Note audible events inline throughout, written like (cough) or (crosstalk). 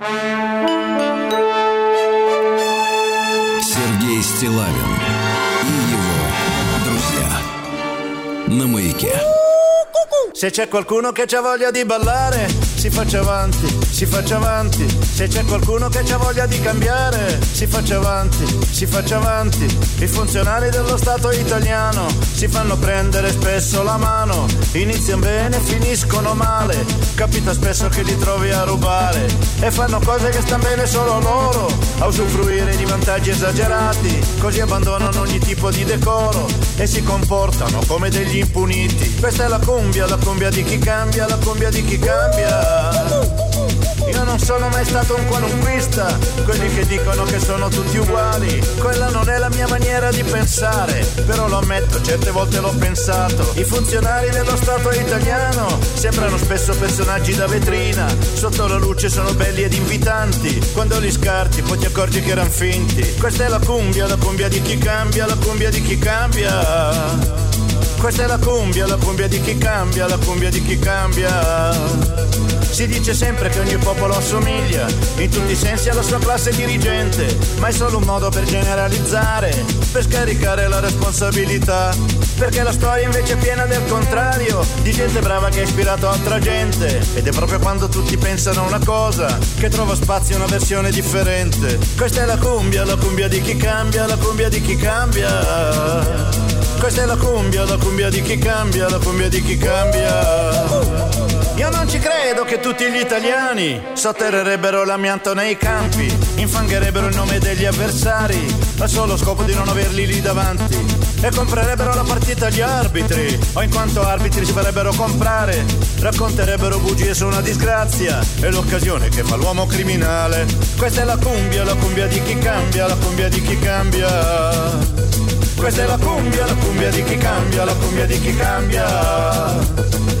Сергей Стилавин и его друзья на маяке. Se c'è qualcuno che ha voglia di ballare, si faccia avanti, si faccia avanti. Se c'è qualcuno che ha voglia di cambiare, si faccia avanti, si faccia avanti. I funzionari dello Stato italiano si fanno prendere spesso la mano, iniziano bene, finiscono male. Capita spesso che li trovi a rubare e fanno cose che stanno bene solo loro, a usufruire di vantaggi esagerati, così abbandonano ogni tipo di decoro e si comportano come degli impuniti. Questa è la cumbia, la cumbia di chi cambia, la cumbia di chi cambia. Io non sono mai stato un qualunquista, quelli che dicono che sono tutti uguali. Quella non è la mia maniera di pensare, però lo ammetto, certe volte l'ho pensato. I funzionari dello Stato italiano sembrano spesso personaggi da vetrina, sotto la luce sono belli ed invitanti. Quando li scarti poi ti accorgi che erano finti. Questa è la cumbia, la cumbia di chi cambia, la cumbia di chi cambia. Questa è la cumbia, la cumbia di chi cambia, la cumbia di chi cambia. Si dice sempre che ogni popolo assomiglia, in tutti i sensi alla sua classe dirigente, ma è solo un modo per generalizzare, per scaricare la responsabilità. Perché la storia invece è piena del contrario, di gente brava che ha ispirato altra gente. Ed è proprio quando tutti pensano una cosa, che trova spazio una versione differente. Questa è la cumbia, la cumbia di chi cambia, la cumbia di chi cambia. Questa è la cumbia, la cumbia di chi cambia, la cumbia di chi cambia. Io non ci credo che tutti gli italiani sotterrerebbero l'amianto nei campi, infangherebbero il nome degli avversari, al solo scopo di non averli lì davanti. E comprerebbero la partita agli arbitri, o in quanto arbitri si farebbero comprare, racconterebbero bugie su una disgrazia, e l'occasione che fa l'uomo criminale. Questa è la cumbia, la cumbia di chi cambia, la cumbia di chi cambia. Questa è la cumbia, la cumbia di chi cambia, la cumbia di chi cambia.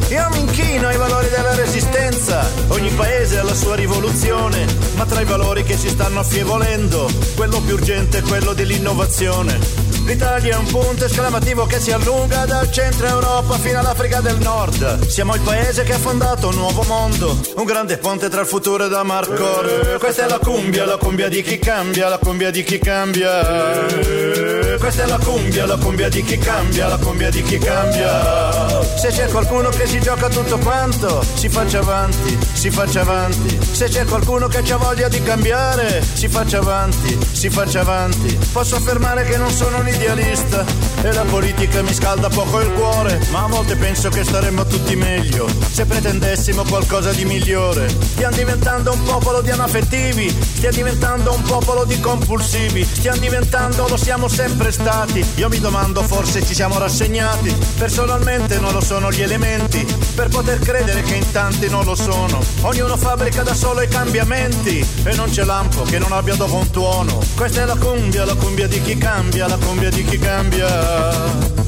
Io mi inchino ai valori della resistenza, ogni paese ha la sua rivoluzione, ma tra i valori che si stanno affievolendo, quello più urgente è quello dell'innovazione. L'Italia è un punto esclamativo che si allunga dal centro Europa fino all'Africa del Nord. Siamo il paese che ha fondato un nuovo mondo, un grande ponte tra il futuro e da Marcor. Questa è la cumbia, la cumbia di chi cambia, la cumbia di chi cambia. Questa è la cumbia, la cumbia di chi cambia, la cumbia di chi cambia. Se c'è qualcuno che si gioca tutto quanto, si faccia avanti, si faccia avanti. Se c'è qualcuno che ha voglia di cambiare, si faccia avanti, si faccia avanti. Posso affermare che non sono un idealista e la politica mi scalda poco il cuore, ma a volte penso che staremmo tutti meglio se pretendessimo qualcosa di migliore. Stiamo diventando un popolo di anaffettivi, stiamo diventando un popolo di compulsivi, stiamo diventando, lo siamo sempre stati. Io mi domando forse ci siamo rassegnati, personalmente non lo sono gli elementi per poter credere che in tanti non lo sono. Ognuno fabbrica da solo i cambiamenti e non c'è lampo che non abbia dopo un tuono. Questa è la cumbia, la cumbia di chi cambia, la cumbia di chi cambia.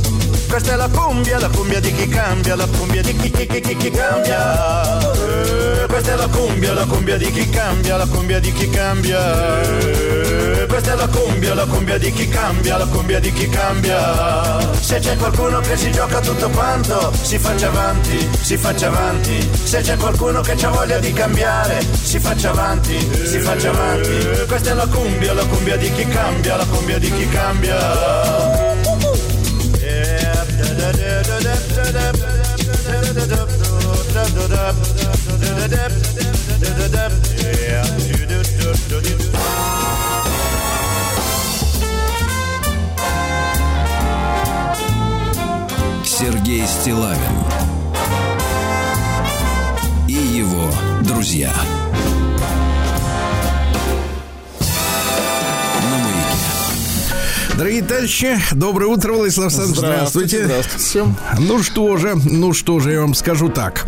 Questa è la cumbia, la cumbia di chi cambia, la cumbia di chi, chi, chi, chi, chi cambia. Eh, questa è la cumbia, la cumbia di chi cambia, la cumbia di chi cambia. Eh, questa è la cumbia, la cumbia di chi cambia, la cumbia di chi cambia. Se c'è qualcuno che si gioca tutto quanto, si faccia avanti, si faccia avanti. Se c'è qualcuno che ha voglia di cambiare, si faccia avanti, si faccia avanti. Questa è la cumbia, la cumbia di chi cambia, la cumbia di chi cambia. Сергей Стилавин и его друзья. Дорогие товарищи, доброе утро, Владислав Александрович. Здравствуйте. Здравствуйте. Ну что же, ну что же, я вам скажу так.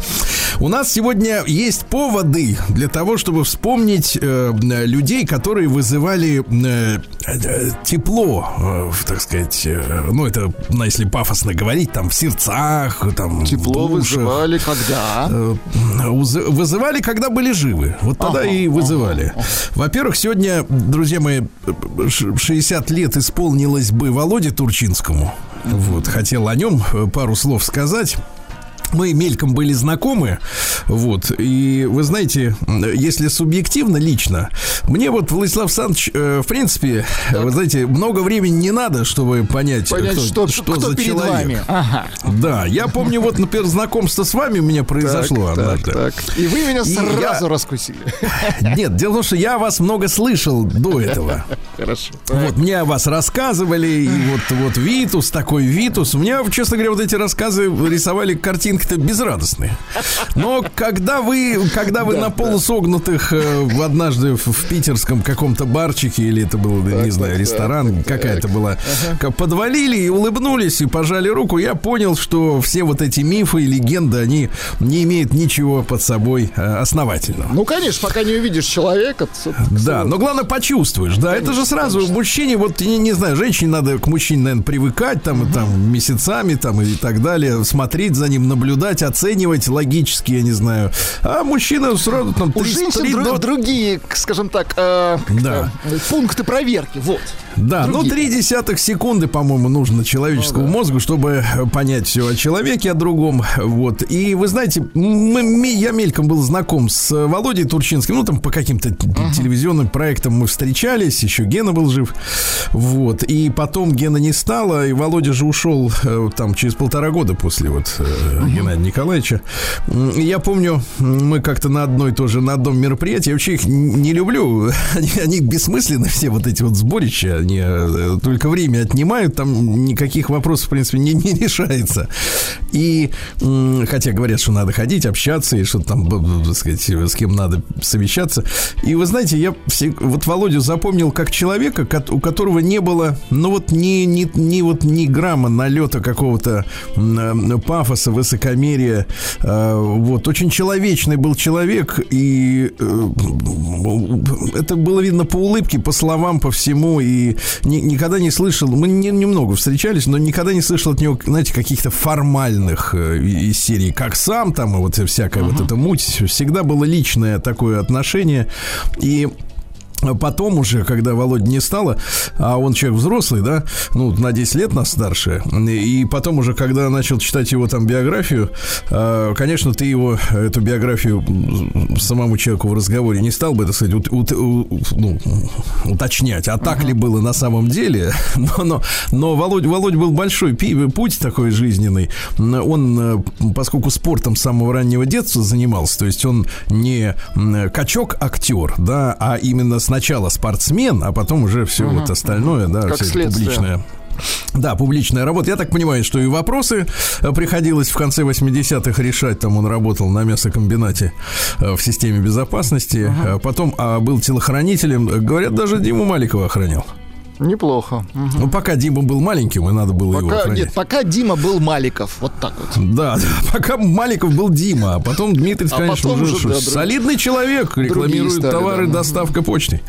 У нас сегодня есть поводы для того, чтобы вспомнить э, людей, которые вызывали э, э, тепло, э, так сказать, э, ну это, если пафосно говорить, там в сердцах, там Тепло в душах. вызывали когда? Э, вызывали, когда были живы. Вот тогда Ага, и вызывали. Во-первых, сегодня, друзья мои, ш- 60 лет исполнилось бы Володе Турчинскому. Вот, хотел о нем э, пару слов сказать. Мы мельком были знакомы, вот, и вы знаете, если субъективно, лично, мне вот Владислав Александрович, э, в принципе, так. вы знаете, много времени не надо, чтобы понять, понять кто, что, что кто за перед человек. Вами. Ага. Да, я помню, вот, например, знакомство с вами у меня произошло так, однажды. Так, так. И вы меня и сразу я... раскусили. Нет, дело в том, что я вас много слышал до этого. Хорошо. Вот мне о вас рассказывали, и вот, вот Витус, такой Витус. У меня, честно говоря, вот эти рассказы рисовали картинки-то безрадостные. Но когда вы, когда вы да, на полусогнутых да. э, однажды в, в питерском каком-то барчике, или это был, так, не знаю, ресторан, какая-то была, ага. подвалили и улыбнулись, и пожали руку, я понял, что все вот эти мифы и легенды, они не имеют ничего под собой э, основательного. Ну, конечно, пока не увидишь человека. Да, но главное почувствуешь, да, конечно, это же сразу конечно. мужчине, вот, не, не знаю, женщине надо к мужчине, наверное, привыкать там, угу. там месяцами там и так далее, смотреть за ним, наблюдать, оценивать логически, я не знаю. А мужчина сразу там... 3, У женщин 3, друг, до... другие, скажем так, э, да. пункты проверки, вот. Да, ну, другие. ну три десятых секунды, по-моему, нужно человеческому ну, да. мозгу, чтобы понять все о человеке, о другом. Вот. И вы знаете, мы, я мельком был знаком с Володей Турчинским, ну там по каким-то uh-huh. телевизионным проектам мы встречались, еще Гена был жив. Вот. И потом Гена не стало, и Володя же ушел э, там через полтора года после вот uh-huh. Геннадия Николаевича. Я помню, мы как-то на одной тоже, на одном мероприятии, я вообще их не люблю, (laughs) они, они бессмысленны все вот эти вот сборища, они э, только время отнимают, там никаких вопросов, в принципе, не, не решается. И хотя говорят, что надо ходить, общаться, и что там, так сказать, с кем надо совещаться. И вы знаете, я все, вот Володю запомнил как человека, у которого не было, ну вот ни, ни, ни вот ни грамма налета какого-то пафоса, высокомерия. А, вот, очень человечный был человек, и э, это было видно по улыбке, по словам, по всему, и ни, никогда не слышал, мы не, немного встречались, но никогда не слышал от него, знаете, каких-то формальных э, из серии, как сам там, и вот всякая uh-huh. вот эта муть, всегда было личное такое отношение, и Потом уже, когда Володя не стало, а он человек взрослый, да, ну, на 10 лет нас старше, и потом уже, когда начал читать его там биографию, а, конечно, ты его, эту биографию самому человеку в разговоре не стал бы, так сказать, ут, ут, ну, уточнять, а так uh-huh. ли было на самом деле, (laughs) но, но, но Володь, Володь был большой путь такой жизненный, он, поскольку спортом с самого раннего детства занимался, то есть он не качок-актер, да, а именно с сначала спортсмен, а потом уже все угу, вот остальное, да, как все публичное. Да, публичная работа. Я так понимаю, что и вопросы э, приходилось в конце 80-х решать. Там он работал на мясокомбинате э, в системе безопасности. Ага. Потом а, был телохранителем. Говорят, даже Диму Маликова охранял. Неплохо. Угу. Ну, пока Дима был маленьким, и надо было пока, его охранять. Нет, пока Дима был Маликов. Вот так вот. (laughs) Да, пока Маликов был Дима, а потом Дмитрий, а конечно, потом уже, уже да, солидный человек, рекламирует стали, товары да. доставка почтой.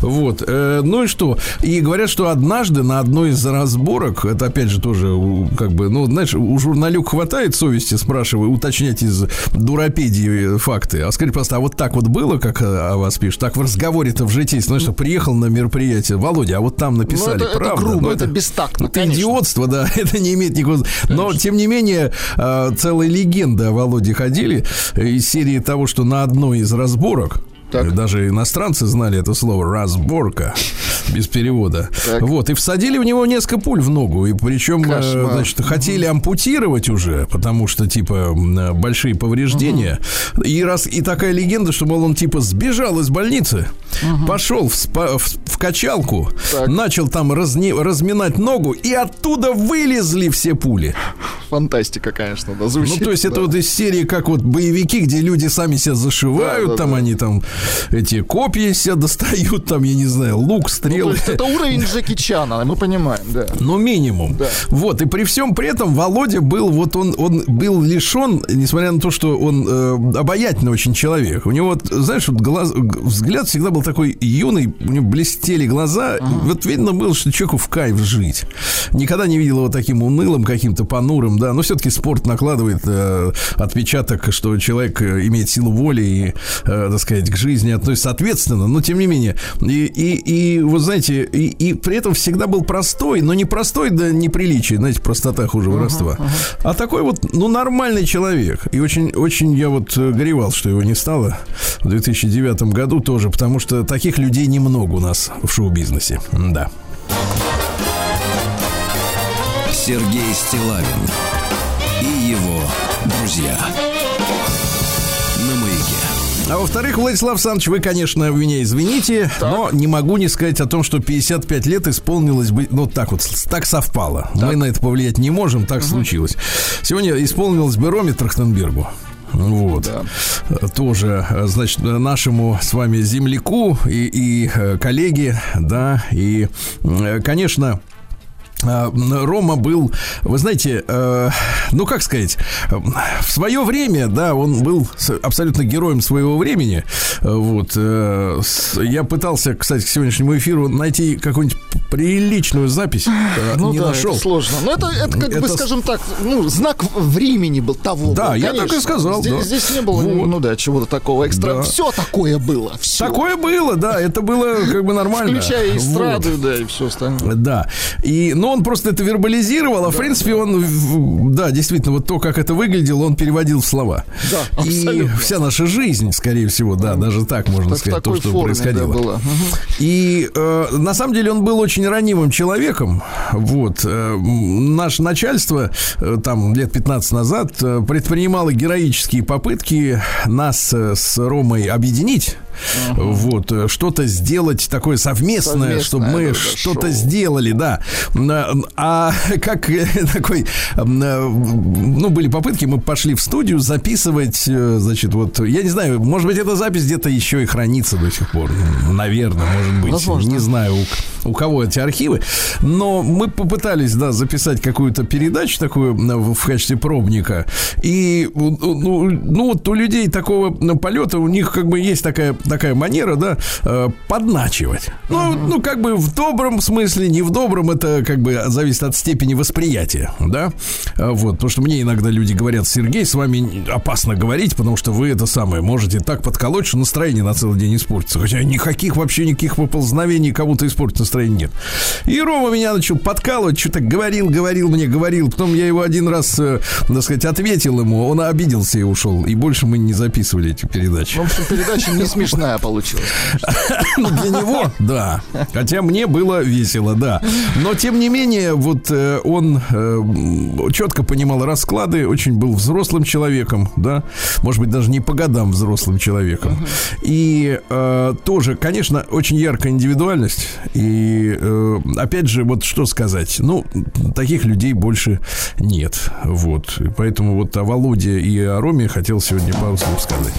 Вот. Э, ну и что? И говорят, что однажды на одной из разборок, это опять же тоже, как бы, ну, знаешь, у журналюк хватает совести, спрашиваю, уточнять из дуропедии факты. А скажите, просто, а вот так вот было, как о вас пишут? Так в разговоре-то в житии, знаешь, что приехал на мероприятие, Володя, а вот там написали, ну, это, правда. Это грубо, это, это бестактно, Это конечно. идиотство, да, (laughs) это не имеет никакого... Конечно. Но, тем не менее, а, целые легенды о Володе ходили из серии того, что на одной из разборок так. Даже иностранцы знали это слово разборка (laughs) без перевода. Так. Вот, и всадили в него несколько пуль в ногу. И причем, э, Кошмар. значит, хотели ампутировать уже, потому что, типа, большие повреждения. Угу. И раз и такая легенда, что, мол, он типа сбежал из больницы, угу. пошел в, спа, в, в качалку, так. начал там разни, разминать ногу, и оттуда вылезли все пули. Фантастика, конечно, да, звучит. Ну, то есть, да. это вот из серии, как вот боевики, где люди сами себя зашивают, да, да, там да. они там эти копья себя достают, там, я не знаю, лук, стрелы. Ну, это уровень Джеки Чана, мы понимаем, да. Ну, минимум. Да. Вот, и при всем при этом Володя был, вот он, он был лишен, несмотря на то, что он э, обаятельный очень человек. У него, вот, знаешь, вот глаз, взгляд всегда был такой юный, у него блестели глаза. Ага. Вот видно было, что человеку в кайф жить. Никогда не видел его таким унылым, каким-то понурым да, но все-таки спорт накладывает э, отпечаток, что человек э, имеет силу воли и, э, так сказать, к жизни относится ответственно, но тем не менее. И, и, и вы знаете, и, и при этом всегда был простой, но не простой до неприличия, знаете, простота хуже воровства, uh-huh, uh-huh. а такой вот, ну, нормальный человек. И очень, очень я вот э, горевал, что его не стало в 2009 году тоже, потому что таких людей немного у нас в шоу-бизнесе. Да. Сергей Стилавин и его друзья. А во-вторых, Владислав Александрович, вы, конечно, меня извините, так. но не могу не сказать о том, что 55 лет исполнилось бы, ну, так вот, так совпало. Так. Мы на это повлиять не можем, так угу. случилось. Сегодня исполнилось бы Роме Трахтенбергу. Вот. Да. Тоже, значит, нашему с вами земляку и, и э, коллеге, да, и, э, конечно, Рома был, вы знаете, э, ну как сказать, в свое время, да, он был абсолютно героем своего времени. Вот, э, я пытался, кстати, к сегодняшнему эфиру найти какую-нибудь приличную запись, э, ну, не да, нашел. Это сложно. Но это, это как это... бы, скажем так, ну знак времени был того. Да, был, я так и сказал. Здесь, да. здесь не было, вот. ну да, чего-то такого экстра. Да. Все такое было. Все. Такое было, да, это было как бы нормально. Включая эстраду, вот. да, и все остальное. Да. И, но он просто это вербализировал, а да. в принципе он, да, действительно, вот то, как это выглядело, он переводил в слова. Да, абсолютно. И вся наша жизнь, скорее всего, да, даже так можно так сказать, то, что форме, происходило. Да, было. И э, на самом деле он был очень ранимым человеком. Вот. Э, наше начальство э, там лет 15 назад э, предпринимало героические попытки нас э, с Ромой объединить uh-huh. вот, э, что-то сделать такое совместное, совместное чтобы мы что-то сделали, да. А (laughs) как э, такой, э, ну, были попытки, мы пошли в студию записывать, значит, вот, я не знаю, может быть, эта запись где-то еще и хранится до сих пор, наверное, может быть, Возможно. не знаю, у, у кого эти архивы, но мы попытались, да, записать какую-то передачу такую в качестве пробника, и, ну, ну вот у людей такого полета, у них как бы есть такая такая манера, да, э, подначивать. Ну, uh-huh. ну, как бы в добром смысле, не в добром, это как бы зависит от степени восприятия, да. Э, вот, потому что мне иногда люди говорят, Сергей, с вами опасно говорить, потому что вы это самое можете так подколоть, что настроение на целый день испортится. Хотя никаких вообще никаких поползновений кому-то испортить настроение нет. И Рома меня начал подкалывать, что-то говорил, говорил мне, говорил. Потом я его один раз, э, так сказать, ответил ему, он обиделся и ушел. И больше мы не записывали эти передачи. В общем, передача не (laughs) смешная смешная получилась. (laughs) Ну, для него, да. Хотя мне было весело, да. Но, тем не менее, вот э, он э, четко понимал расклады, очень был взрослым человеком, да. Может быть, даже не по годам взрослым человеком. И э, тоже, конечно, очень яркая индивидуальность. И, опять же, вот что сказать. Ну, таких людей больше нет. Вот. Поэтому вот о Володе и о Роме хотел сегодня пару слов сказать.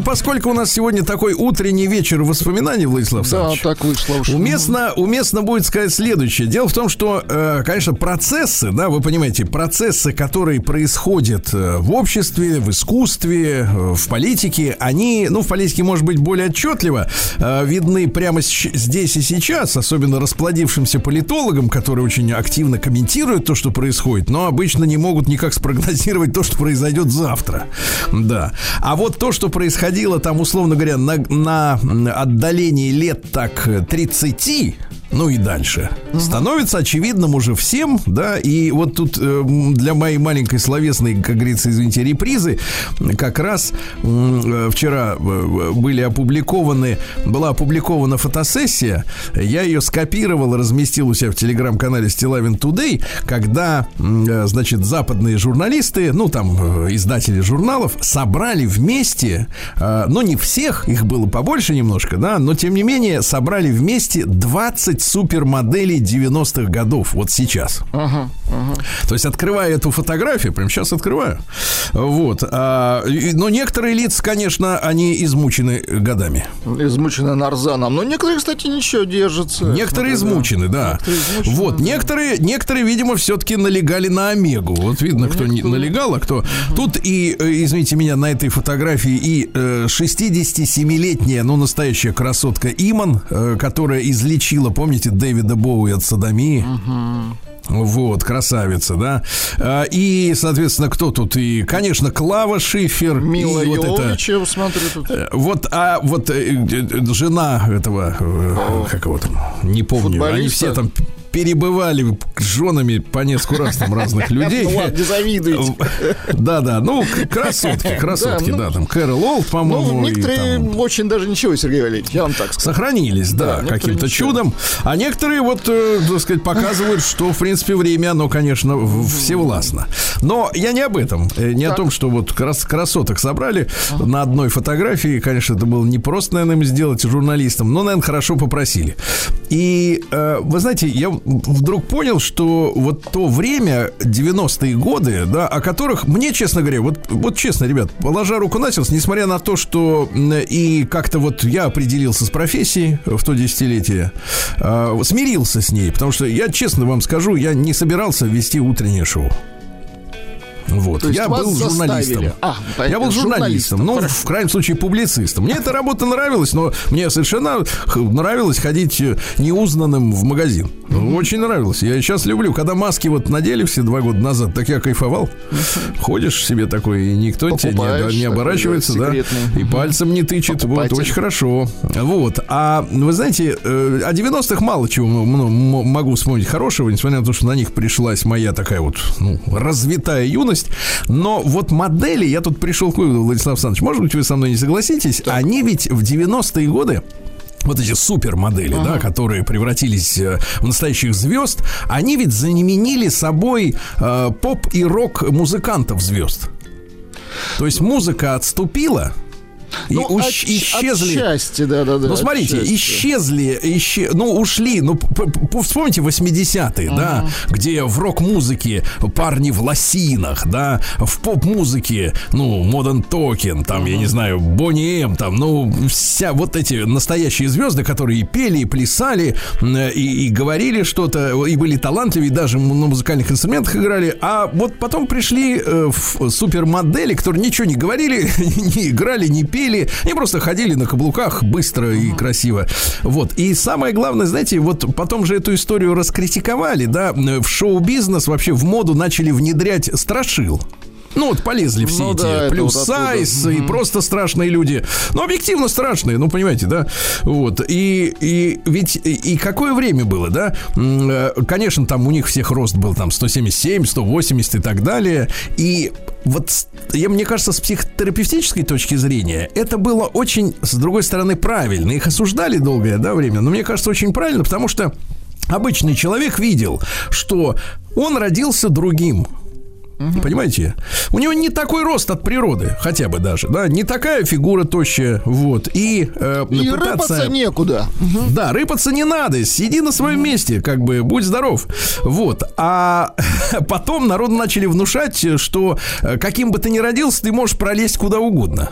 И поскольку у нас сегодня такой утренний вечер воспоминаний, Владислав Да, так вышло уж. Уместно, уместно будет сказать следующее. Дело в том, что, э, конечно, процессы, да, вы понимаете, процессы, которые происходят э, в обществе, в искусстве, э, в политике, они, ну, в политике, может быть, более отчетливо видны прямо здесь и сейчас, особенно расплодившимся политологам, которые очень активно комментируют то, что происходит, но обычно не могут никак спрогнозировать то, что произойдет завтра. Да. А вот то, что происходит происходило там, условно говоря, на, на отдалении лет так 30, ну и дальше. Угу. Становится очевидным уже всем, да, и вот тут э, для моей маленькой словесной, как говорится, извините, репризы, как раз э, вчера э, были опубликованы, была опубликована фотосессия, я ее скопировал, разместил у себя в телеграм-канале Стилавин Today, когда, э, значит, западные журналисты, ну там э, издатели журналов, собрали вместе, э, ну не всех, их было побольше немножко, да, но тем не менее собрали вместе 20 вспомнить супермодели 90-х годов, вот сейчас. Ага, ага. То есть, открывая эту фотографию, прямо сейчас открываю, вот, а, но некоторые лица, конечно, они измучены годами. Измучены нарзаном, но некоторые, кстати, ничего держатся. Некоторые измучены, да. Некоторые измучены, вот, да. некоторые, некоторые, видимо, все-таки налегали на Омегу. Вот видно, кто не налегал, а кто... Угу. Тут и, э, извините меня, на этой фотографии и э, 67-летняя, ну, настоящая красотка Иман, э, которая излечила, помните, Дэвида Боуи от садомии. Угу. Вот, красавица, да. А, и, соответственно, кто тут? И, конечно, Клава Шифер. Мила и вот это. смотрю тут. Э, вот, а вот э, жена этого, О. как его там, не помню. Футболиста. Они все там перебывали женами по несколько раз там разных (laughs) людей. Ну ладно, не завидуйте. (laughs) Да, да, ну, красотки, (laughs) красотки, да, ну, там, Кэрол Олд, по-моему. Ну, некоторые очень даже ничего, Сергей Валерьевич, я вам так скажу. Сохранились, да, каким-то чудом. А некоторые, вот, э, так сказать, показывают, что, в принципе, время, оно, конечно, всевластно. Но я не об этом, э, не о том, что вот красоток собрали на одной фотографии. Конечно, это было не просто, наверное, сделать журналистам, но, наверное, хорошо попросили. И, э, вы знаете, я вдруг понял, что вот то время, 90-е годы, да, о которых мне, честно говоря, вот, вот честно, ребят, положа руку на сердце, несмотря на то, что и как-то вот я определился с профессией в то десятилетие, э, смирился с ней, потому что я, честно вам скажу, я не собирался вести утреннее шоу. Вот. я был журналистом. А, я был журналистом, ну, в крайнем случае, публицистом. Мне эта работа нравилась, но мне совершенно нравилось ходить э, неузнанным в магазин. Очень нравилось. Я сейчас люблю. Когда маски вот надели все два года назад, так я кайфовал. Ходишь себе такой, и никто тебе не, не оборачивается, да, и пальцем не тычет. Вот, очень хорошо. Вот. А вы знаете, э, о 90-х мало чего могу вспомнить хорошего, несмотря на то, что на них пришлась моя такая вот ну, развитая юность есть. Но вот модели, я тут пришел к выводу, Владислав Александрович, может быть, вы со мной не согласитесь, так. они ведь в 90-е годы вот эти супермодели, ага. да, которые превратились э, в настоящих звезд, они ведь заменили собой э, поп и рок музыкантов звезд. То есть музыка отступила, и ну, уж, от, исчезли. Отчасти, да, да, да. Ну, смотрите, отчасти. исчезли, исчез, ну, ушли. Ну, вспомните 80-е, uh-huh. да, где в рок-музыке парни в лосинах, да, в поп-музыке, ну, Modern Token, там, uh-huh. я не знаю, Бонни М, там, ну, вся вот эти настоящие звезды, которые и пели, и плясали, и, и говорили что-то, и были талантливые, даже на музыкальных инструментах играли. А вот потом пришли э, в супермодели, которые ничего не говорили, (laughs) не играли, не пели пели, они просто ходили на каблуках быстро и красиво. Вот. И самое главное, знаете, вот потом же эту историю раскритиковали, да, в шоу-бизнес вообще в моду начали внедрять страшил. Ну вот полезли все ну, эти да, плюс вот сайз и просто страшные люди. Ну, объективно страшные, ну, понимаете, да? Вот. И, и ведь и, и какое время было, да? Э, конечно, там у них всех рост был там 177, 180 и так далее. И вот я, мне кажется, с психотерапевтической точки зрения это было очень, с другой стороны, правильно. Их осуждали долгое да, время, но мне кажется, очень правильно, потому что обычный человек видел, что он родился другим. Угу. Понимаете? У него не такой рост от природы, хотя бы даже, да, не такая фигура тощая, вот. И, э, и пытаться... рыпаться некуда. Угу. Да, рыпаться не надо, сиди на своем месте, как бы, будь здоров. Вот. А (laughs) потом народу начали внушать, что э, каким бы ты ни родился, ты можешь пролезть куда угодно.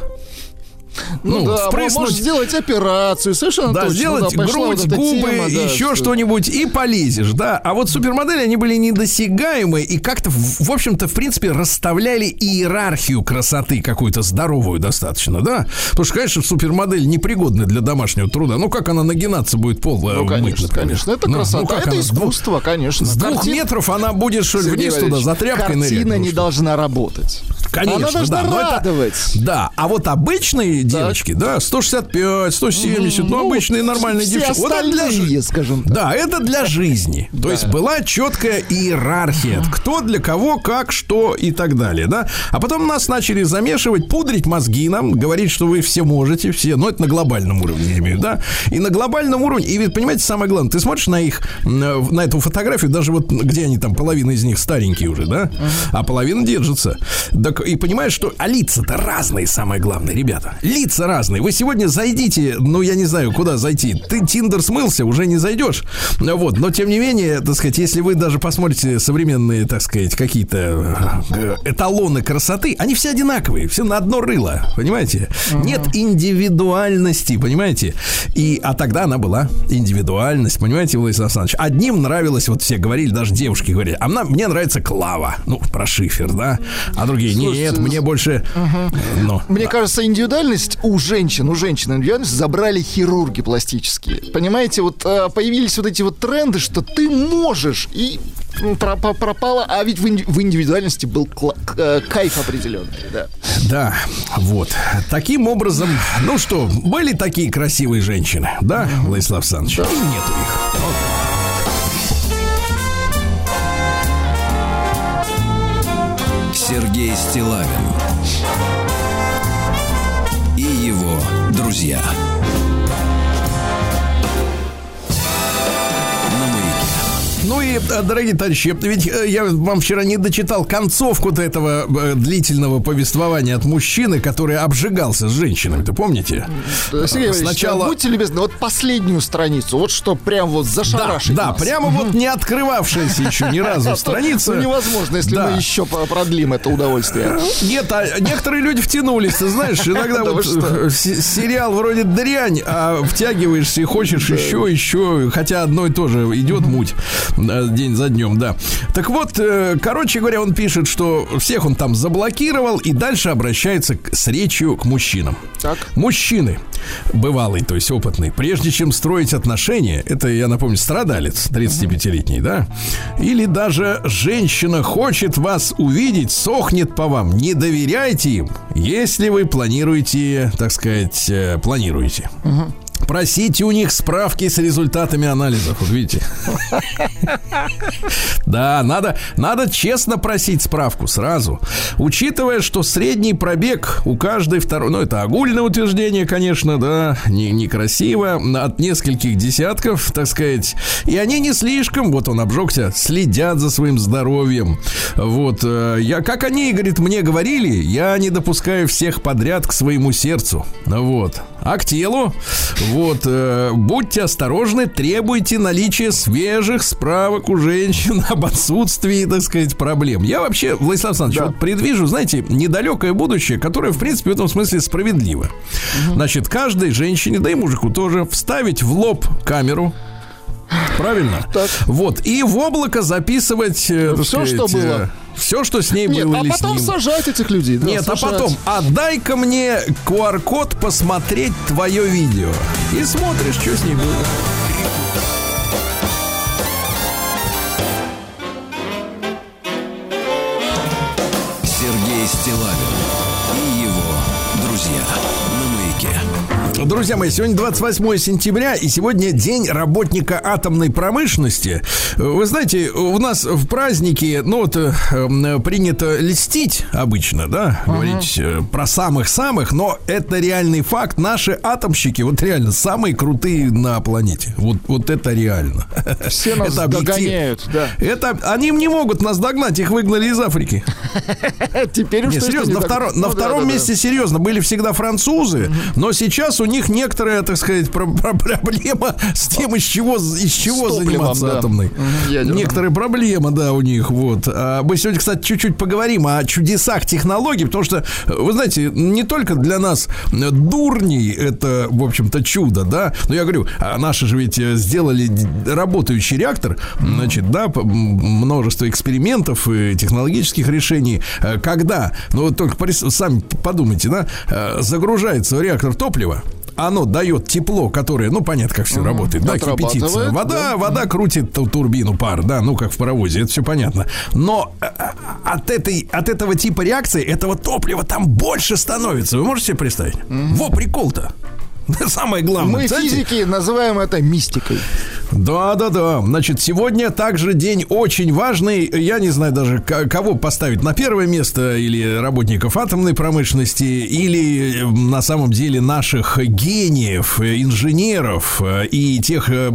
Ну, ну да, впрыснуть. можешь сделать операцию, совершенно да, точно. сделать да, грудь, вот губы, тема, еще да, что-нибудь и полезешь, да. А вот супермодели, они были недосягаемы и как-то, в общем-то, в принципе, расставляли иерархию красоты какую-то здоровую достаточно, да. Потому что, конечно, супермодель непригодна для домашнего труда. Ну, как она нагинаться будет пол Ну, конечно, мыть, конечно. Это ну, красота, ну, как это она? искусство, конечно. С двух Картин... метров она будет, что ли, вниз туда за тряпкой нырять. Картина не должна работать. Конечно, она должна да. радовать. Это, да, а вот обычные девочки, да, 165, 170, ну, ну обычные нормальные девочки. Вот это для, скажем так. Да, это для жизни. (laughs) То есть была четкая иерархия. Кто для кого, как, что и так далее, да. А потом нас начали замешивать, пудрить мозги нам, говорить, что вы все можете, все, но это на глобальном уровне, я имею, да. И на глобальном уровне, и ведь, понимаете, самое главное, ты смотришь на их, на эту фотографию, даже вот где они там, половина из них старенькие уже, да, а половина держится. Так и понимаешь, что а лица-то разные, самое главное, ребята. Лица разные. Вы сегодня зайдите, ну, я не знаю, куда зайти. Ты Тиндер смылся, уже не зайдешь. Вот, но тем не менее, так сказать, если вы даже посмотрите современные, так сказать, какие-то э, эталоны красоты, они все одинаковые, все на одно рыло, понимаете? Uh-huh. Нет индивидуальности, понимаете? И, а тогда она была индивидуальность, понимаете, Владислав Александрович? Одним нравилось, вот все говорили, даже девушки говорили, а мне нравится Клава, ну, про шифер, да? А другие, Слушайте, нет, мне больше... Uh-huh. Ну, мне да. кажется, индивидуальность у женщин, у женщин индивидуальность забрали хирурги пластические. Понимаете, вот э, появились вот эти вот тренды, что ты можешь, и пропало, а ведь в индивидуальности был э, кайф определенный, да. Да, вот. Таким образом, ну что, были такие красивые женщины, да, Владислав Александрович? Да. И нету их. Сергей Стилавин друзья. Э, дорогие товарищи, ведь э, я вам вчера не дочитал концовку-то этого э, длительного повествования от мужчины, который обжигался с женщинами, ты помните? Сергей Сначала... будьте любезны, вот последнюю страницу, вот что прям вот зашарашить Да, да прямо вот не открывавшаяся еще ни (laughs) разу страница. Ну, невозможно, если мы еще продлим это удовольствие. Нет, а некоторые люди втянулись, ты знаешь, иногда (laughs) вот сериал вроде дрянь, а втягиваешься и хочешь еще, еще, хотя одно и то же идет муть день за днем, да. Так вот, э, короче говоря, он пишет, что всех он там заблокировал и дальше обращается с речью к мужчинам. Так. Мужчины, бывалый, то есть опытный, прежде чем строить отношения, это, я напомню, страдалец 35-летний, да, или даже женщина хочет вас увидеть, сохнет по вам, не доверяйте им, если вы планируете, так сказать, э, планируете. Угу. Просите у них справки с результатами анализов. Вот видите. Да, надо, надо честно просить справку сразу. Учитывая, что средний пробег у каждой второй, ну это огульное утверждение, конечно, да, не, некрасиво, от нескольких десятков, так сказать. И они не слишком, вот он обжегся, следят за своим здоровьем. Вот, э, я, как они, говорит, мне говорили, я не допускаю всех подряд к своему сердцу. Вот. А к телу? Вот, э, будьте осторожны, требуйте наличия свежих справок у женщин (laughs) об отсутствии, так сказать, проблем. Я вообще, Владислав Александрович, да. вот предвижу, знаете, недалекое будущее, которое, в принципе, в этом смысле справедливо. Угу. Значит, каждой женщине, да и мужику тоже, вставить в лоб камеру, Правильно? Так. Вот. И в облако записывать... Э, все, сказать, что было. Все, что с ней Нет, было. А потом сажать этих людей. Да, Нет, а сажать. а потом отдай-ка мне QR-код посмотреть твое видео. И смотришь, что с ней было. Друзья мои, сегодня 28 сентября, и сегодня день работника атомной промышленности. Вы знаете, у нас в празднике, ну вот, э, принято льстить обычно, да, uh-huh. говорить э, про самых-самых, но это реальный факт. Наши атомщики, вот реально, самые крутые на планете. Вот, вот это реально. Все нас это догоняют, да. Это, они не могут нас догнать, их выгнали из Африки. Теперь уж серьезно, на, ну, втором месте серьезно были всегда французы, но сейчас у них некоторая, так сказать, про- про- проблема с тем, из чего, из чего заниматься да. атомной. Угу, Некоторые проблемы, да, у них. Вот. А мы сегодня, кстати, чуть-чуть поговорим о чудесах технологий, потому что, вы знаете, не только для нас дурней это, в общем-то, чудо, да, но я говорю, а наши же ведь сделали работающий реактор, значит, да, множество экспериментов и технологических решений. Э, когда, ну, вот только сами подумайте, да, э, загружается реактор топлива, оно дает тепло, которое, ну, понятно, как все работает, да, кипятится. Вода, да. вода крутит турбину пар, да, ну, как в паровозе, это все понятно. Но э, э, от, этой, от этого типа реакции, этого топлива там больше становится. Вы можете себе представить? Mm-hmm. Во, прикол-то. (laughs) Самое главное. Мы Знаете? физики называем это мистикой. Да, да, да. Значит, сегодня также день очень важный. Я не знаю даже, кого поставить на первое место, или работников атомной промышленности, или на самом деле наших гениев, инженеров и тех э,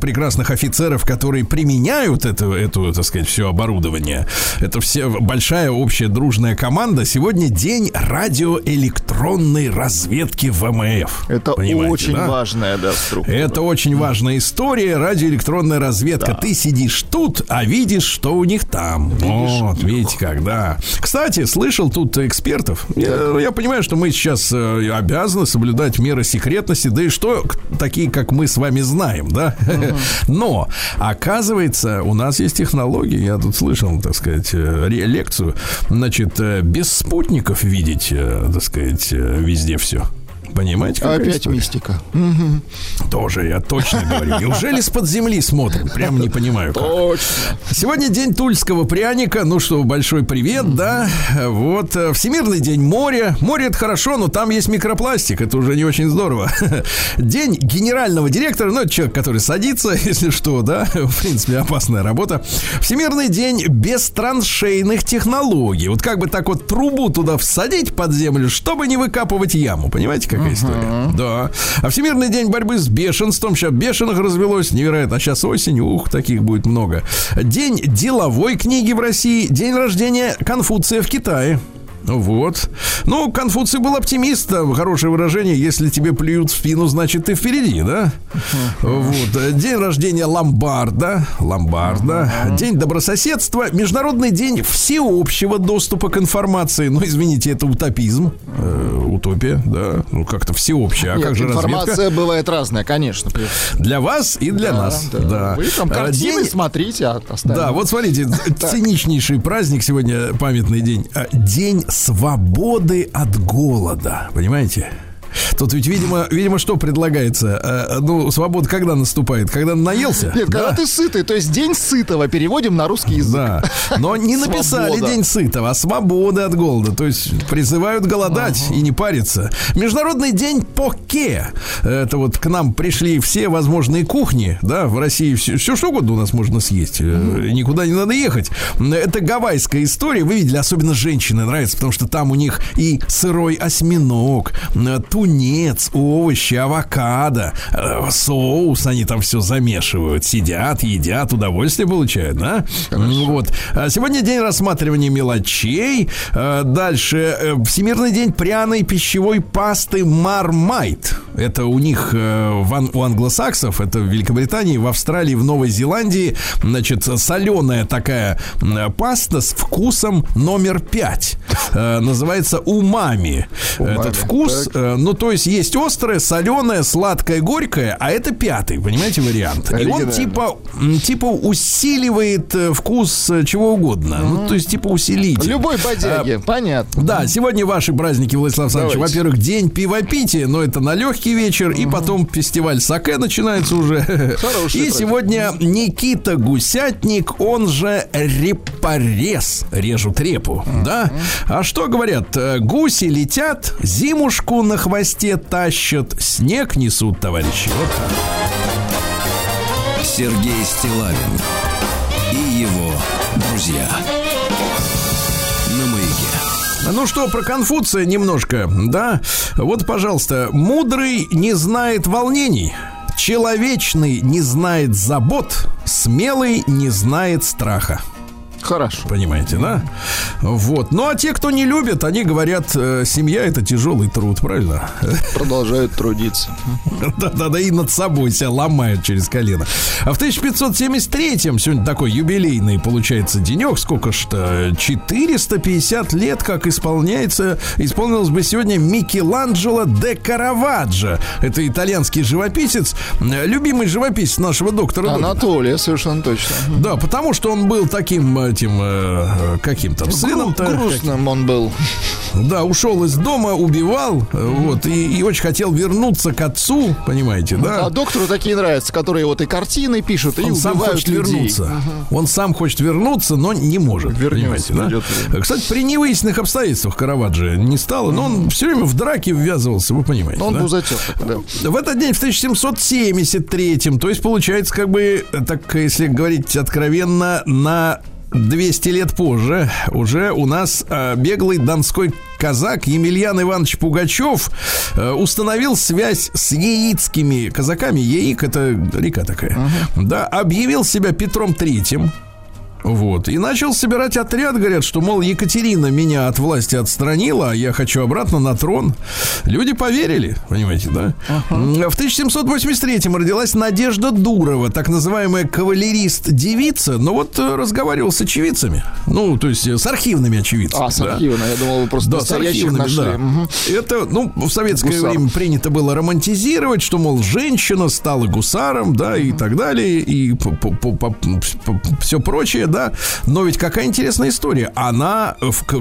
прекрасных офицеров, которые применяют это, эту, так сказать, все оборудование. Это все большая общая дружная команда. Сегодня день радиоэлектронной разведки ВМФ. Это очень да? важная, да, структура. Это очень важная история радиоэлектронная разведка. Да. Ты сидишь тут, а видишь, что у них там. Видишь, вот, видите как, да. Кстати, слышал тут экспертов. Я, я понимаю, что мы сейчас э, обязаны соблюдать меры секретности, да и что такие, как мы с вами знаем, да. Угу. Но, оказывается, у нас есть технологии. Я тут слышал, так сказать, э, лекцию. Значит, э, без спутников видеть, так сказать, везде все. Понимаете? Опять история? мистика. Тоже я точно говорю. Неужели с-под земли смотрим? Прям не понимаю. Как. Точно. Сегодня день тульского пряника. Ну что, большой привет, да? Вот. Э, Всемирный день моря. Море это хорошо, но там есть микропластик. Это уже не очень здорово. (laughs) День генерального директора. Ну, это человек, который садится, (laughs) если что, да? В принципе, опасная работа. Всемирный день бестраншейных технологий. Вот как бы так вот трубу туда всадить под землю, чтобы не выкапывать яму. Понимаете, как такая история. Да. А Всемирный день борьбы с бешенством. Сейчас бешеных развелось невероятно. А сейчас осень, ух, таких будет много. День деловой книги в России. День рождения Конфуция в Китае. Вот. Ну, Конфуций был оптимистом. Хорошее выражение. Если тебе плюют в спину, значит, ты впереди, да? Вот. День рождения Ломбарда. Ломбарда. День добрососедства. Международный день всеобщего доступа к информации. Ну, извините, это утопизм. Э, утопия, да. Ну, как-то всеобщее. А Нет, как же информация разведка? бывает разная, конечно. Для вас и для да, нас. Да. да. Вы там картины день... смотрите, а. Да, вот смотрите, (laughs) циничнейший праздник сегодня, памятный день. А, день свободы от голода. Понимаете? Тут ведь, видимо, видимо, что предлагается? Э, ну, свобода когда наступает? Когда наелся? Нет, да? когда ты сытый, то есть день сытого переводим на русский язык. Да. Но не написали свобода. день сытого, а свобода от голода. То есть призывают голодать ага. и не париться. Международный день поке. Это вот к нам пришли все возможные кухни, да, в России все, все что угодно у нас можно съесть. Mm. Никуда не надо ехать. Это гавайская история. Вы видели, особенно женщины нравится, потому что там у них и сырой осьминог, ту тунец, овощи, авокадо, э, соус, они там все замешивают, сидят, едят, удовольствие получают, да? Хорошо. Вот. А сегодня день рассматривания мелочей. Э, дальше э, Всемирный день пряной пищевой пасты Мармайт. Это у них у англосаксов, это в Великобритании, в Австралии, в Новой Зеландии, значит, соленая такая паста с вкусом номер пять. Называется умами. умами. Этот вкус, так. ну, то есть есть острое, соленое, сладкое, горькое, а это пятый, понимаете, вариант. И он типа, типа усиливает э, вкус э, чего угодно. Mm-hmm. Ну, то есть типа усилитель. Любой бодяги, а, понятно. Да, сегодня ваши праздники, Владислав Александрович. Во-первых, день пивопития, но это на легкий вечер, mm-hmm. и потом фестиваль саке начинается уже. Хороший и сегодня Никита Гусятник, он же репорез, режут репу, mm-hmm. да? А что говорят? Э, гуси летят, зимушку на хвосте тащат, снег несут, товарищи. Вот так. Сергей Стилавин и его друзья. Ну что, про Конфуция немножко, да? Вот, пожалуйста, мудрый не знает волнений. Человечный не знает забот, смелый не знает страха. Хорошо. Понимаете, да? Вот. Ну, а те, кто не любит, они говорят, э, семья это тяжелый труд, правильно? Продолжают трудиться. Да-да-да, и над собой себя ломают через колено. А в 1573-м, сегодня такой юбилейный, получается, денек, сколько что, 450 лет, как исполняется, исполнилось бы сегодня Микеланджело де Караваджо. Это итальянский живописец, любимый живописец нашего доктора. Анатолия, совершенно точно. Да, потому что он был таким э, этим э, каким там сыном-то. Грустным он был. Да, ушел из дома, убивал, э, вот, и, и очень хотел вернуться к отцу, понимаете, да? А доктору такие нравятся, которые вот и картины пишут, и Он сам хочет людей. вернуться. Он сам хочет вернуться, но не может. Вернется, понимаете, да? Кстати, при невыясненных обстоятельствах Караваджи не стало, но он все время в драке ввязывался, вы понимаете. Но он да? был затек, да. В этот день, в 1773, то есть, получается, как бы, так, если говорить откровенно, на 200 лет позже уже у нас э, беглый донской казак Емельян Иванович Пугачев э, установил связь с яицкими казаками. Яик это река такая. Да, объявил себя Петром Третьим. Вот. И начал собирать отряд, говорят, что, мол, Екатерина меня от власти отстранила, а я хочу обратно на трон. Люди поверили, понимаете, да? М, В 1783-м родилась Надежда Дурова, так называемая кавалерист-девица, но вот э, разговаривал с очевидцами. Ну, то есть э, с архивными очевидцами. А, с да. архивно, я думал, вы просто Да, с архивными, нашли. да. Мгм. Это, ну, в советское Гусар. время принято было романтизировать, что, мол, женщина стала гусаром, да, и так далее, и все прочее, да. Но ведь какая интересная история. Она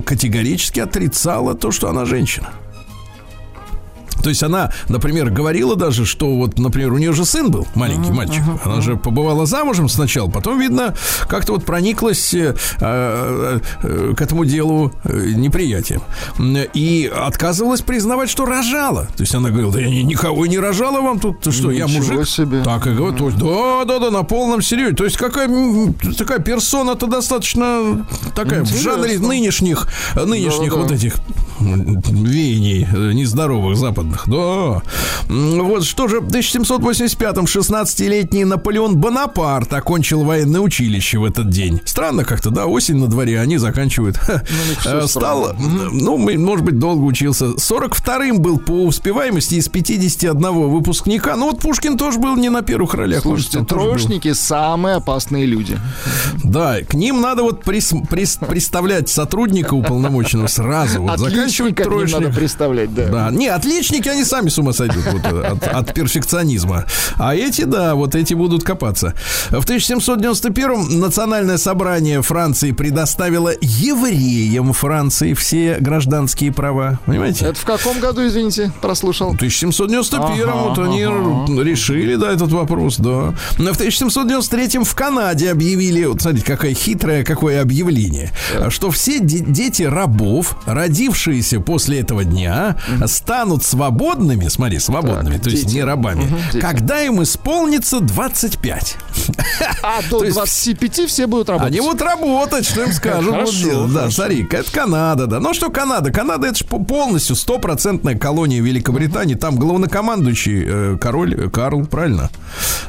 категорически отрицала то, что она женщина. То есть она, например, говорила даже, что вот, например, у нее же сын был, маленький мальчик. Она же побывала замужем сначала, потом, видно, как-то вот прониклась э, э, э, к этому делу э, неприятием. И отказывалась признавать, что рожала. То есть она говорила, да я ни- никого не рожала вам тут, ты что, я Ничего мужик. себе. Так и говорит, да, да, да, на полном серьезе. То есть какая, такая персона-то достаточно такая в Интересно. жанре нынешних, нынешних Да-да-да. вот этих м, веяний э, нездоровых западных. Да. М, Вот что же, в 1785-м 16-летний Наполеон Бонапарт окончил военное училище в этот день. Странно как-то, да, осень на дворе, они заканчивают. всё Э, Стал, ну, может быть, долго учился. 42-м был по успеваемости из 51 выпускника. Ну, вот Пушкин тоже был не на первых ролях. Слушайте, троечники самые опасные люди. Да, к ним надо вот прис- прис- представлять сотрудника уполномоченного сразу. Вот заканчивать троечник. надо представлять, да. Да, не, отличники, они сами с ума сойдут вот, э, от, от перфекционизма. А эти, да, вот эти будут копаться. В 1791-м Национальное собрание Франции предоставило евреям Франции все гражданские права. Понимаете? Это в каком году, извините, прослушал? В 1791 Ага, вот они ага. решили, да, этот вопрос, да. Но в 1793 в Канаде объявили, вот смотрите, какое хитрое, какое объявление, что все де- дети рабов, родившиеся после этого дня, станут свободными, смотри, свободными, Так, то есть дети. не рабами, дети. когда им исполнится 25. А до (laughs) То есть 25 все будут работать. Они будут работать, что им скажут. Хорошо, да, смотри, это Канада, да. Ну что Канада? Канада это же полностью стопроцентная колония Великобритании. Там главнокомандующий э, король э, Карл, правильно?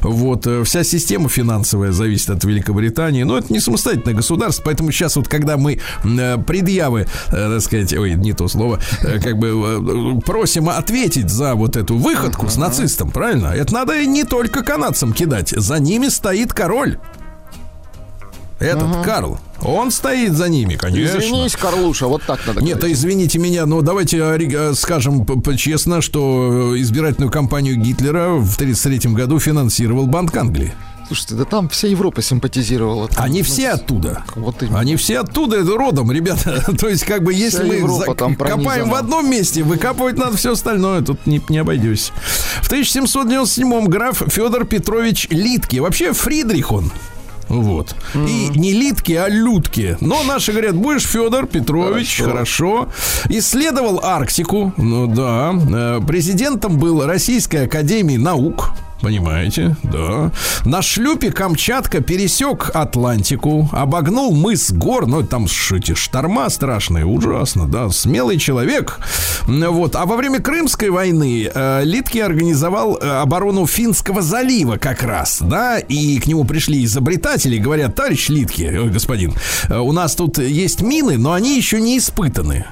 Вот, э, вся система финансовая зависит от Великобритании. Но это не самостоятельное государство, поэтому сейчас вот, когда мы предъявы, так сказать, ой, не то слово, как бы просим ответить за вот эту выходку с нацистом, правильно? Это надо не только канадцам кидать. За ними стоит король. Этот Карл. Он стоит за ними, конечно. Извинись, Карлуша, вот так надо Нет, говорить. извините меня, но давайте э, скажем п- п- честно, что э, избирательную кампанию Гитлера в 1933 году финансировал Банк Англии. Слушайте, да там вся Европа симпатизировала. Там, Они ну, все оттуда. Вот именно. Они все оттуда это родом, ребята. (laughs) То есть, как бы, если мы Европа за- там копаем пронизана. в одном месте, выкапывать надо все остальное. Тут не, не обойдешь. В 1797-м граф Федор Петрович Литки. Вообще Фридрих он. Вот. И не Литки, а Людки. Но наши говорят, будешь Федор Петрович, хорошо. Исследовал Арктику. Ну да. Э, Президентом был Российской Академии Наук. Понимаете, да. На шлюпе Камчатка пересек Атлантику, обогнул мыс гор, ну, там ш- эти шторма страшные, ужасно, да, смелый человек. Вот. А во время Крымской войны э, Литки организовал э, оборону Финского залива как раз, да, и к нему пришли изобретатели, говорят, товарищ Литки, ой, господин, э, у нас тут есть мины, но они еще не испытаны,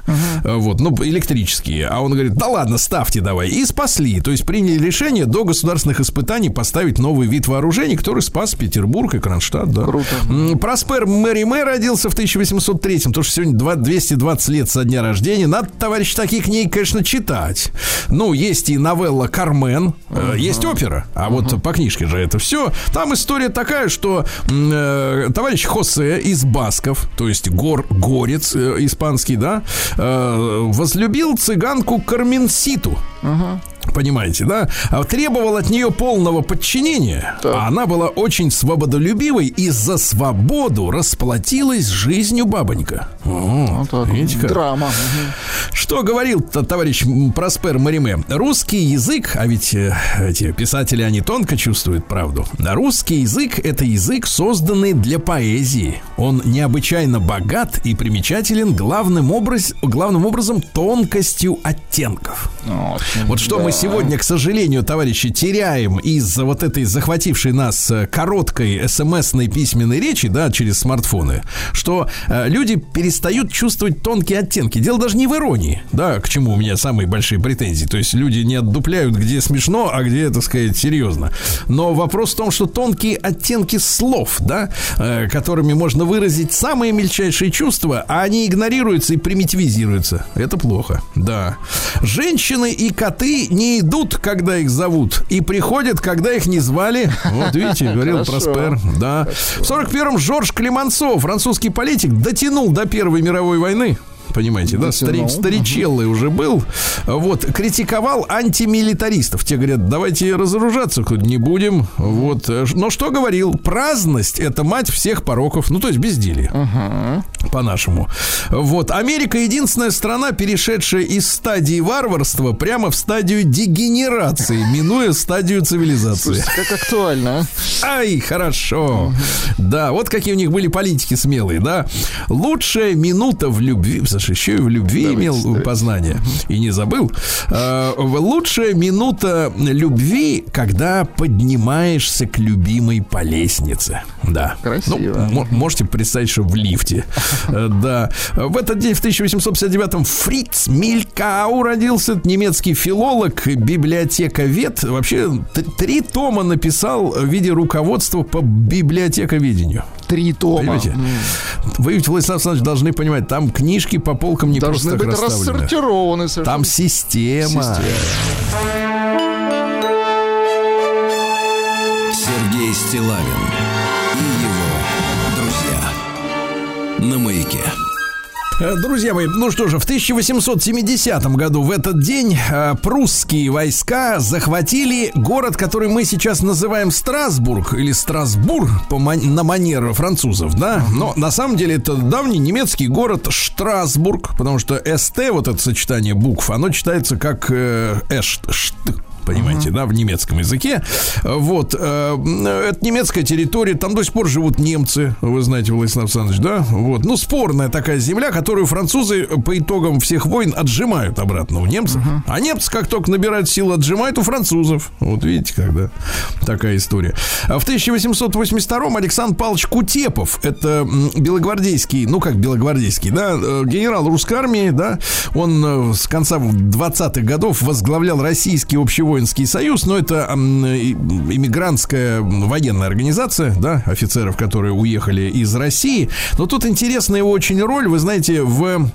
Э, вот, ну, электрические. А он говорит, да ладно, ставьте давай. И спасли, то есть приняли решение до государственных испытаний испытаний поставить новый вид вооружений, который спас Петербург и Кронштадт. Да. Круто. Проспер Мэри Мэ родился в 1803 потому что сегодня 220 лет со дня рождения. Надо, товарищ, такие книги, конечно, читать. Ну, есть и новелла «Кармен», uh-huh. есть опера, а uh-huh. вот по книжке же это все. Там история такая, что э, товарищ Хосе из Басков, то есть гор, горец э, испанский, да, э, возлюбил цыганку Карменситу. Понимаете, да, а требовал от нее полного подчинения. Так. А она была очень свободолюбивой и за свободу расплатилась жизнью бабонька. О, вот видите как? Драма. Что говорил товарищ Проспер Мариме? Русский язык, а ведь э, эти писатели, они тонко чувствуют правду. Русский язык – это язык, созданный для поэзии. Он необычайно богат и примечателен главным, образ, главным образом тонкостью оттенков. Очень, вот что да. мы сегодня, к сожалению, товарищи, теряем из-за вот этой захватившей нас э, короткой смс-ной письменной речи, да, через смартфоны, что э, люди перестают чувствовать тонкие оттенки. Дело даже не в иронии, да, к чему у меня самые большие претензии. То есть люди не отдупляют, где смешно, а где, так сказать, серьезно. Но вопрос в том, что тонкие оттенки слов, да, э, которыми можно выразить самые мельчайшие чувства, а они игнорируются и примитивизируются. Это плохо, да. Женщины и коты не идут, когда их зовут, и приходят, когда их не звали. Вот видите, говорил Проспер. Да. В 41-м Жорж Клемансо, французский политик, дотянул до Первой мировой войны понимаете, да, старик, старичеллый уже был, вот, критиковал антимилитаристов. Те говорят, давайте разоружаться не будем, вот. Но что говорил? Праздность – это мать всех пороков, ну, то есть безделье, uh-huh. по-нашему. Вот, Америка единственная страна, перешедшая из стадии варварства прямо в стадию дегенерации, минуя стадию цивилизации. Слушайте, как актуально, а? Ай, хорошо. Да, вот какие у них были политики смелые, да. Лучшая минута в любви, Саша, еще и в любви давайте, имел давайте. познание и не забыл. Э, лучшая минута любви, когда поднимаешься к любимой по лестнице. Да. Красиво. Ну, можете представить, что в лифте. (laughs) Э, да. В этот день, в 1859-м, Фриц Милькау родился, немецкий филолог, библиотековед. Вообще, три тома написал в виде руководства по библиотековедению три тома. Понимаете? Вы, ведь, Владислав Александрович, должны понимать, там книжки по полкам не должны просто быть рассортированы. Совершенно. Там система. система. Сергей Стилавин и его друзья на маяке. Друзья мои, ну что же, в 1870 году в этот день э, прусские войска захватили город, который мы сейчас называем Страсбург или Страсбур по ман- на манер французов, да? Но на самом деле это давний немецкий город Штрасбург, потому что СТ, вот это сочетание букв, оно читается как э, эш, шт, понимаете, uh-huh. да, в немецком языке. Вот. Э, это немецкая территория, там до сих пор живут немцы, вы знаете, Владислав Александрович, да? Вот. Ну, спорная такая земля, которую французы по итогам всех войн отжимают обратно у немцев. Uh-huh. А немцы, как только набирают силу, отжимают у французов. Вот видите, когда такая история. А в 1882-м Александр Павлович Кутепов, это белогвардейский, ну, как белогвардейский, да, э, генерал русской армии, да, он э, с конца 20-х годов возглавлял российский общевой воинский союз, но это иммигрантская военная организация, да, офицеров, которые уехали из России. Но тут интересная его очень роль, вы знаете, в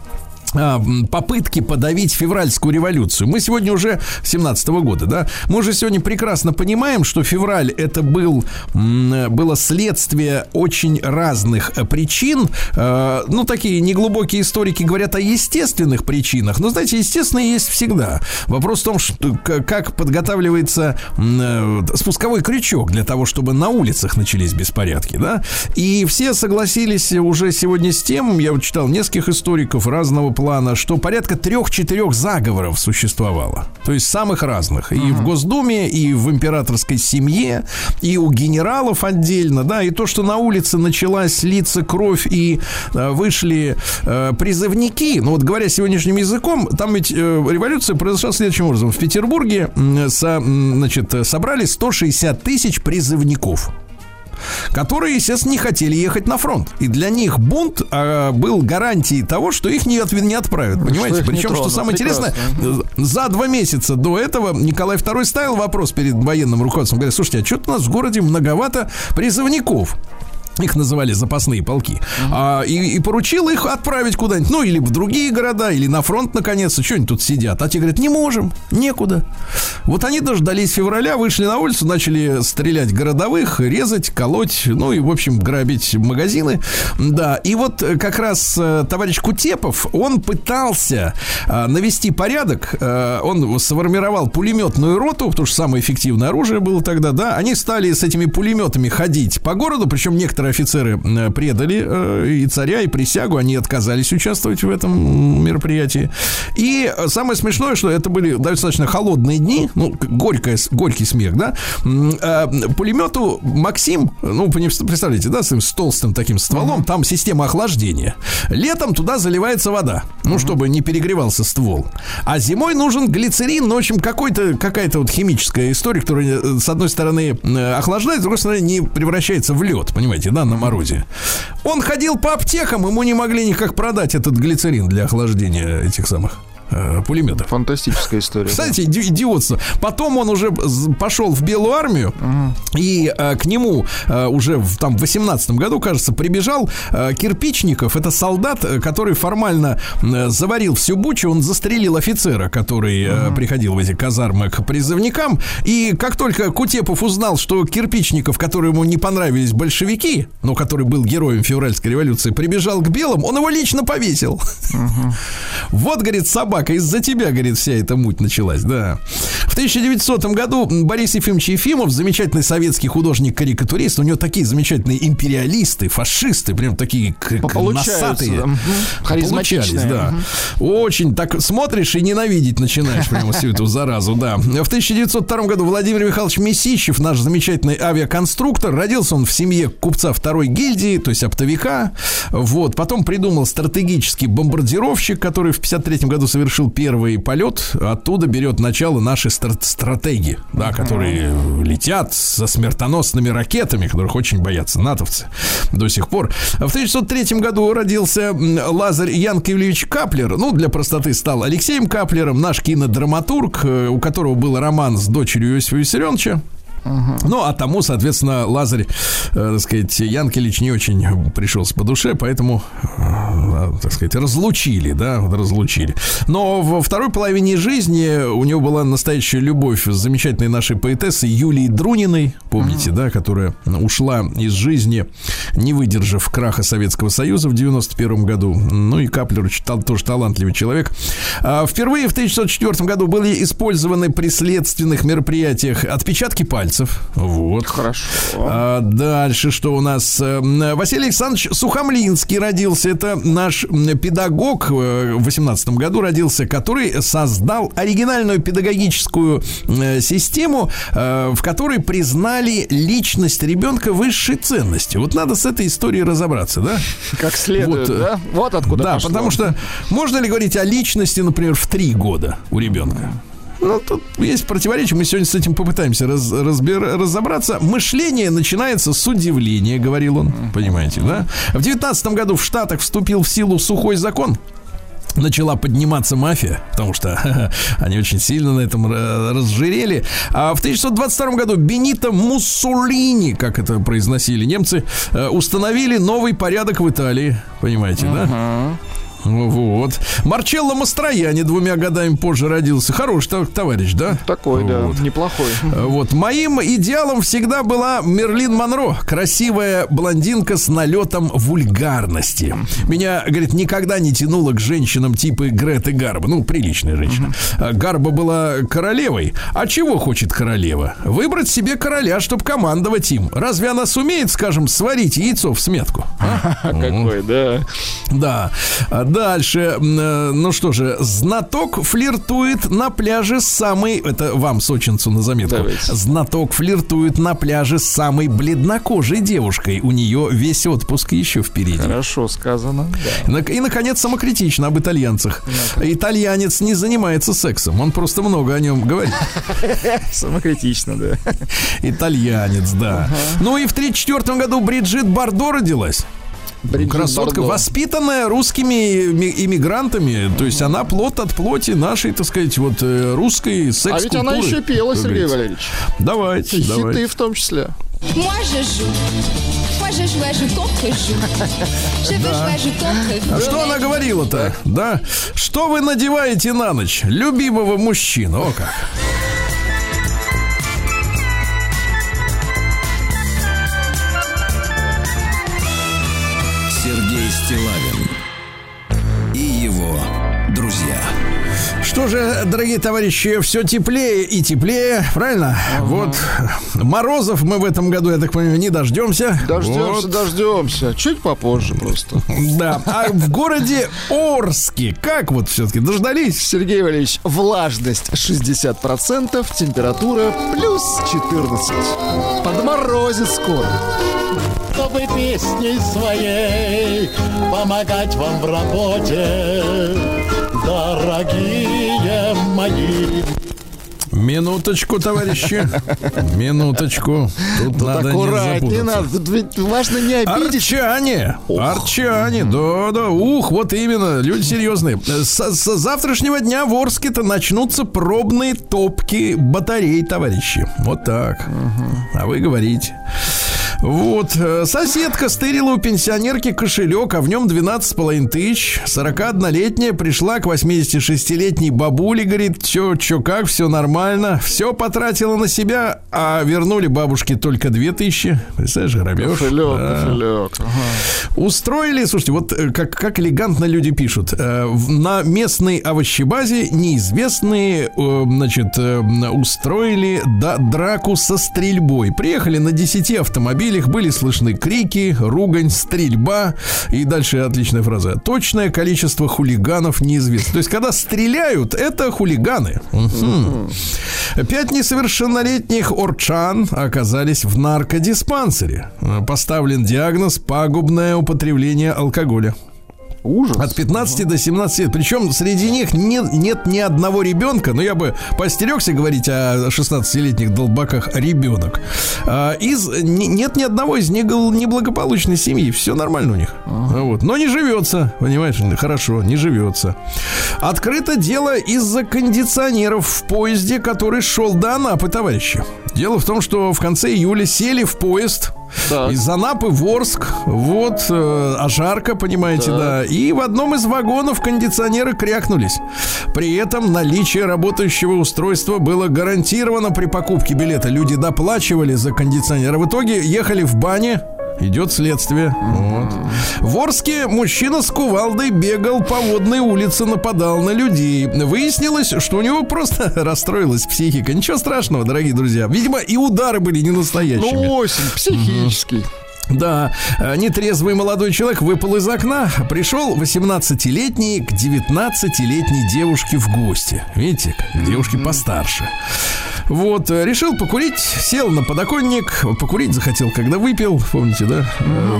попытки подавить февральскую революцию. Мы сегодня уже 17 -го года, да? Мы уже сегодня прекрасно понимаем, что февраль это был, было следствие очень разных э, причин. Э, ну, такие неглубокие историки говорят о естественных причинах. Но, знаете, естественные есть всегда. Вопрос в том, что, как подготавливается э, спусковой крючок для того, чтобы на улицах начались беспорядки, да? И все согласились уже сегодня с тем, я вот читал нескольких историков разного плана, что порядка трех-четырех заговоров существовало. То есть самых разных. И uh-huh. в Госдуме, и в императорской семье, и у генералов отдельно, да, и то, что на улице началась литься кровь и э, вышли э, призывники, ну вот говоря сегодняшним языком, там ведь э, революция произошла следующим образом. В Петербурге э, со, значит, собрали 160 тысяч призывников. Которые, естественно, не хотели ехать на фронт. И для них бунт э, был гарантией того, что их не, от, не отправят. Ну, понимаете? Что Причем, что самое Прекрасно. интересное, за два месяца до этого Николай II ставил вопрос перед военным руководством. Говорит, слушайте, а что-то у нас в городе многовато призывников их называли запасные полки, а, и, и поручил их отправить куда-нибудь, ну или в другие города, или на фронт наконец-то, что они тут сидят. А те говорят, не можем, некуда. Вот они дождались февраля, вышли на улицу, начали стрелять городовых, резать, колоть, ну и, в общем, грабить магазины. Да, и вот как раз э, товарищ Кутепов, он пытался э, навести порядок, э, он сформировал пулеметную роту, потому что самое эффективное оружие было тогда, да, они стали с этими пулеметами ходить по городу, причем некоторые некоторые офицеры э, предали э, и царя, и присягу, они отказались участвовать в этом мероприятии. И самое смешное, что это были достаточно холодные дни, ну, горькая, горький смех, да. Э, пулемету Максим, ну, представляете, да, с толстым таким стволом, там система охлаждения. Летом туда заливается вода, ну, чтобы не перегревался ствол. А зимой нужен глицерин, ну, в общем, какой-то, какая-то вот химическая история, которая, с одной стороны, охлаждает, с другой стороны, не превращается в лед, понимаете, на морозе. Он ходил по аптекам, ему не могли никак продать этот глицерин для охлаждения этих самых э, пулеметов. Фантастическая история. Кстати, да. идиотство. Потом он уже пошел в Белую армию, угу. и э, к нему э, уже в, там, в 18 году, кажется, прибежал э, Кирпичников. Это солдат, э, который формально э, заварил всю бучу. Он застрелил офицера, который э, угу. приходил в эти казармы к призывникам. И как только Кутепов узнал, что Кирпичников, который ему не понравились большевики, но который был героем февральской революции, прибежал к белым, он его лично повесил. Угу. Вот, говорит, собака собака, из-за тебя, говорит, вся эта муть началась, да. В 1900 году Борис Ефимович Ефимов, замечательный советский художник-карикатурист, у него такие замечательные империалисты, фашисты, прям такие носатые. Харизматичные. да. Угу. Очень так смотришь и ненавидеть начинаешь прямо всю эту заразу, да. В 1902 году Владимир Михайлович Месищев, наш замечательный авиаконструктор, родился он в семье купца второй гильдии, то есть оптовика. Вот. Потом придумал стратегический бомбардировщик, который в 1953 году совершил совершил первый полет, оттуда берет начало наши стр- стратеги, да, которые летят со смертоносными ракетами, которых очень боятся натовцы до сих пор. В 1903 году родился Лазарь Янковлевич Каплер, ну, для простоты стал Алексеем Каплером, наш кинодраматург, э, у которого был роман с дочерью Иосифа Виссарионовича, ну, а тому, соответственно, Лазарь, э, так сказать, Янкелич не очень пришелся по душе, поэтому, э, так сказать, разлучили, да, разлучили. Но во второй половине жизни у него была настоящая любовь с замечательной нашей поэтессой Юлией Друниной, помните, да, которая ушла из жизни, не выдержав краха Советского Союза в 91 году. Ну и Каплер тоже талантливый человек. А впервые в 1904 году были использованы при следственных мероприятиях отпечатки пальцев пальцев. Вот. Хорошо. А дальше что у нас? Эм, Василий Александрович Сухомлинский родился. Это наш педагог э, в 18 году родился, который создал оригинальную педагогическую э, систему, э, в которой признали личность ребенка высшей ценностью. Вот надо с этой историей разобраться, да? Как следует, вот, да? Вот откуда Да, пошло. потому что можно ли говорить о личности, например, в три года у ребенка? Ну, тут есть противоречие. Мы сегодня с этим попытаемся раз, разбер, разобраться. Мышление начинается с удивления, говорил он. Понимаете, да? В 19 году в Штатах вступил в силу сухой закон, начала подниматься мафия, потому что (laughs) они очень сильно на этом разжирели. А в 1922 году Бенито Муссолини, как это произносили немцы, э, установили новый порядок в Италии. Понимаете, uh-huh. да? Вот. Марчелло Мастрояни двумя годами позже родился. Хороший товарищ, да? Такой, вот. да, неплохой. Вот. Моим идеалом всегда была Мерлин Монро. Красивая блондинка с налетом вульгарности. Меня, говорит, никогда не тянуло к женщинам типа Греты Гарба. Ну, приличная женщина. Uh-huh. Гарба была королевой. А чего хочет королева? Выбрать себе короля, чтобы командовать им. Разве она сумеет, скажем, сварить яйцо в сметку? А? (laughs) Какой, да. Да. Дальше, э, ну что же, знаток флиртует на пляже с самой, это вам, сочинцу, на заметку. Давайте. Знаток флиртует на пляже с самой бледнокожей девушкой. У нее весь отпуск еще впереди. Хорошо сказано. Да. И, наконец, самокритично об итальянцах. Итальянец не занимается сексом, он просто много о нем говорит. (laughs) Самокритично, да. Итальянец, да. Ну и в 1934 году Бриджит Бардо родилась. Бриджит Красотка, Бардо. воспитанная русскими ми- иммигрантами. То есть она плод от плоти нашей, так сказать, вот э, русской секс А ведь она еще пела, Сергей Валерьевич. Давайте, И давайте. хиты в том числе. Moi je joue. Moi je joue, je contre-joue. Je veux jouer, je contre А что она говорила-то? Да? Что вы надеваете на ночь? Любимого мужчину. О как. Стилавин и его друзья. Что же, дорогие товарищи, все теплее и теплее, правильно? Вот морозов мы в этом году, я так понимаю, не дождемся. Дождемся, Вот. дождемся. Чуть попозже просто. (laughs) Да. А в городе Орске, как вот все-таки дождались? Сергей Валерьевич, влажность 60%, температура плюс 14. Подморозит скоро. Чтобы песней своей помогать вам в работе, дорогие мои. Минуточку, товарищи. (laughs) Минуточку. Тут надо не Аккуратнее запутаться. надо. Тут важно не обидеть. Арчане, арчане, да, да, ух, вот именно, люди серьезные. С, с завтрашнего дня в Орске-то начнутся пробные топки батарей, товарищи. Вот так. А вы говорите. Вот, э, соседка стырила у пенсионерки кошелек, а в нем 12,5 тысяч. 41-летняя пришла к 86-летней бабуле, говорит, чё, чё, как, все нормально. Все потратила на себя, а вернули бабушке только 2 тысячи. Представляешь, грабеж. Кошелек, Да. кошелек. Ага. Устроили, слушайте, вот э, как, как элегантно люди пишут. э, на местной овощебазе неизвестные, э, значит, устроили драку со стрельбой. Приехали на 10 автомобилях, были слышны крики, ругань, стрельба. И дальше отличная фраза. Точное количество хулиганов неизвестно. То есть, когда стреляют, это хулиганы. Мгм. Пять несовершеннолетних орчан оказались в наркодиспансере. Поставлен диагноз пагубное употребление алкоголя. Ужас. От 15 до 17 лет. Причем среди них не- нет ни одного ребенка. Но я бы постерегся говорить о 16-летних долбаках ребенок. А, из, не- нет ни одного из них неблагополучной семьи. Все нормально у них. Вот. Но не живется. Понимаешь? Хорошо, не живется. Открыто дело из-за кондиционеров в поезде, который шел до Анапы, товарищи. Дело в том, что в конце июля сели в поезд Так. из Анапы в Орск. Вот, э, а жарко, понимаете, да. И в одном из вагонов кондиционеры крякнулись. При этом наличие работающего устройства было гарантировано при покупке билета. Люди доплачивали за кондиционер. А в итоге ехали в бане. Идет следствие. Вот. В Орске мужчина с кувалдой бегал по водной улице, нападал на людей. Выяснилось, что у него просто (laughs) расстроилась психика. Ничего страшного, дорогие друзья. Видимо, и удары были не настоящими. Ну, осень, психический. Да, э, нетрезвый молодой человек выпал из окна, пришел 18-летний к 19-летней девушке в гости. Видите, к девушке постарше. Вот, э, решил покурить, сел на подоконник, покурить захотел, когда выпил, помните, да? Э,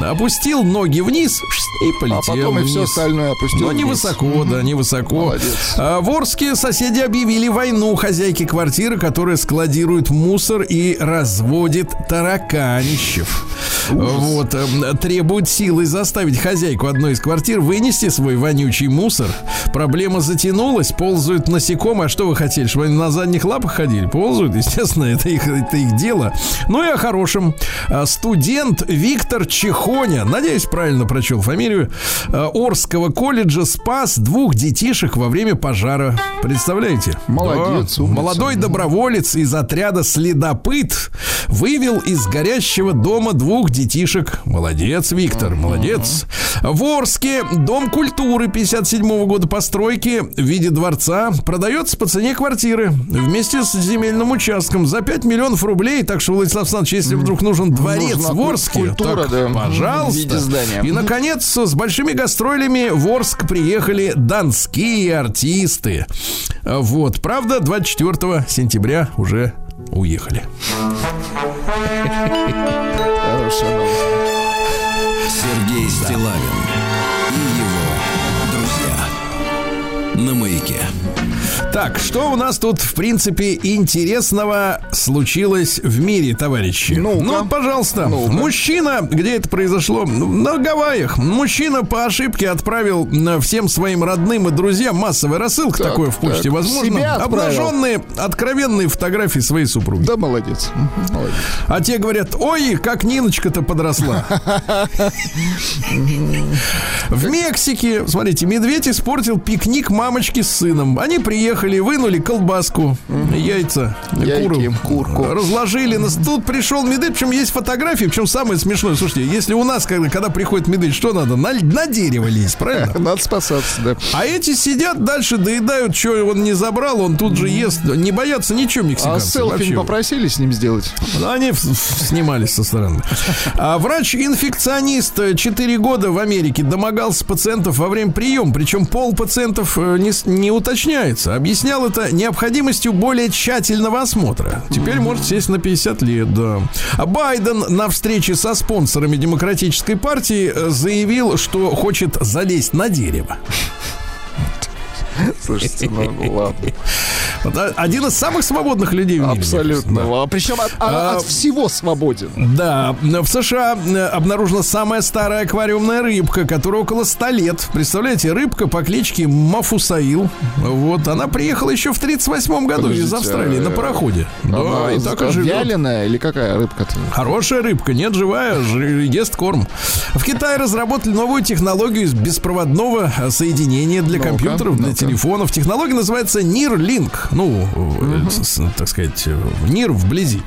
да. Опустил ноги вниз и полетел А потом и все вниз. остальное опустил. Но не вниз. высоко, да, не высоко. Молодец. А, В Орске соседи объявили войну хозяйке квартиры, которая складирует мусор и разводит тараканищев. Вот, эм, требует силой заставить хозяйку одной из квартир вынести свой вонючий мусор. Проблема затянулась, ползают насекомые. А что вы хотели, чтобы они на задних лапах ходили? Ползают, (laughs) естественно, это их, это их дело. Ну и о хорошем. А, Студент Виктор Чехоня, надеюсь, правильно прочел фамилию, а, Орского колледжа спас двух детишек во время пожара. Представляете? Молодец, Да. умница. Молодой доброволец из отряда «Следопыт» вывел из горящего дома двух детишек. Молодец, Виктор, молодец. В Орске дом культуры 57 года постройки в виде дворца продается по цене квартиры вместе с земельным участком за 5 миллионов рублей. Так что, Владислав Александрович, если вдруг нужен дворец Нужна в Орске, культура, так, да, пожалуйста. здания. И, наконец, с большими гастролями в Орск приехали донские артисты. Вот, правда, 24 сентября уже уехали. Новость. Сергей Стилавин и его друзья. На маяке. Так, что у нас тут, в принципе, интересного случилось в мире, товарищи? Ну-ка. Ну, пожалуйста. Ну-ка. Мужчина, где это произошло? Ну, На Гавайях. Мужчина по ошибке отправил на всем своим родным и друзьям массовый рассылка Так, такое в почте, так. возможно. Обнаженные, откровенные фотографии своей супруги. Да, молодец. А те говорят, ой, как Ниночка-то подросла. (laughs) В Мексике, смотрите, медведь испортил пикник мамочки с сыном. Они приехали, вынули колбаску, яйца, Яйки, куру, курку. разложили. Нас- Тут пришел медведь, причем есть фотографии, причем самое смешное. Слушайте, если у нас, когда, когда приходит медведь, что надо? На, на дерево лезть, правильно? (laughs) Надо спасаться, да. А эти сидят дальше, доедают, что он не забрал, он тут же ест. Не боятся ничего А мексиканцы. селфи вообще. не попросили с ним сделать? Они снимались со стороны. А врач-инфекционист 4 года в Америке домогался пациентов во время приема. Причем пол пациентов э, не, не уточняется. Объяснял это необходимостью более тщательного осмотра. Теперь может сесть на 50 лет, да. А Байден на встрече со спонсорами Демократической партии э, заявил, что хочет залезть на дерево. (laughs) Слушайте, ну ладно. Вот, а, Один из самых свободных людей в мире. да. Абсолютно. А Причем от, а- А, от всего свободен. Да, в США э, обнаружена самая старая аквариумная рыбка, которая около 100 лет. Представляете, рыбка по кличке Мафусаил. Вот, она приехала еще в 38 году из Подождите, Австралии на а, пароходе. Да, Она и так и живет. вяленая или какая рыбка-то? Хорошая рыбка, нет, живая, ест корм. В Китае разработали новую технологию из беспроводного э, соединения для Ну-ка, компьютеров, для. Телефонов. Технология называется NIR-Link. Ну, с- так сказать, э, NIR вблизи.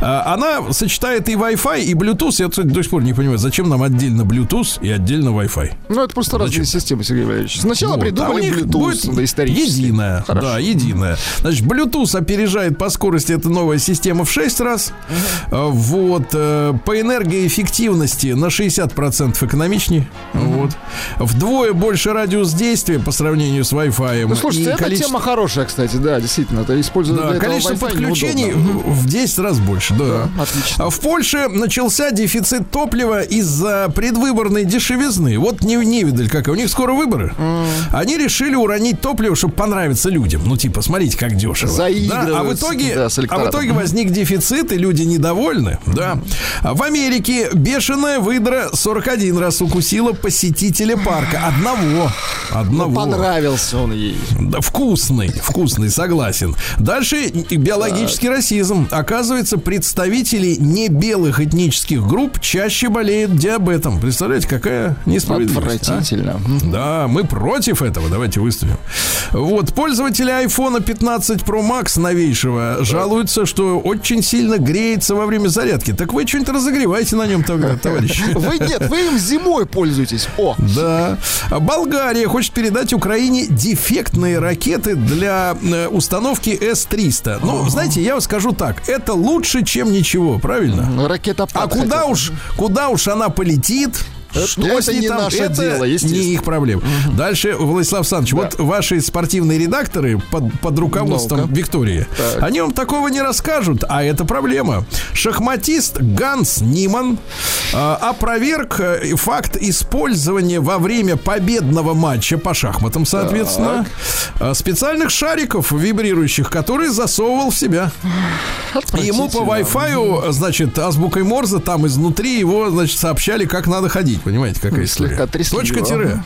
А, Она сочетает и Wi-Fi, и Bluetooth. Я кстати, до сих пор не понимаю, зачем нам отдельно Bluetooth и отдельно Wi-Fi. Ну, это просто разные Зачем? системы, Сергей Валерьевич. Сначала Вот, а придумали них Bluetooth, да, исторически. Единая, Хорошо. да, единая. Значит, Bluetooth опережает по скорости эта новая система в 6 раз. А, Вот. э, По энергоэффективности на 60% экономичнее. Вот. Вдвое больше радиус действия по сравнению с Wi-Fi. Ну, слушайте, эта количество- тема хорошая, кстати, да, действительно. Это используют да, количество Wi-Fi подключений неудобно. в 10 раз больше, да. Да, отлично. А в Польше начался дефицит топлива из-за предвыборной дешевизны. Вот не, не видали, как у них скоро выборы. Они решили уронить топливо, чтобы понравиться людям. Ну, типа, смотрите, как дешево. Да, а в итоге, да, а в итоге возник дефицит, и люди недовольны. Да. В Америке бешеная выдра 41 раз укусила посетителя парка. Одного. Одного. Ну, Понравился он ей. Да, вкусный, вкусный, согласен. Дальше биологический расизм. Оказывается, представители не белых этнических групп чаще болеют диабетом. Представляете, какая несправедливость. а? Отвратительно. Да, мы против этого. Давайте выступим. Вот, пользователи iPhone 15 Pro Max новейшего жалуются, что очень сильно греется во время зарядки. Так вы что-нибудь разогревайте на нем тогда, товарищи. (laughs) Вы нет, вы им зимой пользуетесь. О, Да. А Болгария хочет передать Украине дефектные ракеты для э, установки С-300. Ну, знаете, я вам скажу так. Это лучше, чем ничего, правильно? ракета А куда уж, куда уж она полетит? Это- Что это с ней не там? наше Это дело. Не их проблем. Дальше, Владислав Александрович, вот ваши спортивные редакторы под, под руководством Ну-ка. Виктории, Так. они вам такого не расскажут, а это проблема. Шахматист Ганс Ниман а, опроверг э, факт использования во время победного матча по шахматам, соответственно, а, специальных шариков вибрирующих, которые засовывал в себя. И ему по Wi-Fi, значит, азбукой Морзе там изнутри его, значит, сообщали, как надо ходить. Понимаете, какая история? Слегка Точка тире.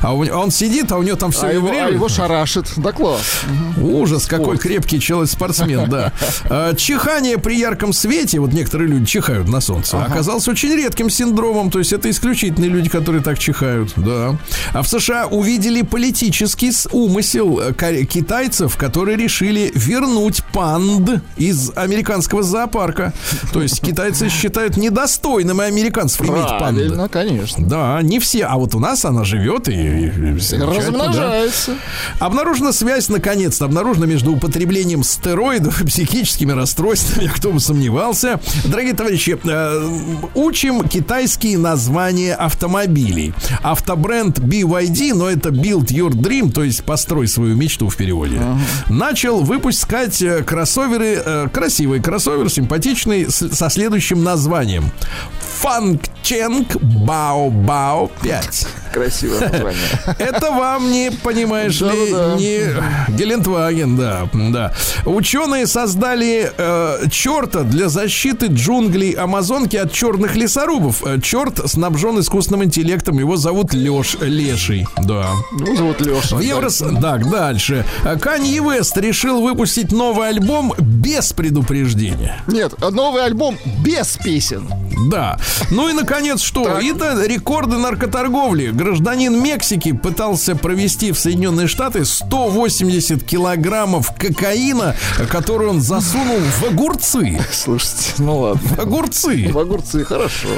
А, а он сидит, а у него там все А его, а вибрирует. его шарашит. Да класс. Ужас, какой крепкий человек спортсмен, да. (laughs) А, Чихание при ярком свете, вот некоторые люди чихают на солнце, оказалось очень редким синдромом, то есть это исключительные люди, которые так чихают, да. А в США увидели политический умысел э, китайцев, которые решили вернуть панд из американского зоопарка. То есть китайцы считают недостойным и американцев иметь панд. Конечно. Да, не все, а вот у нас она живет и, и- и замечательно, да. Размножается. Обнаружена связь, наконец-то, обнаружена между употреблением стероидов и психическими расстройствами, кто бы сомневался. Дорогие товарищи, э, учим китайские названия автомобилей. Автобренд BYD, но это Build Your Dream, то есть построй свою мечту в переводе, начал выпускать э, кроссоверы, э, красивый кроссовер, симпатичный, с- со следующим названием. Фанкченг Бао Бао 5. Красивое название. Это вам не, понимаешь ли, не Гелендваген, да, да. Ученые создали э, черта для защиты джунглей Амазонки от черных лесорубов. Э, Черт снабжен искусственным интеллектом, его зовут Леш Леший, да. Ну, зовут Леша. В Еврос... Так, дальше. Канье Вест решил выпустить новый альбом без предупреждения. Нет, новый альбом без песен. Да. Ну и, наконец, что? Так. Это рекорды наркоторговли. Гражданин Мексики пытался провести в Соединенные Штаты 180 килограммов кокаина, который он засунул в огурцы. Слушайте, ну ладно. В огурцы. В огурцы хорошо.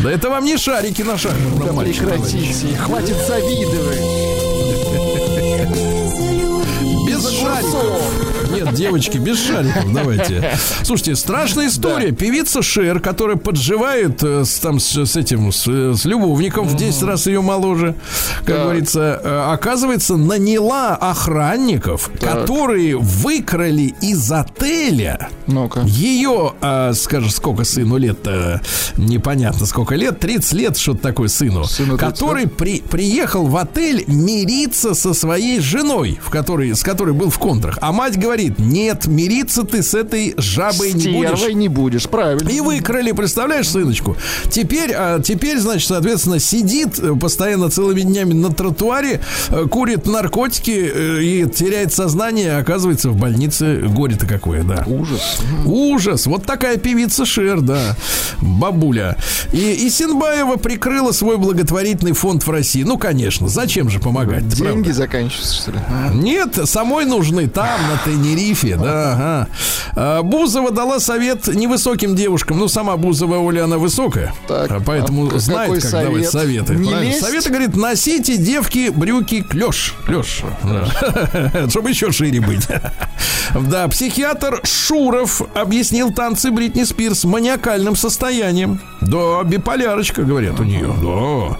Да это вам не шарики на шахматном Да матче, прекратите. Хватит завидовать. Без шариков. Девочки, без шариков, давайте. Слушайте, страшная история. Певица Шер, которая подживает э, с, там, с, с этим, с, э, с любовником в 10 раз ее моложе, как Так. говорится, э, оказывается, наняла охранников, которые выкрали из отеля Ну-ка. ее, а, скажешь, сколько сыну лет непонятно сколько лет, 30 лет, что-то такое сыну, Сыну 30 который при, приехал в отель мириться со своей женой, в которой, с которой был в контрах. А мать говорит, нет, мириться ты с этой жабой не будешь. Стервой не будешь, правильно. И выкрали, представляешь, сыночку. Теперь, а, теперь, значит, соответственно, сидит э, постоянно целыми днями на тротуаре, э, курит наркотики э, и теряет сознание, а оказывается в больнице. Горе-то какое, да. Ужас. Ужас. Вот такая певица Шер, да. Бабуля. И Исенбаева прикрыла свой благотворительный фонд в России. Ну, конечно, зачем же помогать? Деньги заканчиваются, что ли? Нет, самой нужны там, на Тенерифе, да, ага. А, Бузова дала совет невысоким девушкам. Ну, сама Бузова, Оля, она высокая. Так, а поэтому а знает, как давать совет? советы. Не Правильно. лезть? Советы, говорит, носите, девки, брюки, клеш. Клеш. Да. (laughs) Чтобы еще шире быть. (laughs) Да, психиатр Шуров объяснил танцы Бритни Спирс маниакальным состоянием. Да, биполярочка, говорят у нее. Да.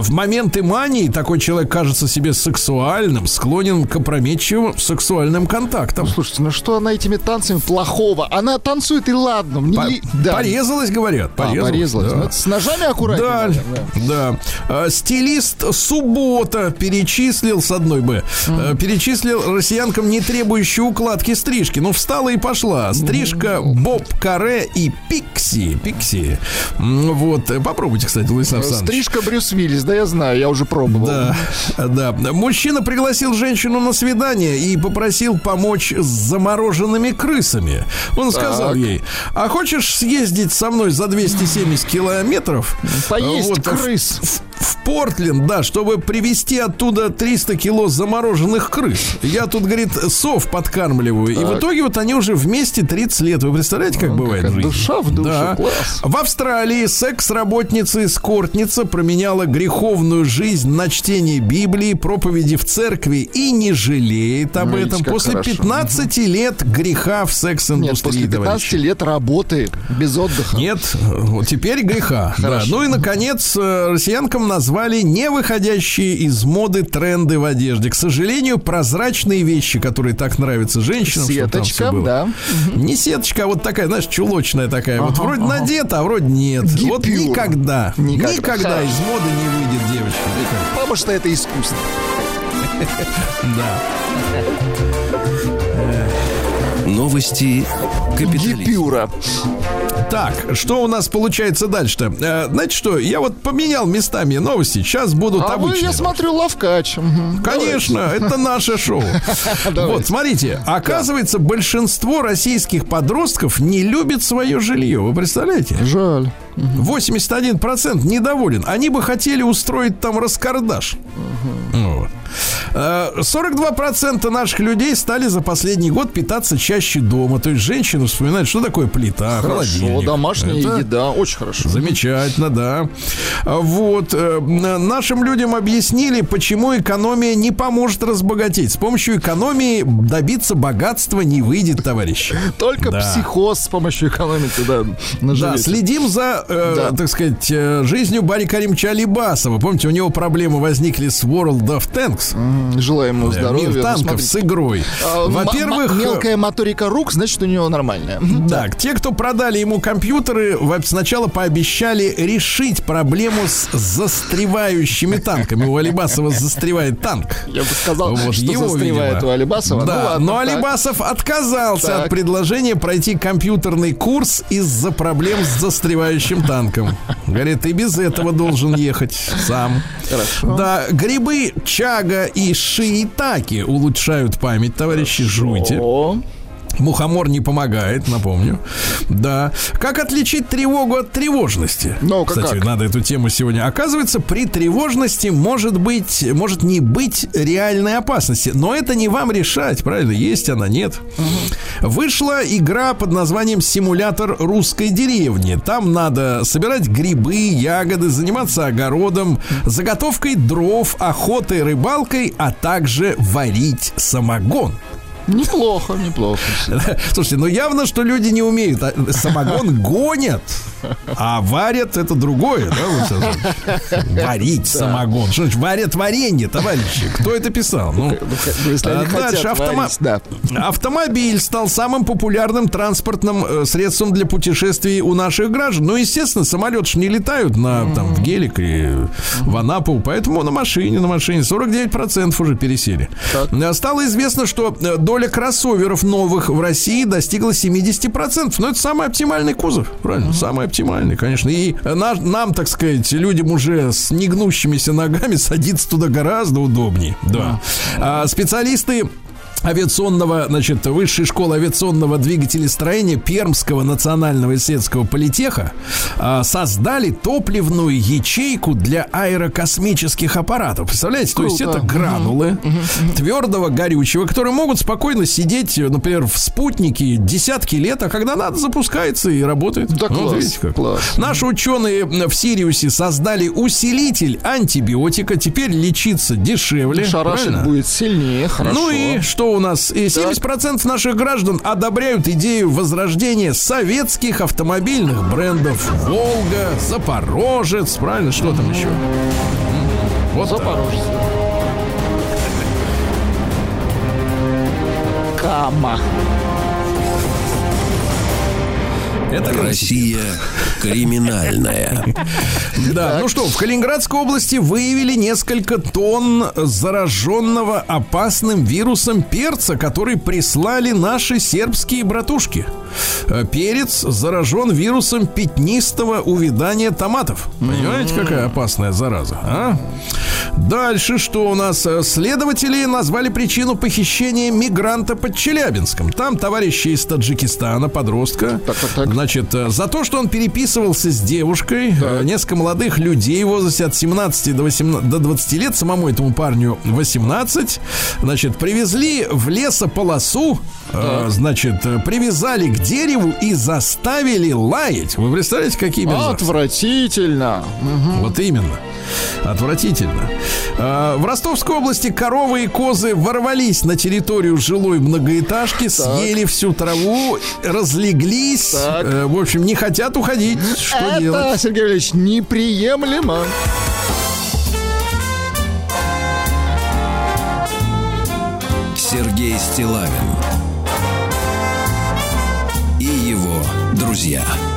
В моменты мании такой человек кажется себе сексуальным, склонен к опрометчивым сексуальным контактам. Слушайте, ну что она этими танцами плохого? Она танцует и ладно. Мне По- да. Порезалась, говорят. А, порезалась. да. Ну, с ножами аккуратнее. Да, наверное, да. А, Стилист Суббота перечислил с одной Б. э, Перечислил россиянкам не требующие укладки стрижки. Ну, встала и пошла. Стрижка Боб Каре и Пикси. Пикси. Вот. Попробуйте, кстати, Владислав Александрович. Стрижка Брюс Уиллис, да я знаю, я уже пробовал. Да, да. Мужчина пригласил женщину на свидание и попросил помочь с замороженными крысами. Он сказал Так. ей, а хочешь съездить со мной за 270 километров? Поесть Вот, в- крыс. В, в Портленд, да, чтобы привезти оттуда 300 кило замороженных крыс. Я тут, говорит, сов подкармливаю. И в Так. итоге вот они уже вместе 30 лет. Вы представляете, как бывает в какая жизни? душа в душу, Да. класс. В Австралии секс-работница и скортница променяла греховную жизнь на чтение Библии, проповеди в церкви и не жалеет об Ну, видите, этом после хорошо. 15 лет греха в Нет, секс-индустрии. после 15 товарищи. лет работы без отдыха. Нет, вот теперь греха. Да. Ну и, наконец, э, россиянкам назвали не выходящие из моды тренды в одежде. К сожалению, прозрачные вещи, которые так нравятся женщинам. чтобы там всё Сеточка, было. да. Не сеточка, а вот такая, знаешь, чулочная такая. вот Ага, вроде ага. надета, а вроде нет. Вот Гипюр. никогда, Никогда. никогда, из моды не выйдет девочка. Никогда. Потому что это искусство. (laughs) Да. Новости капитализма. Гипюра. Так, что у нас получается дальше-то? Э, знаете что, я вот поменял местами новости. Сейчас будут А вы, обычные. я смотрю, лавкач. Конечно, это наше шоу. (laughs) Вот, смотрите, оказывается, большинство российских подростков не любит свое жилье. Вы представляете? Жаль. 81% недоволен. Они бы хотели устроить там раскардаш. Вот. Э, 42% наших людей стали за последний год питаться чаще дома. То есть женщины вспоминают, что такое плита, Хорошо, холодильник. домашняя Это еда, очень хорошо. Замечательно, да. А Вот. э, Нашим людям объяснили, почему экономия не поможет разбогатеть. С помощью экономии добиться богатства не выйдет, товарищи. Только Да. психоз с помощью экономики, да, Да, следим за, э, Да. так сказать, э, жизнью Барри Каримовича Алибасова. Помните, у него проблемы возникли с World of Tanks. М, Желаем ему Э, здоровья. Мир Ну, танков с игрой. а, Во-первых, мелкая моторика рук, значит, у него нормальная. (laughs) Так, те, кто продали ему компьютеры, сначала пообещали решить проблему с застревающими танками. У Алибасова застревает танк. Я бы сказал, Вот что его, застревает видимо. у Алибасова. Да, Ну ладно, но так. Алибасов отказался Так. от предложения пройти компьютерный курс из-за проблем с застревающим танком. Говорит, ты без этого должен ехать сам. Хорошо. Да, грибы чага и шиитаки улучшают память, товарищи, жуйте. Мухомор не помогает, напомню. Да. Как отличить тревогу от тревожности? Ну-ка, Кстати, как? надо эту тему сегодня. Оказывается, при тревожности может быть, может не быть реальной опасности. Но это не вам решать, правильно? Есть она, нет. Вышла игра под названием «Симулятор русской деревни». Там надо собирать грибы, ягоды, заниматься огородом, заготовкой дров, охотой, рыбалкой, а также варить самогон. Неплохо, неплохо. (laughs) Слушайте, ну явно, что люди не умеют. А Самогон гонят, а варят это другое, да, Александрович? Варить самогон. Что значит варят варенье, товарищи? Кто это писал? Ну, Ну, а дальше да. Автомобиль стал самым популярным транспортным э, средством для путешествий у наших граждан. Ну, естественно, самолеты ж не летают на, там, в Гелик и в Анапу, поэтому на машине, на машине 49% уже пересели. Э, Стало известно, что э, доля кроссоверов новых в России достигла 70%. Но это самый оптимальный кузов, правильно? Самый оптимальный, конечно. И э, на- нам, так сказать, людям уже с негнущимися ногами садиться туда гораздо удобнее. Да. А специалисты авиационного, значит, высшей школы авиационного двигателестроения Пермского национального исследовательского политеха а, создали топливную ячейку для аэрокосмических аппаратов. Представляете, то есть Круто. это гранулы твердого горючего, которые могут спокойно сидеть, например, в спутнике десятки лет, а когда надо, запускается и работает. Да Вот класс, видите как. класс. Наши ученые в Сириусе создали усилитель антибиотика. Теперь лечиться дешевле. Шарашить правильно? будет сильнее, хорошо. Ну и что у нас? И 70% наших граждан одобряют идею возрождения советских автомобильных брендов. Волга, Запорожец, правильно? Что там еще? Вот так. Запорожец. Кама. Это Россия криминальная. Да, ну что, в Калининградской области выявили несколько тонн зараженного опасным вирусом перца, который прислали наши сербские братушки. Э, Перец заражен вирусом пятнистого увядания томатов. Понимаете, какая опасная зараза, а? Дальше что у нас? Э, Следователи назвали причину похищения мигранта под Челябинском. Там товарищи из Таджикистана, подростка, Так, так, так. Значит, э, за то, что он переписывался с девушкой, э, несколько молодых людей в возрасте от 17 до, 18, до 20 лет, самому этому парню 18, значит, привезли в лесополосу, э, значит, привязали к дереву и заставили лаять. Вы представляете, какие мерзавцы? Отвратительно. Мгм. Вот именно. Отвратительно. А, В Ростовской области коровы и козы ворвались на территорию жилой многоэтажки, съели всю траву, разлеглись. Так. Э, В общем, не хотят уходить. Что Это, делать? Сергей Валерьевич, неприемлемо. Сергей Стилавин друзья.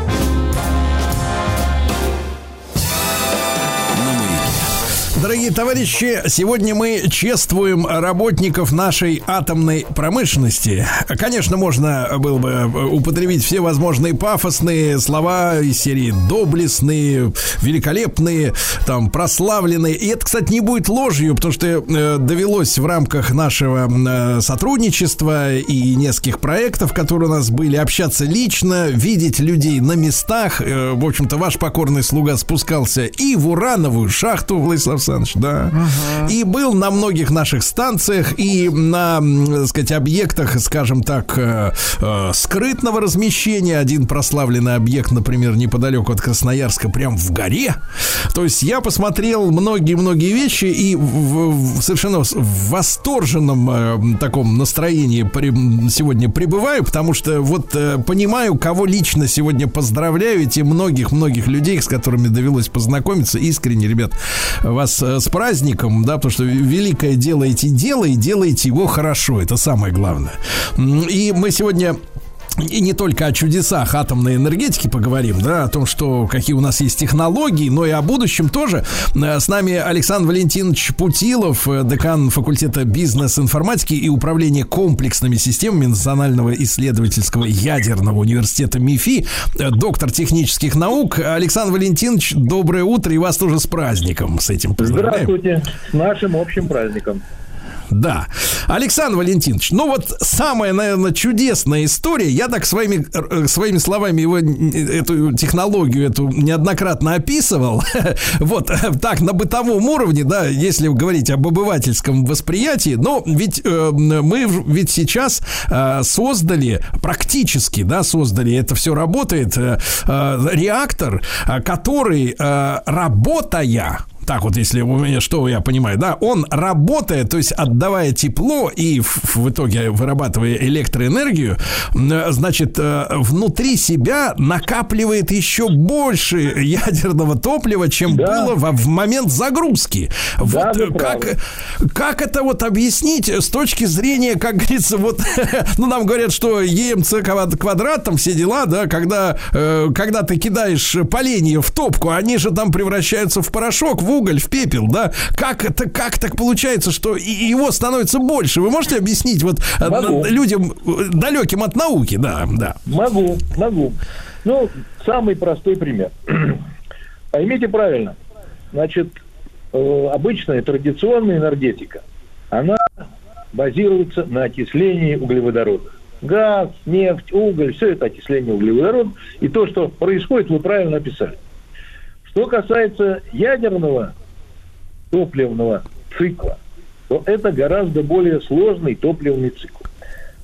Дорогие товарищи, сегодня мы чествуем работников нашей атомной промышленности. Конечно, можно было бы употребить все возможные пафосные слова из серии доблестные, великолепные, там, прославленные. И это, кстати, не будет ложью, потому что э, довелось в рамках нашего э, сотрудничества и нескольких проектов, которые у нас были, общаться лично, видеть людей на местах. Э, в общем-то, ваш покорный слуга спускался и в урановую шахту, Владислав Александрович, да. И был на многих наших станциях и на, так сказать, объектах, скажем так, э, э, скрытного размещения. Один прославленный объект, например, неподалеку от Красноярска, прям в горе. То есть я посмотрел многие-многие вещи и в, в совершенно в восторженном э, таком настроении при- сегодня пребываю, потому что вот э, понимаю, кого лично сегодня поздравляю, эти многих-многих людей, с которыми довелось познакомиться. Искренне, ребят, вас э, с праздником, да, потому что великое делаете дело и делаете его хорошо. Это самое главное. И мы сегодня и не только о чудесах атомной энергетики поговорим, да, о том, что какие у нас есть технологии, но и о будущем тоже. Э, С нами Александр Валентинович Путилов, э, декан факультета бизнес-информатики и управления комплексными системами Национального исследовательского ядерного университета МИФИ, э, доктор технических наук. Александр Валентинович, доброе утро и вас тоже с праздником, с этим поздравляем. Здравствуйте, с нашим общим праздником. Да. Александр Валентинович, ну вот самая, наверное, чудесная история, я так своими, э, своими словами его, э, эту технологию эту неоднократно описывал, (laughs) вот э, так, на бытовом уровне, да, если говорить об обывательском восприятии, но ведь мы ведь сейчас создали, практически, да, создали, это все работает, реактор, который, работая, так вот, если у меня, что я понимаю, да, он работает, то есть отдавая тепло и в, в итоге вырабатывая электроэнергию, значит, э, внутри себя накапливает еще больше ядерного топлива, чем Да. было во- в момент загрузки. вот вы э, как, как это вот объяснить с точки зрения, как говорится, вот, (laughs) ну, нам говорят, что ЕМЦ квад- квадрат, там все дела, да, когда, э, когда ты кидаешь поленья в топку, они же там превращаются в порошок, в уголь, в пепел, да. Как это, как так получается, что его становится больше? Вы можете объяснить вот э, Могу. людям э, далеким от науки, да, да. Могу, могу. Ну, самый простой пример. (clears throat) Поймите правильно. Значит, э, обычная традиционная энергетика, она базируется на окислении углеводородов. Газ, нефть, уголь, все это окисление углеводородов. И то, что происходит, вы правильно описали. Что касается ядерного топливного цикла, то это гораздо более сложный топливный цикл.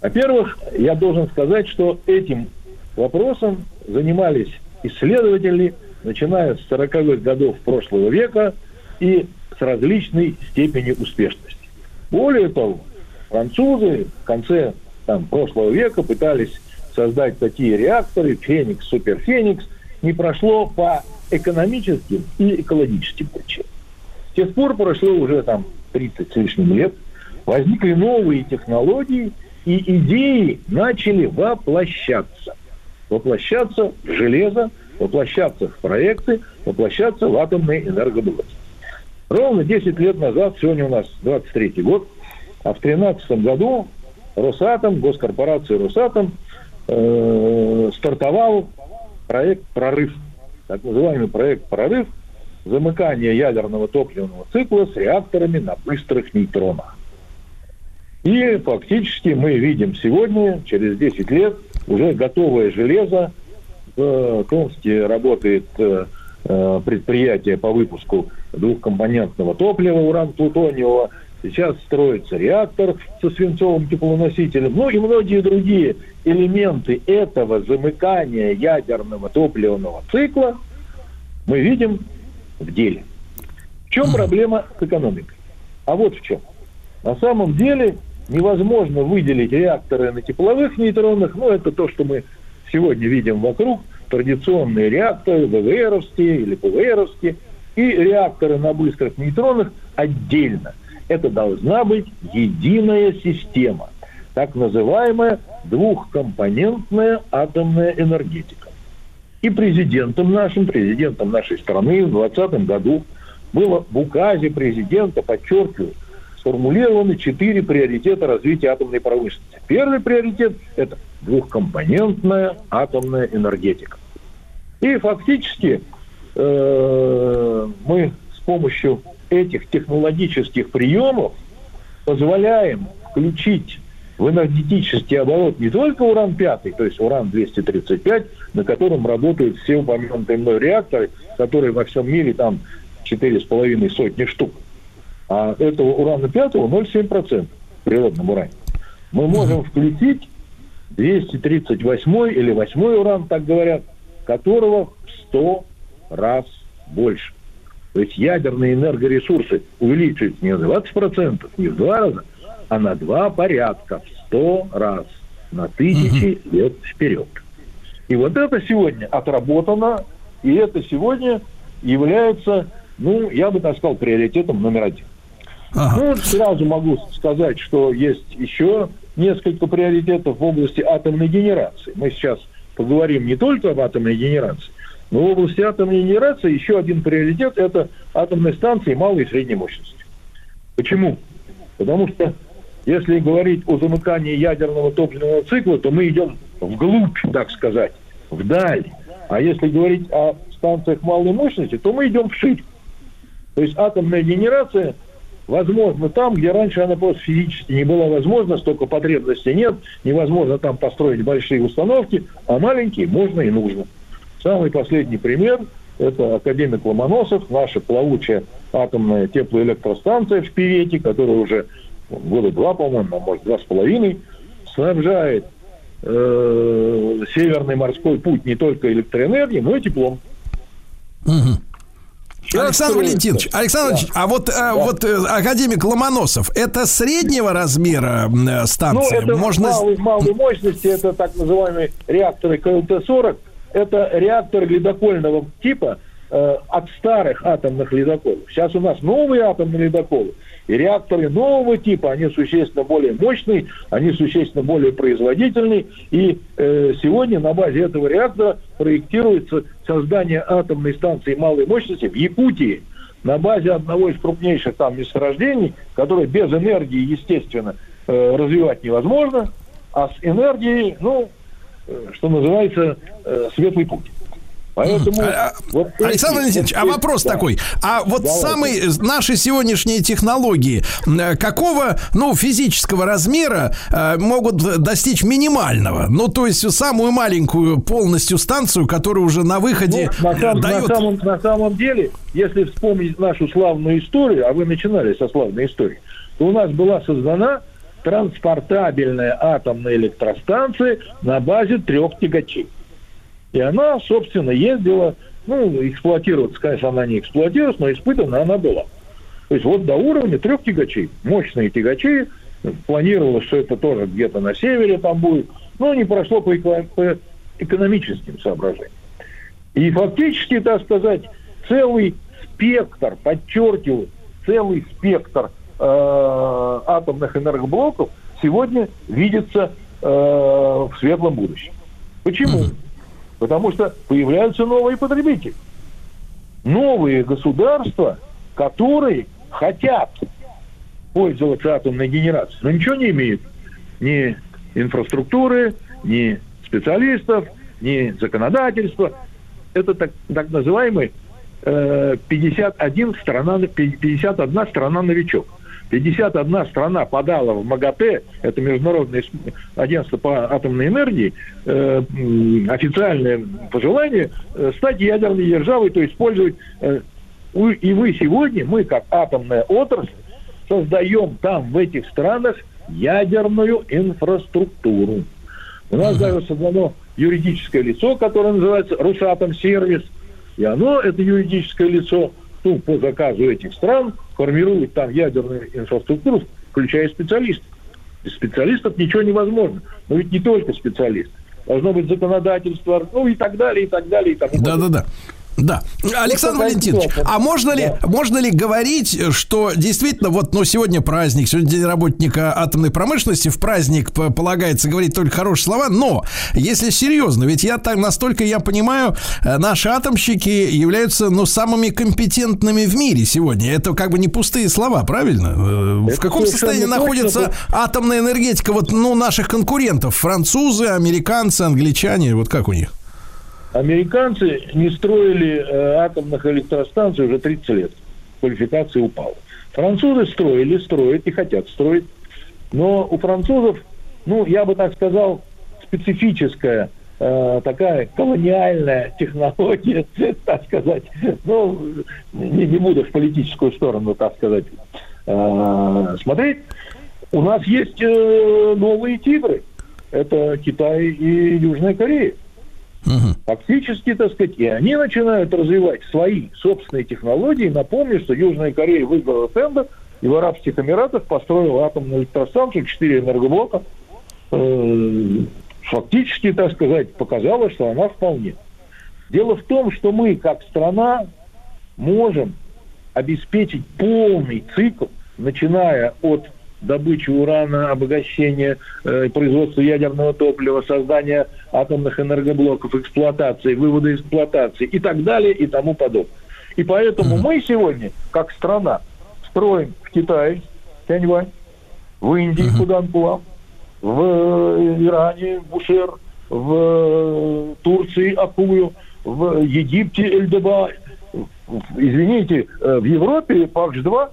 Во-первых, я должен сказать, что этим вопросом занимались исследователи, начиная с 40-х годов прошлого века и с различной степенью успешности. Более того, французы в конце там, прошлого века пытались создать такие реакторы, Феникс, Суперфеникс, не прошло по экономическим и экологическим причинам. С тех пор прошло уже там 30 с лишним лет, возникли новые технологии, и идеи начали воплощаться. Воплощаться в железо, воплощаться в проекты, воплощаться в атомные энергоблоки. Ровно 10 лет назад, сегодня у нас 23 год, а в 2013 году Росатом, госкорпорация Росатом, э, стартовал проект «Прорыв». Так называемый проект «Прорыв» замыкание ядерного топливного цикла с реакторами на быстрых нейтронах. И фактически мы видим сегодня, через 10 лет, уже готовое железо. В Томске работает э, э, предприятие по выпуску двухкомпонентного топлива уран-плутониевого. Сейчас строится реактор со свинцовым теплоносителем. Ну и многие другие элементы этого замыкания ядерного топливного цикла мы видим в деле. В чем проблема с экономикой? А вот в чем. На самом деле невозможно выделить реакторы на тепловых нейтронах, ну это то, что мы сегодня видим вокруг, традиционные реакторы, ВВРовские или ПВРовские, и реакторы на быстрых нейтронах отдельно. Это должна быть единая система, так называемая двухкомпонентная атомная энергетика. И президентом нашим, президентом нашей страны в 2020 году было в указе президента, подчеркиваю, сформулированы четыре приоритета развития атомной промышленности. Первый приоритет – это двухкомпонентная атомная энергетика. И фактически э, мы с помощью этих технологических приемов позволяем включить в энергетический оборот не только уран-5, то есть уран-235, на котором работают все упомянутые мной реакторы, которые во всем мире там 4,5 сотни штук. А этого урана-5 0,7% в природном уране. Мы можем включить 238 или 8 уран, так говорят, которого в 100 раз больше. То есть ядерные энергоресурсы увеличиваются не в 20%, не в два раза, а на два порядка, в 100 раз, на тысячи угу. лет вперед. И вот это сегодня отработано, и это сегодня является, ну, я бы так сказал, приоритетом номер один. Ага. Ну, сразу могу сказать, что есть еще несколько приоритетов в области атомной генерации. Мы сейчас поговорим не только об атомной генерации, но в области атомной генерации еще один приоритет – это атомные станции малой и средней мощности. Почему? Потому что если говорить о замыкании ядерного топливного цикла, то мы идем вглубь, так сказать, вдаль. А если говорить о станциях малой мощности, то мы идем вширь. То есть атомная генерация возможно там, где раньше она просто физически не была возможна, столько потребностей нет, невозможно там построить большие установки, а маленькие можно и нужно. Самый последний пример – это академик Ломоносов, наша плавучая атомная теплоэлектростанция в Пивете, которая уже года два, по-моему, а может, два с половиной, снабжает э, Северный морской путь не только электроэнергией, но и теплом. Угу. Александр Валентинович, Александр Валентинович, да. а вот, э, да. вот э, академик Ломоносов, это среднего размера э, станция? Ну, это Можно... малой, малой мощности, это так называемые реакторы КЛТ-40, это реакторы ледокольного типа э, от старых атомных ледоколов. Сейчас у нас новые атомные ледоколы, и реакторы нового типа, они существенно более мощные, они существенно более производительные. И э, сегодня на базе этого реактора проектируется создание атомной станции малой мощности в Якутии на базе одного из крупнейших там месторождений, которое без энергии, естественно, э, развивать невозможно, а с энергией, ну, что называется, э, светлый путь. Поэтому а, вот Александр Валентинович, а вопрос да. такой. А вот Давайте. самые наши сегодняшние технологии э, какого, ну, физического размера э, могут достичь минимального? Ну, то есть самую маленькую полностью станцию, которая уже на выходе ну, на, сам, дает... на, самом, на самом деле, если вспомнить нашу славную историю, а вы начинали со славной истории, то у нас была создана транспортабельная атомная электростанция на базе трех тягачей. И она, собственно, ездила, ну, эксплуатироваться, конечно, она не эксплуатировалась, но испытана она была. То есть вот до уровня трех тягачей. Мощные тягачи. Планировалось, что это тоже где-то на севере там будет. Но не прошло по, по экономическим соображениям. И фактически, так сказать, целый спектр, подчеркиваю, целый спектр э, атомных энергоблоков сегодня видится э, в светлом будущем. Почему? Потому что появляются новые потребители. Новые государства, которые хотят пользоваться атомной генерацией, но ничего не имеют. Ни инфраструктуры, ни специалистов, ни законодательства. Это так, так называемый э, 51 страна, 51 страна новичок. 51 страна подала в МАГАТЭ, это Международное агентство по атомной энергии, э, официальное пожелание э, стать ядерной державой, то есть использовать... Э, и мы сегодня, мы как атомная отрасль, создаем там, в этих странах, ядерную инфраструктуру. У нас даже создано юридическое лицо, которое называется Росатом Сервис, и оно, это юридическое лицо, ну, по заказу этих стран, формирует там ядерную инфраструктуру, включая специалистов. Без специалистов ничего невозможно. Но ведь не только специалисты. Должно быть законодательство, ну и так далее, и так далее, и так далее. Да-да-да. Да. Александр такая Валентинович, а можно ли, можно ли говорить, что действительно вот, ну, сегодня праздник, сегодня день работника атомной промышленности, в праздник полагается говорить только хорошие слова, но если серьезно, ведь я так, настолько я понимаю, э, наши атомщики являются, ну, самыми компетентными в мире сегодня. Это как бы не пустые слова, правильно? Э, В Это каком состоянии находится точно. атомная энергетика вот, ну, наших конкурентов? Французы, американцы, англичане, вот как у них? Американцы не строили э, атомных электростанций уже 30 лет. Квалификация упала. Французы строили, строят и хотят строить. Но у французов, ну, я бы так сказал, специфическая э, такая колониальная технология, (laughs) так сказать. Ну, не, не буду в политическую сторону, так сказать, э, смотреть. У нас есть э, новые тигры. Это Китай и Южная Корея. Фактически, так сказать, и они начинают развивать свои собственные технологии. Напомню, что Южная Корея выиграла тендер, и в Арабских Эмиратах построила атомную электростанцию, 4 энергоблока. Э, Фактически, так сказать, показала, что она вполне. Дело в том, что мы, как страна, можем обеспечить полный цикл, начиная от добычи урана, обогащения, э, производства ядерного топлива, создания атомных энергоблоков, эксплуатации, вывода эксплуатации и так далее и тому подобное. И поэтому мы сегодня, как страна, строим в Китае Тяньвань, в Индии Куданкулам, в э, Иране Бушер, в э, Турции Акую, в Египте Эльдеба, извините, э, в Европе ПАКШ-2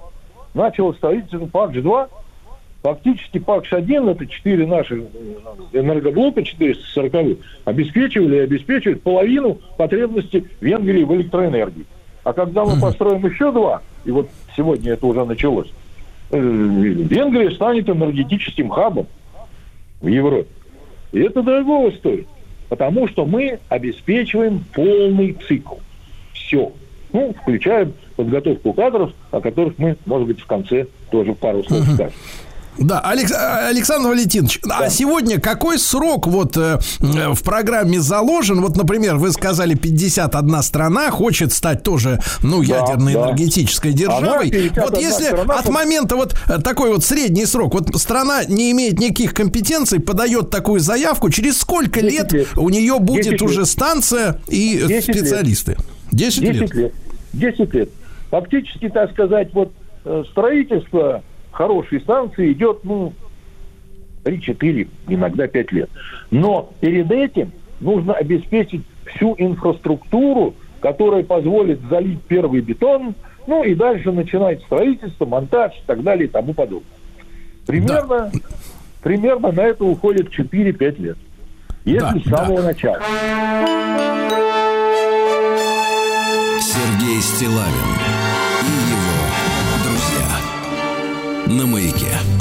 начало строительство ПАКШ-2, фактически ПАКШ-1, это четыре наших э, энергоблока 440 обеспечивали и обеспечивают половину потребностей Венгрии в электроэнергии. А когда мы построим еще два, и вот сегодня это уже началось, э, Венгрия станет энергетическим хабом в Европе. И это дорого стоит, потому что мы обеспечиваем полный цикл. Все. Ну, включая подготовку кадров, о которых мы, может быть, в конце тоже пару слов скажем. Да, Алекс- а, Александр Валентинович, а сегодня какой срок вот э, э, в программе заложен? Вот, например, вы сказали, 51 страна хочет стать тоже, ну, ядерной да. энергетической державой. 51 Вот если страна от момента вот э, такой вот средний срок, вот страна не имеет никаких компетенций, подает такую заявку, через сколько 10 лет, лет. у нее будет 10 лет. уже станция и э, 10 лет. специалисты? 10, 10 лет. лет. 10 лет. Фактически, так сказать, вот э, строительство хорошей станции идет, ну, 3-4, иногда 5 лет. Но перед этим нужно обеспечить всю инфраструктуру, которая позволит залить первый бетон, ну и дальше начинать строительство, монтаж и так далее и тому подобное. Примерно, примерно на это уходит 4-5 лет. Если Да, с самого начала. Сергей Стилавин На маяке.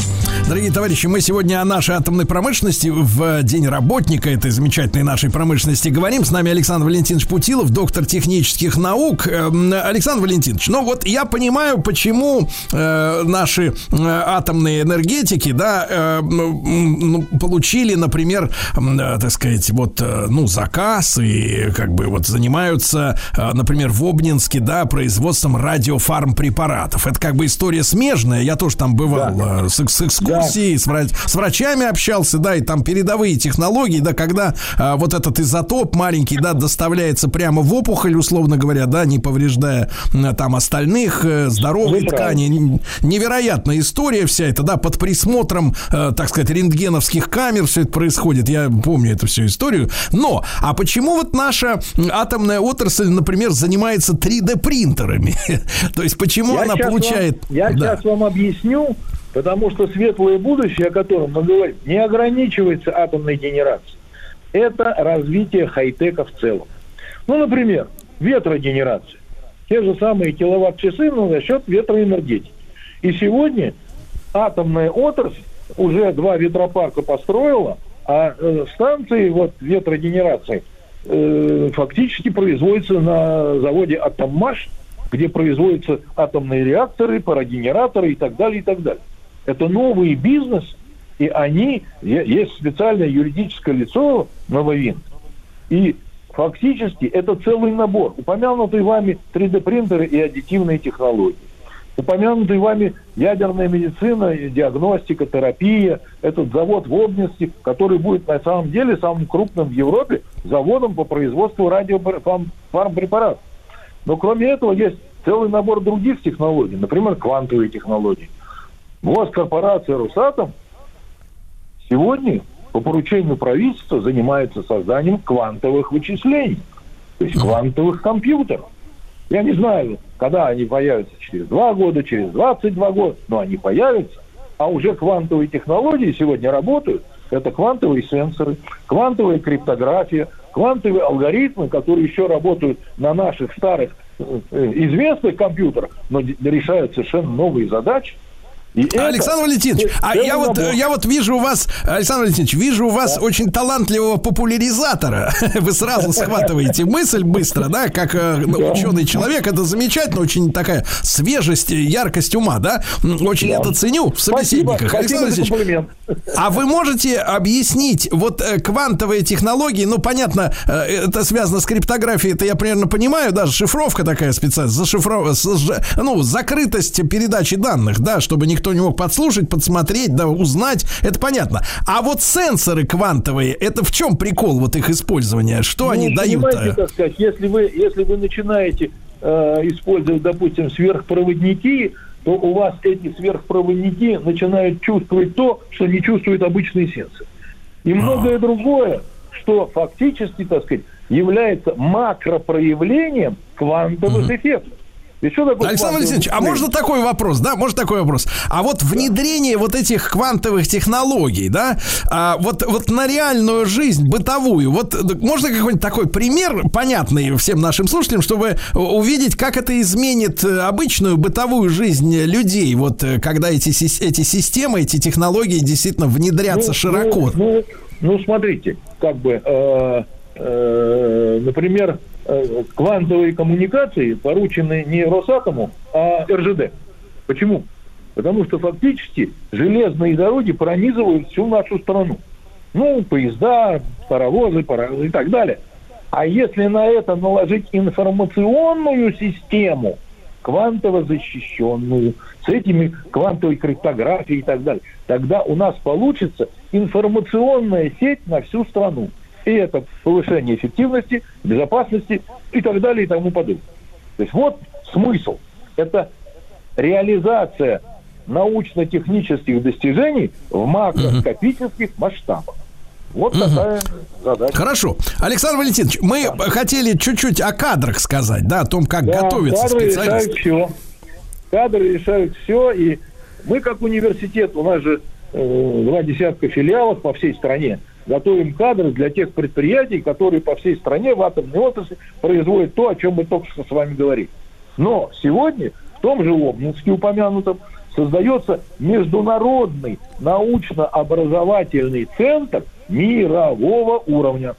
Дорогие товарищи, мы сегодня о нашей атомной промышленности в День работника этой замечательной нашей промышленности говорим. С нами Александр Валентинович Путилов, доктор технических наук. Эм, Александр Валентинович, ну вот я понимаю, почему э, наши э, атомные энергетики, да, э, ну, получили, например, э, так сказать, вот, э, ну, заказ и как бы вот занимаются, э, например, в Обнинске, да, производством радиофармпрепаратов. Это как бы история смежная. Я тоже там бывал э, с, с экскурсией, с, врач- с врачами общался, да, и там передовые технологии, да, когда э, вот этот изотоп маленький, да, доставляется прямо в опухоль, условно говоря, да, не повреждая там остальных э, здоровые Вы правы. ткани. Н- Невероятная история вся эта, да, под присмотром, э, так сказать, рентгеновских камер все это происходит. Я помню эту всю историю. Но, а почему вот наша атомная отрасль, например, занимается 3D-принтерами? (laughs) То есть почему Я она получает... вам- я Да. сейчас вам объясню, потому что светлое будущее, о котором мы говорим, не ограничивается атомной генерацией. Это развитие хай-тека в целом. Ну, например, ветрогенерация. Те же самые киловатт-часы, но за счет ветроэнергетики. И сегодня атомная отрасль уже два ветропарка построила, а э, станции вот ветрогенерации э, фактически производятся на заводе «Атоммаш», где производятся атомные реакторы, парогенераторы и так далее, и так далее. Это новый бизнес, и они, есть специальное юридическое лицо «Нововин», и фактически это целый набор. Упомянутые вами 3D-принтеры и аддитивные технологии. Упомянутые вами ядерная медицина, диагностика, терапия, этот завод в Обнинске, который будет на самом деле самым крупным в Европе заводом по производству радиофармпрепаратов. Но кроме этого есть целый набор других технологий, например, квантовые технологии. Вот корпорация «Росатом» сегодня по поручению правительства занимается созданием квантовых вычислений, то есть квантовых компьютеров. Я не знаю, когда они появятся, через два года, через 22 года, но они появятся. А уже квантовые технологии сегодня работают. Это квантовые сенсоры, квантовая криптография, квантовые алгоритмы, которые еще работают на наших старых э, известных компьютерах, но решают совершенно новые задачи. И Александр это, Валентинович, а я вот, я вот вижу у вас, Александр Валентинович, вижу у вас да. очень талантливого популяризатора. (laughs) Вы сразу (laughs) схватываете мысль быстро, да, как э, да. ученый человек. Это замечательно, очень такая свежесть, яркость ума, да. Очень да. это ценю в собеседниках. Спасибо, Александр Валентинович, а вы можете объяснить вот э, квантовые технологии, ну, понятно, э, это связано с криптографией, это я примерно понимаю, даже шифровка такая специальная, зашифров... ну, закрытость передачи данных, да, чтобы никто никто не мог подслушать, подсмотреть, да, узнать, это понятно. А вот сенсоры квантовые, это в чем прикол вот их использования? Что ну, они дают? Так сказать, если вы, если вы начинаете э, использовать, допустим, сверхпроводники, то у вас эти сверхпроводники начинают чувствовать то, что не чувствует обычный сенсор. И а. многое другое, что фактически, так сказать, является макропроявлением квантовых угу. эффектов. Что такое Александр Алексеевич, а можно такой вопрос, да? Может такой вопрос? А вот внедрение вот этих квантовых технологий, да, а вот, вот на реальную жизнь, бытовую, вот можно какой-нибудь такой пример, понятный всем нашим слушателям, чтобы увидеть, как это изменит э, обычную бытовую жизнь людей, вот э, когда эти, эти системы, эти технологии действительно внедрятся ну, широко? Ну, ну, ну, смотрите, как бы, э, э, например, квантовые коммуникации поручены не Росатому, а РЖД. Почему? Потому что фактически железные дороги пронизывают всю нашу страну. Ну, поезда, паровозы, паровозы и так далее. А если на это наложить информационную систему, квантово защищенную, с этими квантовой криптографией и так далее, тогда у нас получится информационная сеть на всю страну и это повышение эффективности, безопасности и так далее и тому подобное. То есть вот смысл. Это реализация научно-технических достижений в макроскопических масштабах. Вот угу. такая задача. Хорошо. Александр Валентинович, мы да. хотели чуть-чуть о кадрах сказать, да, о том, как да, готовятся кадры специалисты. решают все. Кадры решают все, и мы как университет, у нас же э, два десятка филиалов по всей стране, готовим кадры для тех предприятий, которые по всей стране в атомной отрасли производят то, о чем мы только что с вами говорили. Но сегодня в том же Обнинске упомянутом создается международный научно-образовательный центр мирового уровня.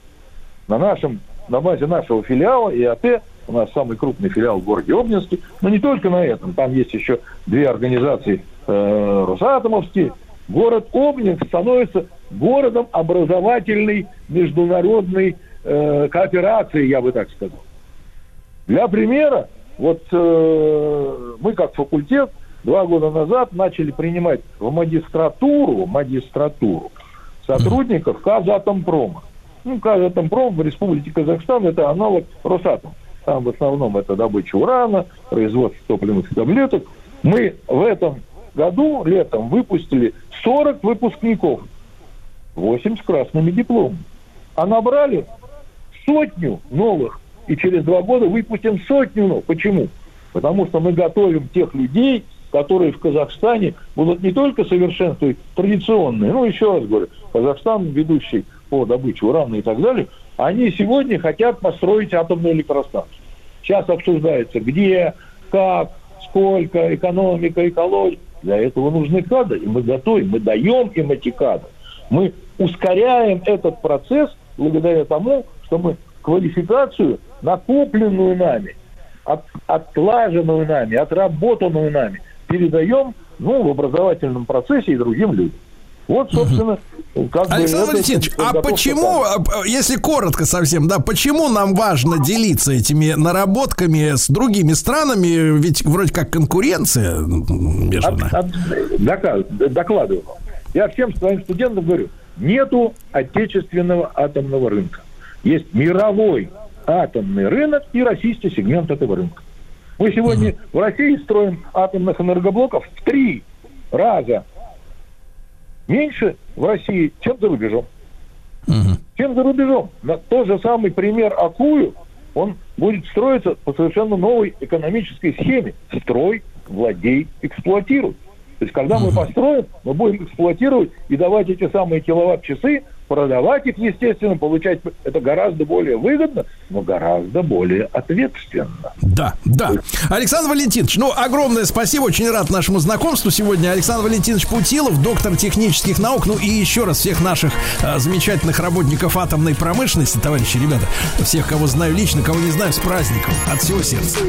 На, нашем, на базе нашего филиала ИАТ, у нас самый крупный филиал в городе Обнинске, но не только на этом, там есть еще две организации э, Росатомовские, город Обнинск становится городом образовательной международной э, кооперации, я бы так сказал. Для примера, вот э, мы как факультет два года назад начали принимать в магистратуру, магистратуру сотрудников Казатомпрома. Ну, Казатомпром в Республике Казахстан это аналог Росатом. Там в основном это добыча урана, производство топливных таблеток. Мы в этом году летом выпустили 40 выпускников 8 с красными дипломами. А набрали сотню новых. И через два года выпустим сотню новых. Почему? Потому что мы готовим тех людей, которые в Казахстане будут не только совершенствовать традиционные, ну, еще раз говорю, Казахстан ведущий по добыче урана и так далее, они сегодня хотят построить атомную электростанцию. Сейчас обсуждается, где, как, сколько, экономика, экология. Для этого нужны кадры, и мы готовим, мы даем им эти кадры. Мы ускоряем этот процесс благодаря тому, что мы квалификацию, накопленную нами, от, отлаженную нами, отработанную нами, передаем ну, в образовательном процессе и другим людям. Вот, собственно, как бы Александр это Валентинович, а подготовка почему, а, если коротко совсем, да, почему нам важно делиться этими наработками с другими странами? Ведь вроде как конкуренция между От- нами. от- дока- докладываю. Я всем своим студентам говорю, нету отечественного атомного рынка. Есть мировой атомный рынок и российский сегмент этого рынка. Мы сегодня в России строим атомных энергоблоков в три раза меньше в России, чем за рубежом. Чем за рубежом. На тот же самый пример Акую, он будет строиться по совершенно новой экономической схеме. Строй, владей, эксплуатируй. То есть, когда мы построим, мы будем эксплуатировать и давать эти самые киловатт-часы, продавать их, естественно, получать это гораздо более выгодно, но гораздо более ответственно. Да, да. Александр Валентинович, ну, огромное спасибо, очень рад нашему знакомству сегодня. Александр Валентинович Путилов, доктор технических наук. Ну и еще раз всех наших а, замечательных работников атомной промышленности, товарищи, ребята, всех, кого знаю лично, кого не знаю, с праздником. От всего сердца.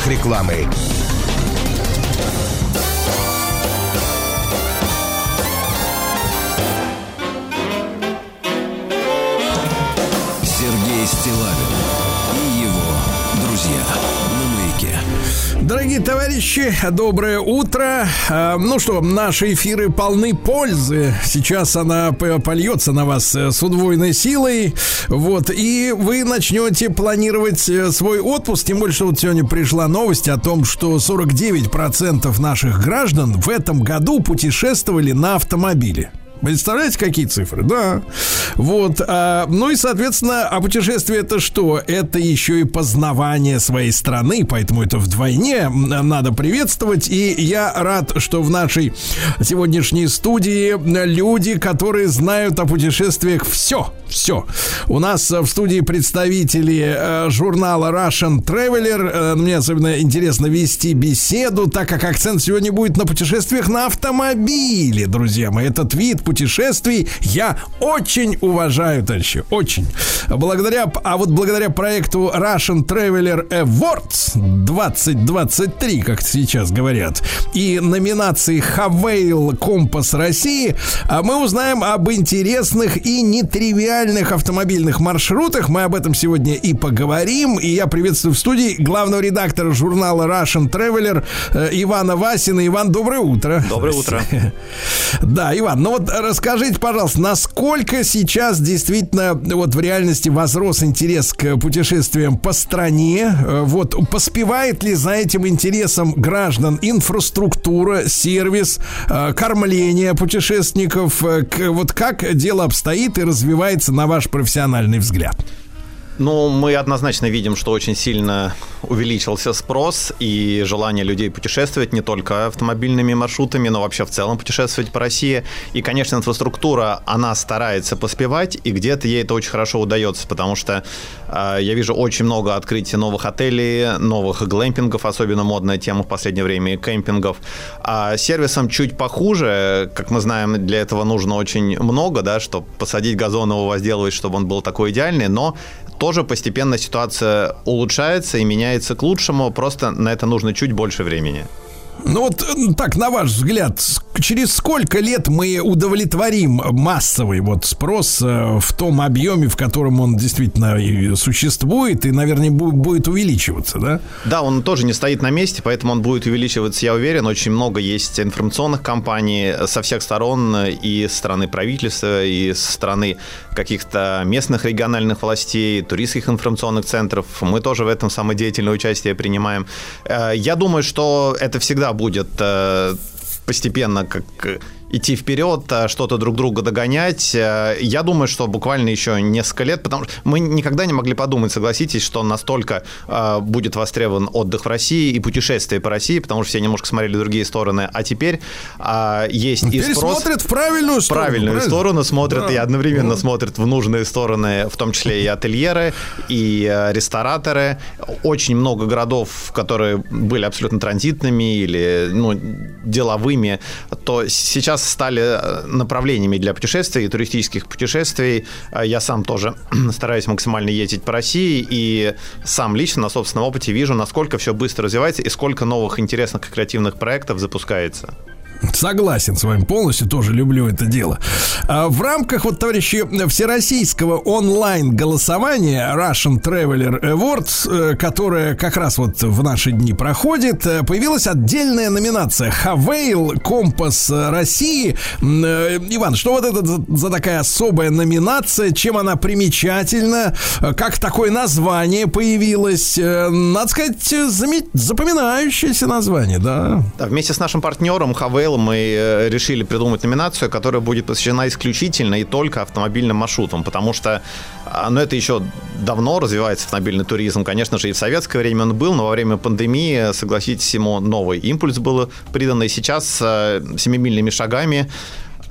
Правах рекламы. Сергей Стилавин и его друзья на маяке. Дорогие товарищи, доброе утро. А, Ну что, наши эфиры полны пользы. Сейчас она польется на вас э, с удвоенной силой. Вот, и вы начнете планировать э, свой отпуск. Тем более, что вот сегодня пришла новость о том, что 49% наших граждан в этом году путешествовали на автомобиле. Представляете, какие цифры? Да. Вот. а, ну и, соответственно, а путешествие это что? Это еще и познавание своей страны, поэтому это вдвойне надо приветствовать. И я рад, что в нашей сегодняшней студии люди, которые знают о путешествиях все. Все. У нас э, в студии представители э, журнала Russian Traveler. Э, мне особенно интересно вести беседу, так как акцент сегодня будет на путешествиях на автомобиле, друзья мои. Этот вид путешествий я очень уважаю, товарищи, очень. Благодаря, а вот благодаря проекту Russian Traveler Awards 2023, как сейчас говорят, и номинации Havail Компас России, а мы узнаем об интересных и нетривиальных автомобильных маршрутах. Мы об этом сегодня и поговорим. И я приветствую в студии главного редактора журнала Russian Traveler э, Ивана Васина. Иван, доброе утро. Доброе утро. (laughs) Да, Иван, ну вот расскажите, пожалуйста, насколько сейчас действительно вот в реальности возрос интерес к путешествиям по стране? Э, Вот поспевает ли за этим интересом граждан инфраструктура, сервис, э, кормление путешественников? Вот как дело обстоит и развивается на ваш профессиональный взгляд? Ну, мы однозначно видим, что очень сильно увеличился спрос и желание людей путешествовать не только автомобильными маршрутами, но вообще в целом путешествовать по России. И, конечно, инфраструктура, она старается поспевать, и где-то ей это очень хорошо удается, потому что э, я вижу очень много открытий новых отелей, новых глэмпингов, особенно модная тема в последнее время, и кемпингов. А сервисом чуть похуже, как мы знаем, для этого нужно очень много, да, чтобы посадить газон, его возделывать, чтобы он был такой идеальный, но тоже постепенно ситуация улучшается и меняется к лучшему, просто на это нужно чуть больше времени. Ну вот э, так, на ваш взгляд, через сколько лет мы удовлетворим массовый вот спрос э, в том объеме, в котором он действительно и существует, и, наверное, бу- будет увеличиваться, да? Да, он тоже не стоит на месте, поэтому он будет увеличиваться, я уверен. Очень много есть информационных кампаний со всех сторон, и со стороны правительства, и со стороны каких-то местных региональных властей, туристских информационных центров. Мы тоже в этом самое деятельное участие принимаем. Э, Я думаю, что это всегда будет э, постепенно как э, идти вперед, э, что-то друг друга догонять. Э, Я думаю, что буквально еще несколько лет, потому что мы никогда не могли подумать, согласитесь, что настолько э, будет востребован отдых в России и путешествие по России, потому что все немножко смотрели другие стороны. А теперь есть и Теперь спрос... смотрят в правильную сторону. правильную правильно? сторону смотрят Да. и одновременно Ну. смотрят в нужные стороны, в том числе и ательеры, и рестораторы. Очень много городов, которые были абсолютно транзитными или ну, деловыми, то с- сейчас стали э, направлениями для путешествий, туристических путешествий. Э, Я сам тоже (clears throat) стараюсь максимально ездить по России и сам лично на собственном опыте вижу, насколько все быстро развивается и сколько новых интересных и креативных проектов запускается. Согласен с вами полностью, тоже люблю это дело. А В рамках, вот, товарищи, всероссийского онлайн-голосования Russian Traveler Awards, э, которое как раз вот в наши дни проходит, э, появилась отдельная номинация Havail Компас России. Э, Иван, что вот это за- такая особая номинация, чем она примечательна, как такое название появилось, надо сказать, запоминающееся название, да? Да, вместе с нашим партнером Хавейл мы э, решили придумать номинацию, которая будет посвящена исключительно и только автомобильным маршрутам, потому что а, ну, это еще давно развивается автомобильный туризм. Конечно же, и в советское время он был, но во время пандемии, согласитесь, ему новый импульс был придан, и сейчас э, семимильными шагами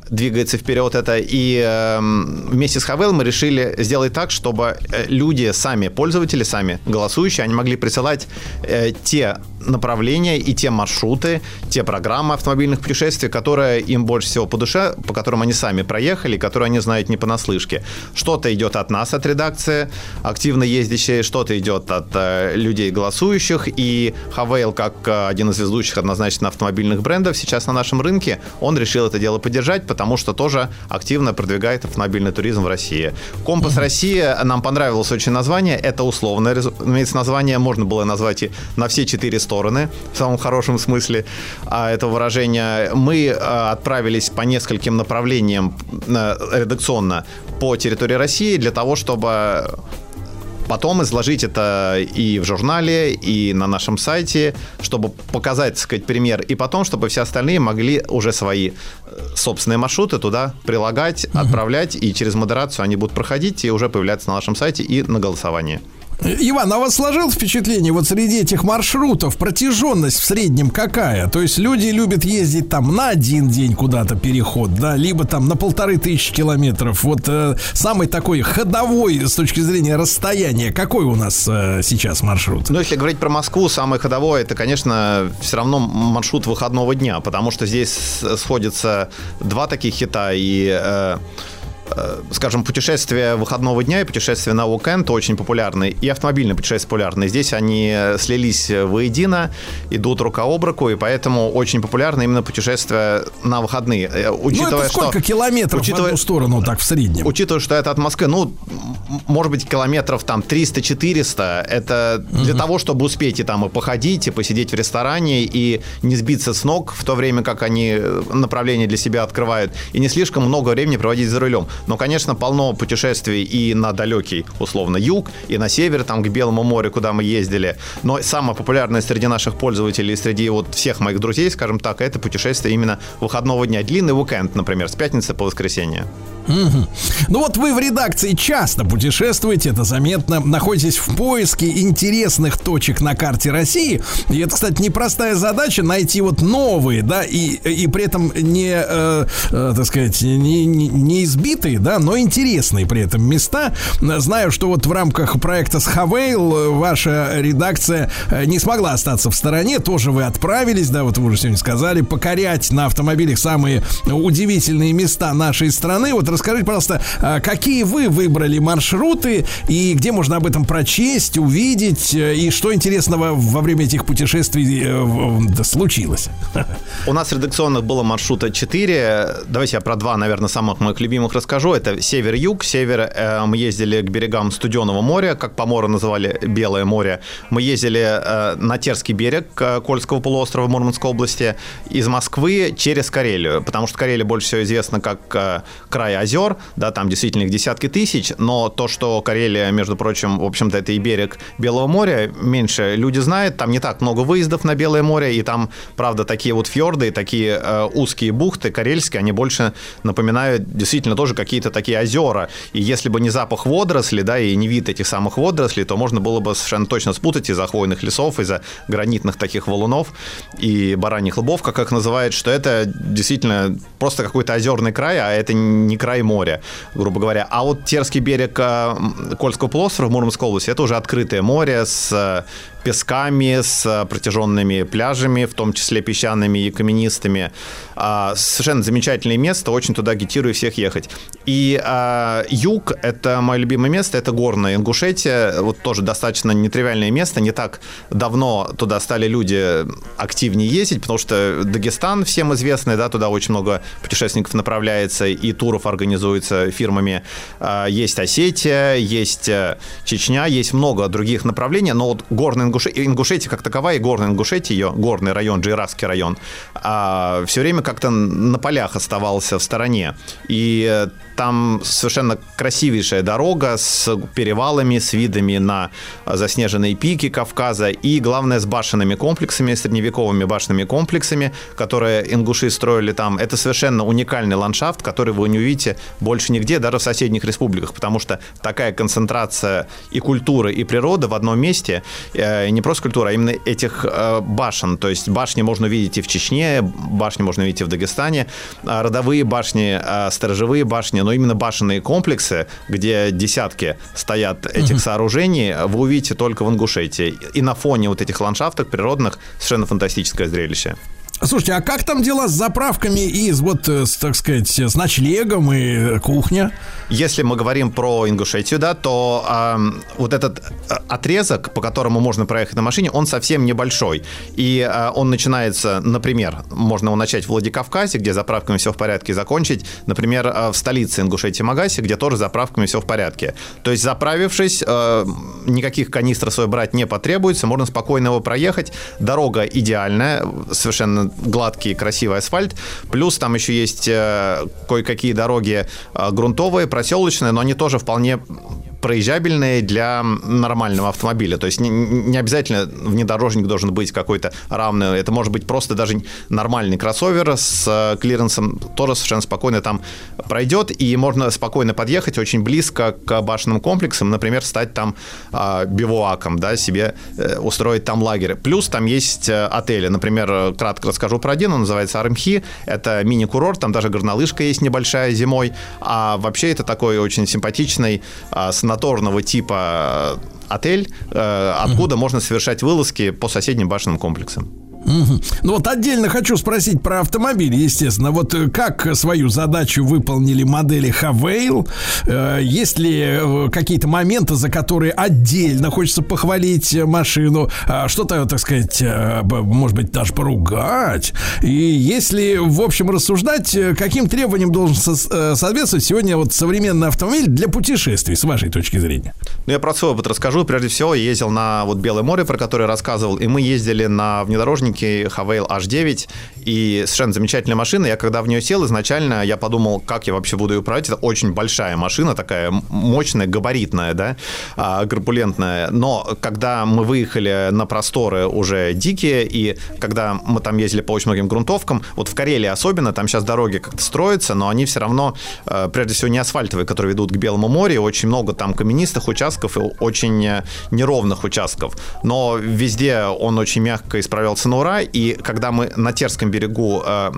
двигается вперед это. И эм, вместе с Хавел мы решили сделать так, чтобы э, люди сами, пользователи сами, голосующие, они могли присылать э, те направления и те маршруты, те программы автомобильных путешествий, которые им больше всего по душе, по которым они сами проехали, которые они знают не понаслышке. Что-то идет от нас, от редакции, активно ездящей, что-то идет от э, людей голосующих. И Хавейл, как э, один из ведущих однозначно автомобильных брендов сейчас на нашем рынке, он решил это дело поддержать, потому что тоже активно продвигает автомобильный туризм в России. Компас Россия, нам понравилось очень название. Это условное, разумеется, название можно было назвать и на все четыре стороны, в самом хорошем смысле а, этого выражения. Мы а, отправились по нескольким направлениям редакционно по территории России для того, чтобы потом изложить это и в журнале, и на нашем сайте, чтобы показать, так сказать, пример, и потом, чтобы все остальные могли уже свои э, собственные маршруты туда прилагать, отправлять, и через модерацию они будут проходить и уже появляться на нашем сайте и на голосовании. Иван, а вас сложилось впечатление, вот среди этих маршрутов протяженность в среднем какая? То есть люди любят ездить там на один день куда-то переход, да, либо там на полторы тысячи километров. Вот э, самый такой ходовой с точки зрения расстояния, какой у нас э, сейчас маршрут? Ну, если говорить про Москву, самый ходовой, это, конечно, все равно маршрут выходного дня, потому что здесь сходятся два таких хита и... э, Скажем, путешествие выходного дня и путешествие на уикенд очень популярны, и автомобильные путешествия популярны. Здесь они э, слились воедино, идут рука об руку, и поэтому очень популярны именно путешествия на выходные. Э, ну, это сколько километров в одну сторону, так в среднем? Учитывая, что это от Москвы, ну, может быть, километров там 300-400, это для того, чтобы успеть и там и походить, и посидеть в ресторане, и не сбиться с ног в то время, как они э, направление для себя открывают, и не слишком много времени проводить за рулем. Но, конечно, полно путешествий и на далекий, условно, юг, и на север, там, к Белому морю, куда мы ездили. Но самое популярное среди наших пользователей, среди вот всех моих друзей, скажем так, это путешествие именно выходного дня. Длинный уикенд, например, с пятницы по воскресенье. Мгм. Ну вот вы в редакции часто путешествуете, это заметно, находитесь в поиске интересных точек на карте России. И это, кстати, непростая задача найти вот новые, да, и, и при этом не, э, э, так сказать, не, не, не избитые, да, но интересные при этом места. Знаю, что вот в рамках проекта Схавейл ваша редакция э, не смогла остаться в стороне, тоже вы отправились, да, вот вы уже сегодня сказали, покорять на автомобилях самые удивительные места нашей страны. Вот расскажите, пожалуйста, а какие вы выбрали маршруты и где можно об этом прочесть, увидеть, э, и что интересного во время этих путешествий э, случилось? У нас редакционных было маршрута 4. Давайте я про два, наверное, самых моих любимых расскажу. Это север-юг. Север э, мы ездили к берегам Студенного моря, как по морю называли Белое море. Мы ездили э, на Терский берег э, Кольского полуострова Мурманской области из Москвы через Карелию, потому что Карелия больше всего известна как э, край озер, да, там действительно их десятки тысяч, но то, что Карелия, между прочим, в общем-то, это и берег Белого моря, меньше люди знают, там не так много выездов на Белое море, и там, правда, такие вот фьорды, такие э, узкие бухты карельские, они больше напоминают действительно тоже какие-то такие озера, и если бы не запах водорослей, да, и не вид этих самых водорослей, то можно было бы совершенно точно спутать из-за хвойных лесов, из-за гранитных таких валунов и бараньих лбов, как их называют, что это действительно просто какой-то озерный край, а это не край моря, грубо говоря. А вот Терский берег э, Кольского полуострова в Мурманской области, это уже открытое море с э, песками, с э, протяженными пляжами, в том числе песчаными и каменистыми. А, Совершенно замечательное место, очень туда агитирую всех ехать. И а, юг – это мое любимое место, это горная Ингушетия, вот тоже достаточно нетривиальное место, не так давно туда стали люди активнее ездить, потому что Дагестан всем известный, да, туда очень много путешественников направляется, и туров организуется фирмами. А, Есть Осетия, есть э, Чечня, есть много других направлений, но вот горная Ингушетия, Ингушетия как таковая, и горная Ингушетия, ее горный район, Джейравский район, все время как-то на полях оставался в стороне. И э, там совершенно красивейшая дорога с перевалами, с видами на заснеженные пики Кавказа и, главное, с башенными комплексами, средневековыми башенными комплексами, которые ингуши строили там. Это совершенно уникальный ландшафт, который вы не увидите больше нигде, даже в соседних республиках, потому что такая концентрация и культуры, и природы в одном месте, э, не просто культура, а именно этих э, башен. То есть башни можно увидеть и в Чечне, башни можно увидеть и в Дагестане, а родовые башни, а сторожевые башни, но именно башенные комплексы, где десятки стоят этих Мгм. сооружений, вы увидите только в Ингушетии. И на фоне вот этих ландшафтов природных совершенно фантастическое зрелище. Слушайте, а как там дела с заправками и, с, вот, э, с, так сказать, с ночлегом и э, кухня? Если мы говорим про Ингушетию, да, то ам, вот этот э, отрезок, по которому можно проехать на машине, он совсем небольшой. И э, он начинается, например, можно его начать в Владикавказе, где заправками все в порядке, закончить, например, э, в столице Ингушетии Магасе, где тоже заправками все в порядке. То есть заправившись, э, никаких канистр свой брать не потребуется, можно спокойно его проехать. Дорога идеальная, совершенно гладкий, красивый асфальт. Плюс там еще есть э, кое-какие дороги э, грунтовые, проселочные, но они тоже вполне проезжабельные для нормального автомобиля. То есть не, не обязательно внедорожник должен быть какой-то равный. Это может быть просто даже нормальный кроссовер с э, клиренсом, тоже совершенно спокойно там пройдет, и можно спокойно подъехать очень близко к башенным комплексам, например, стать там э, бивуаком, да, себе э, устроить там лагерь. Плюс там есть э, отели. Например, э, кратко расскажу про один, он называется Армхи. Это мини-курорт, там даже горнолыжка есть небольшая зимой. А вообще это такой очень симпатичный э, санаторного типа э, отель, э, откуда можно совершать вылазки по соседним башенным комплексам. Ну вот отдельно хочу спросить про автомобиль, естественно. Вот э, как свою задачу выполнили модели Havail? Э, Есть ли э, какие-то моменты, за которые отдельно хочется похвалить машину? А Что-то, так сказать, может быть, даже поругать? И если, в общем, рассуждать, каким требованиям должен со- соответствовать сегодня вот современный автомобиль для путешествий, с вашей точки зрения? Ну, я про свой опыт расскажу. Прежде всего, я ездил на вот Белое море, про которое рассказывал, и мы ездили на внедорожнике Havail H9, и совершенно замечательная машина. Я когда в нее сел, изначально я подумал, как я вообще буду ее управлять. Это очень большая машина, такая мощная, габаритная, да, а, корпулентная. Но когда мы выехали на просторы уже дикие, и когда мы там ездили по очень многим грунтовкам, вот в Карелии особенно, там сейчас дороги как-то строятся, но они все равно, э, прежде всего, не асфальтовые, которые ведут к Белому морю, очень много там каменистых участков и очень э, неровных участков. Но везде он очень мягко исправился на ура, и когда мы на Терском берегу, э,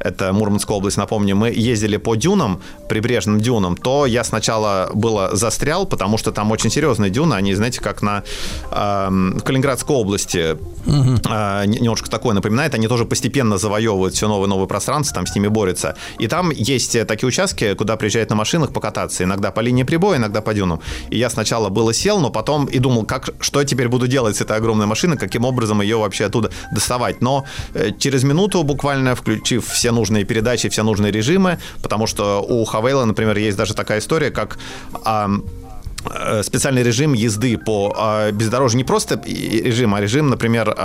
это Мурманская область, напомню, мы ездили по дюнам, прибрежным дюнам, то я сначала было застрял, потому что там очень серьезные дюны, они, знаете, как на э, в Калининградской области не- немножко такое напоминает, они тоже постепенно завоевывают все новые новые пространства, там с ними борются. И там есть э, такие участки, куда приезжают на машинах покататься, иногда по линии прибоя, иногда по дюнам. И я сначала было сел, но потом и думал, как, что я теперь буду делать с этой огромной машиной, каким образом ее вообще оттуда доставать. Но э, через минуту буквально, включив все нужные передачи, все нужные режимы, потому что у Хавейла, например, есть даже такая история, как э, специальный режим езды по э, бездорожью. Не просто режим, а режим, например,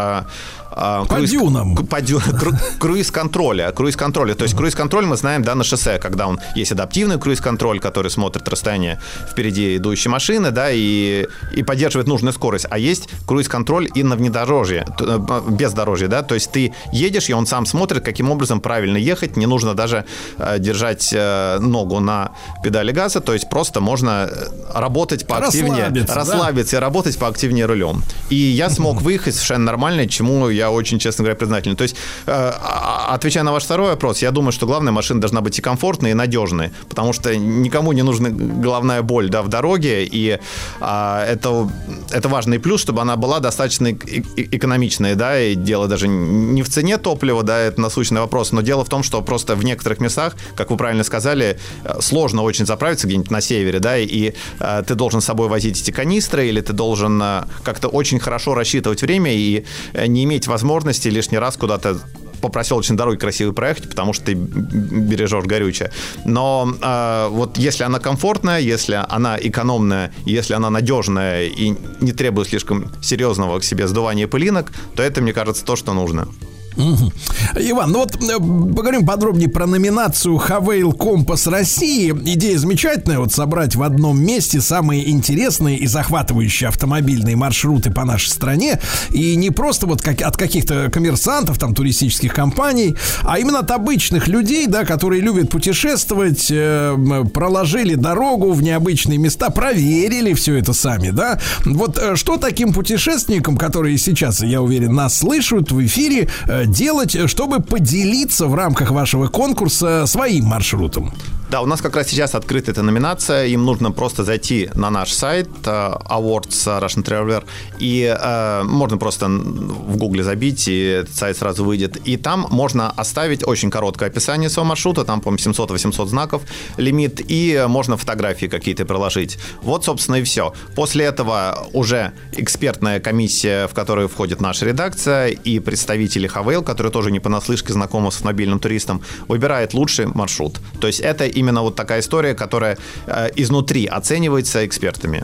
э, По дюнам. к- по дю- (laughs) кру- круиз-контроля. Круиз-контроля. То есть круиз-контроль мы знаем, да, на шоссе, когда он есть адаптивный круиз-контроль, который смотрит расстояние впереди идущей машины, да, и, и поддерживает нужную скорость. А есть круиз-контроль и на внедорожье, э, бездорожье, да, то есть ты едешь, и он сам смотрит, каким образом правильно ехать, не нужно даже э, держать э, ногу на педали газа, то есть просто можно работать поактивнее, Расслабиться, да? расслабиться и работать поактивнее рулем. И я смог (laughs) выехать совершенно нормально, чему я очень, честно говоря, признателен. То есть, э, а- отвечая на ваш второй вопрос, я думаю, что главная машина должна быть и комфортной, и надежной, потому что никому не нужна головная боль да, в дороге, и а, это, это важный плюс, чтобы она была достаточно эк- экономичной, да, и дело даже не в цене топлива, да, это насущный вопрос, но дело в том, что просто в некоторых местах, как вы правильно сказали, э, сложно очень заправиться где-нибудь на севере, да, и э, ты должен с собой возить эти канистры, или ты должен э, как-то очень хорошо рассчитывать время и э, не иметь возможности лишний раз куда-то по проселочной дороге красиво проехать, потому что ты бережешь горючее. Но э, вот если она комфортная, если она экономная, если она надежная и не требует слишком серьезного к себе сдувания пылинок, то это, мне кажется, то, что нужно. Иван, ну вот э, поговорим подробнее про номинацию Хавейл Компас России. Идея замечательная, вот собрать в одном месте самые интересные и захватывающие автомобильные маршруты по нашей стране. И не просто вот как, от каких-то коммерсантов, там, туристических компаний, а именно от обычных людей, да, которые любят путешествовать, э, проложили дорогу в необычные места, проверили все это сами, да. Вот э, что таким путешественникам, которые сейчас, я уверен, нас слышат в эфире, э, делать, чтобы поделиться в рамках вашего конкурса своим маршрутом? Да, у нас как раз сейчас открыта эта номинация. Им нужно просто зайти на наш сайт э, Awards Russian Traveler, и э, можно просто в гугле забить, и этот сайт сразу выйдет. И там можно оставить очень короткое описание своего маршрута, там, по-моему, 700-800 знаков лимит, и можно фотографии какие-то приложить. Вот, собственно, и все. После этого уже экспертная комиссия, в которую входит наша редакция, и представители Хавейл, которые тоже не понаслышке знакомы с автомобильным туристом, выбирает лучший маршрут. То есть это именно вот такая история, которая э, изнутри оценивается экспертами.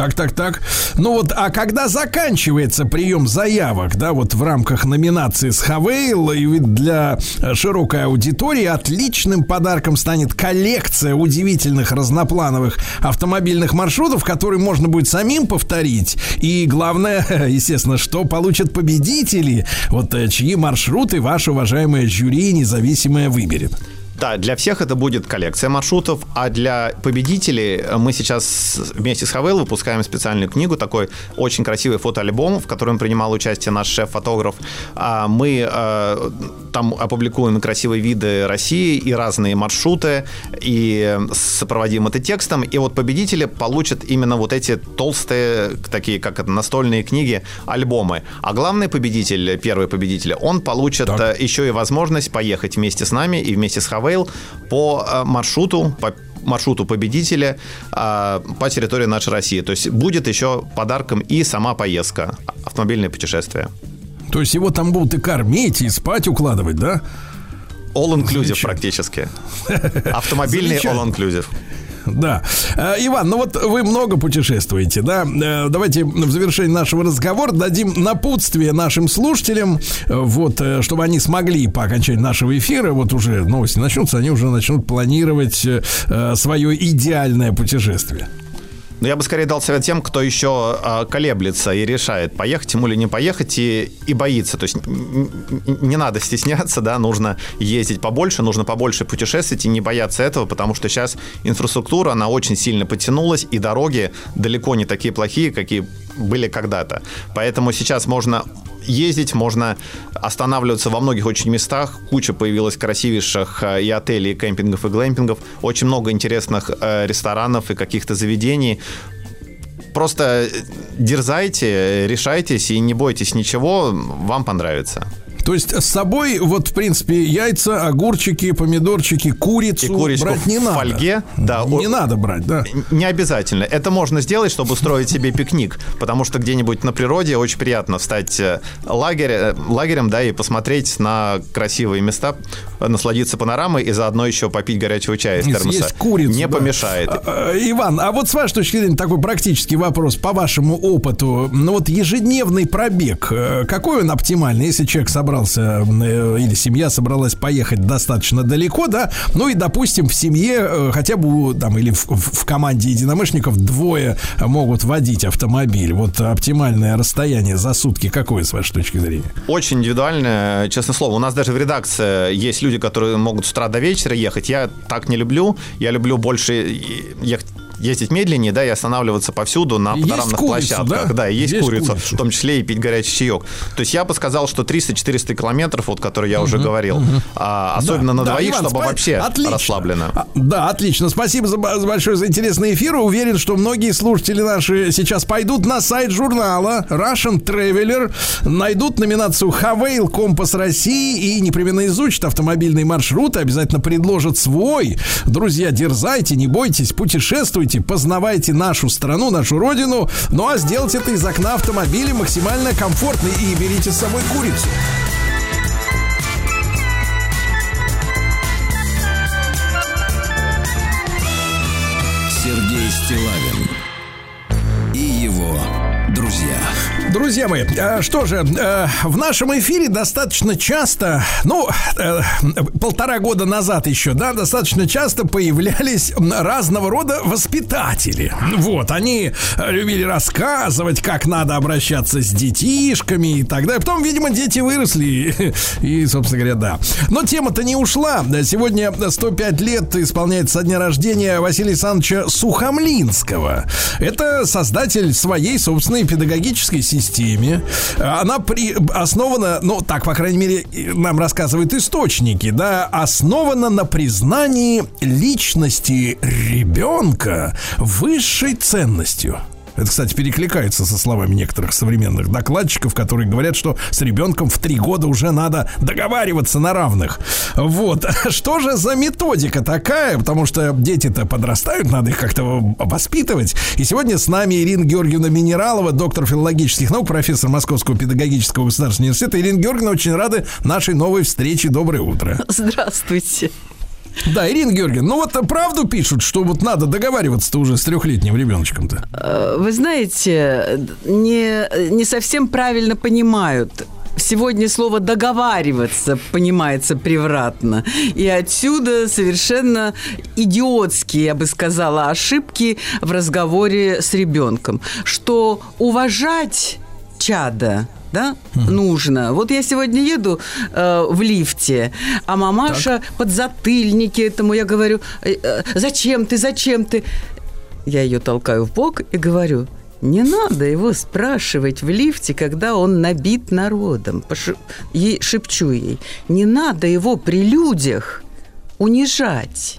Так, так, так. Ну вот, а когда заканчивается прием заявок, да, вот в рамках номинации с Хавейл, и для э, широкой аудитории отличным подарком станет коллекция удивительных разноплановых автомобильных маршрутов, которые можно будет самим повторить. И главное, (laughs) естественно, что получат победители, вот э, чьи маршруты ваше уважаемое жюри независимое выберет. Да, для всех это будет коллекция маршрутов, а для победителей мы сейчас вместе с Хавел выпускаем специальную книгу, такой очень красивый фотоальбом, в котором принимал участие наш шеф-фотограф. А Мы э, там опубликуем красивые виды России и разные маршруты, и сопроводим это текстом. И вот победители получат именно вот эти толстые, такие как это, настольные книги, альбомы. А главный победитель, первый победитель, он получит Так. э, еще и возможность поехать вместе с нами и вместе с Хавейл по э, маршруту, по маршруту победителя э, по территории нашей России. То есть будет еще подарком и сама поездка, автомобильное путешествие. То есть его там будут и кормить, и спать укладывать, да? All inclusive Замечательно. практически. (laughs) Автомобильный Замечательно. all inclusive. Да. Э, Иван, ну вот вы много путешествуете, да? Э, Давайте в завершении нашего разговора дадим напутствие нашим слушателям, э, вот, чтобы они смогли по окончании нашего эфира, вот уже новости начнутся, они уже начнут планировать свое идеальное путешествие. Но я бы скорее дал совет тем, кто еще э, колеблется и решает, поехать ему или не поехать, и, и боится. То есть не надо стесняться, да, нужно ездить побольше, нужно побольше путешествовать и не бояться этого, потому что сейчас инфраструктура, она очень сильно подтянулась, и дороги далеко не такие плохие, какие были когда-то. Поэтому сейчас можно ездить, можно останавливаться во многих очень местах. Куча появилась красивейших э, и отелей, и кемпингов, и глэмпингов. Очень много интересных э, ресторанов и каких-то заведений. Просто э, дерзайте, решайтесь и не бойтесь ничего, вам понравится. То есть с собой, вот, в принципе, яйца, огурчики, помидорчики, курицу, И курочку брать не в надо. фольге, да, не о- надо брать, да. Не обязательно. Это можно сделать, чтобы устроить себе пикник, потому что где-нибудь на природе очень приятно встать э, лагерь, э, лагерем, да, и посмотреть на красивые места, насладиться панорамой и заодно еще попить горячего чая из И термоса. съесть курицу, Не да. помешает. А, э, Иван, а вот с вашей точки зрения такой практический вопрос по вашему опыту. Ну вот ежедневный пробег, э, какой он оптимальный, если человек собрался э, или семья собралась поехать достаточно далеко, да, ну и, допустим, в семье э, хотя бы там или в, в- команде единомышленников двое могут водить автомобиль. Вот оптимальное расстояние за сутки какое, с вашей точки зрения? Очень индивидуально, честное слово. У нас даже в редакции есть люди, которые могут с утра до вечера ехать. Я так не люблю. Я люблю больше ехать ездить медленнее, да, и останавливаться повсюду на панорамных курицу, площадках. да? Да, и есть, Есть курицу, курицу. в том числе и пить горячий чаек. То есть я бы сказал, что 300-400 километров, вот, которые я уже говорил, а, особенно Да, на да, двоих, Иван, чтобы спа- вообще отлично. расслабленно. А, Да, отлично. Спасибо за, за большой за интересный эфир. Уверен, что многие слушатели наши сейчас пойдут на сайт журнала Russian Traveler, найдут номинацию Хавейл Компас России и непременно изучат автомобильные маршруты, обязательно предложат свой. Друзья, дерзайте, не бойтесь, путешествуйте, познавайте нашу страну, нашу родину. Ну а сделать это из окна автомобиля максимально комфортно и берите с собой курицу. Сергей Стилавин и его друзья. Друзья мои, э, что же, э, в нашем эфире достаточно часто, ну, э, полтора года назад еще, да, достаточно часто появлялись разного рода воспитатели. Вот, они любили рассказывать, как надо обращаться с детишками и так далее. Потом, видимо, дети выросли (laughs) и, собственно говоря, да. Но тема-то не ушла. Сегодня 105 лет исполняется со дня рождения Василия Александровича Сухомлинского. Это создатель своей собственной педагогической системе. Она при, основана, ну, так, по крайней мере, нам рассказывают источники, да, основана на признании личности ребенка высшей ценностью. Это, кстати, перекликается со словами некоторых современных докладчиков, которые говорят, что с ребенком в три года уже надо договариваться на равных. Вот. (laughs) Что же за методика такая? Потому что дети-то подрастают, надо их как-то воспитывать. И сегодня с нами Ирина Георгиевна Минералова, доктор филологических наук, профессор Московского педагогического государственного университета. Ирина Георгиевна, очень рады нашей новой встрече. Доброе утро. Здравствуйте. Да, Ирина Георгиевна, ну вот правду пишут, что вот надо договариваться-то уже с трехлетним ребеночком-то. Э, Вы знаете, не, не совсем правильно понимают. Сегодня слово «договариваться» понимается превратно. И отсюда совершенно идиотские, я бы сказала, ошибки в разговоре с ребенком. Что уважать чада да, нужно. Вот я сегодня еду э, в лифте, а мамаша под затыльники этому, я говорю, «Э, э, зачем ты, зачем ты? Я ее толкаю в бок и говорю, не надо его спрашивать в лифте, когда он набит народом. Поши- ей, шепчу ей, не надо его при людях унижать.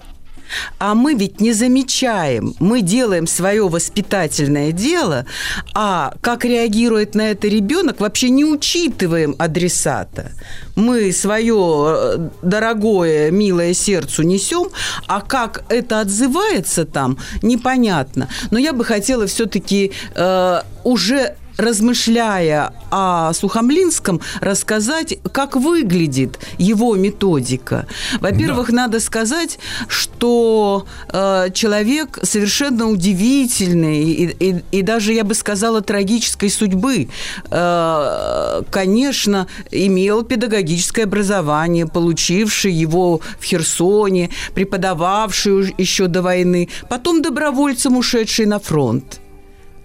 А мы ведь не замечаем, мы делаем свое воспитательное дело, а как реагирует на это ребенок, вообще не учитываем адресата. Мы свое э, дорогое, милое сердцу несем, а как это отзывается там, непонятно. Но я бы хотела все-таки э, уже размышляя о Сухомлинском, рассказать, как выглядит его методика. Во-первых, надо сказать, что э, человек совершенно удивительный и, и- и даже, я бы сказала, трагической судьбы. Э, конечно, имел педагогическое образование, получивший его в Херсоне, преподававший еще до войны, потом добровольцем ушедший на фронт.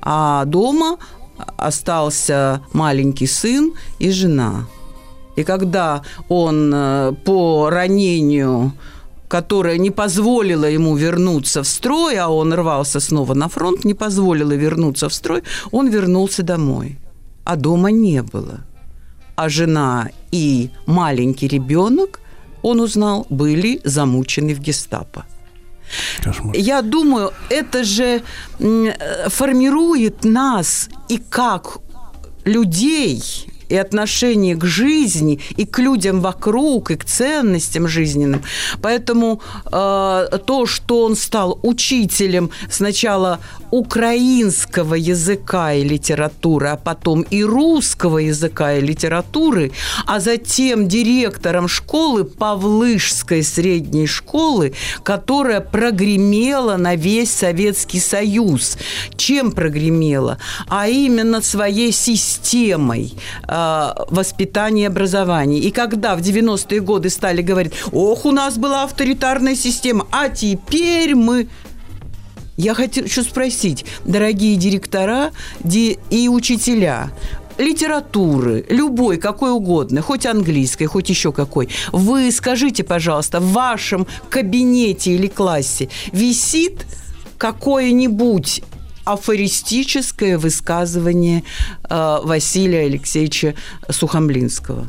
А дома остался маленький сын и жена. И когда он э, по ранению, которое не позволило ему вернуться в строй, а он рвался снова на фронт, не позволило вернуться в строй, он вернулся домой. А дома не было. А жена и маленький ребенок, он узнал, были замучены в гестапо. Я думаю, это же э, формирует нас и как людей, и отношение к жизни, и к людям вокруг, и к ценностям жизненным. Поэтому э, то, что он стал учителем сначала украинского языка и литературы, а потом и русского языка и литературы, а затем директором школы Павлышской средней школы, которая прогремела на весь Советский Союз. Чем прогремела? А именно своей системой э, воспитания и образования. И когда в 90-е годы стали говорить, ох, у нас была авторитарная система, а теперь мы я хочу спросить, дорогие директора ди- и учителя, литературы, любой, какой угодно, хоть английской, хоть еще какой, вы скажите, пожалуйста, в вашем кабинете или классе висит какое-нибудь афористическое высказывание э, Василия Алексеевича Сухомлинского?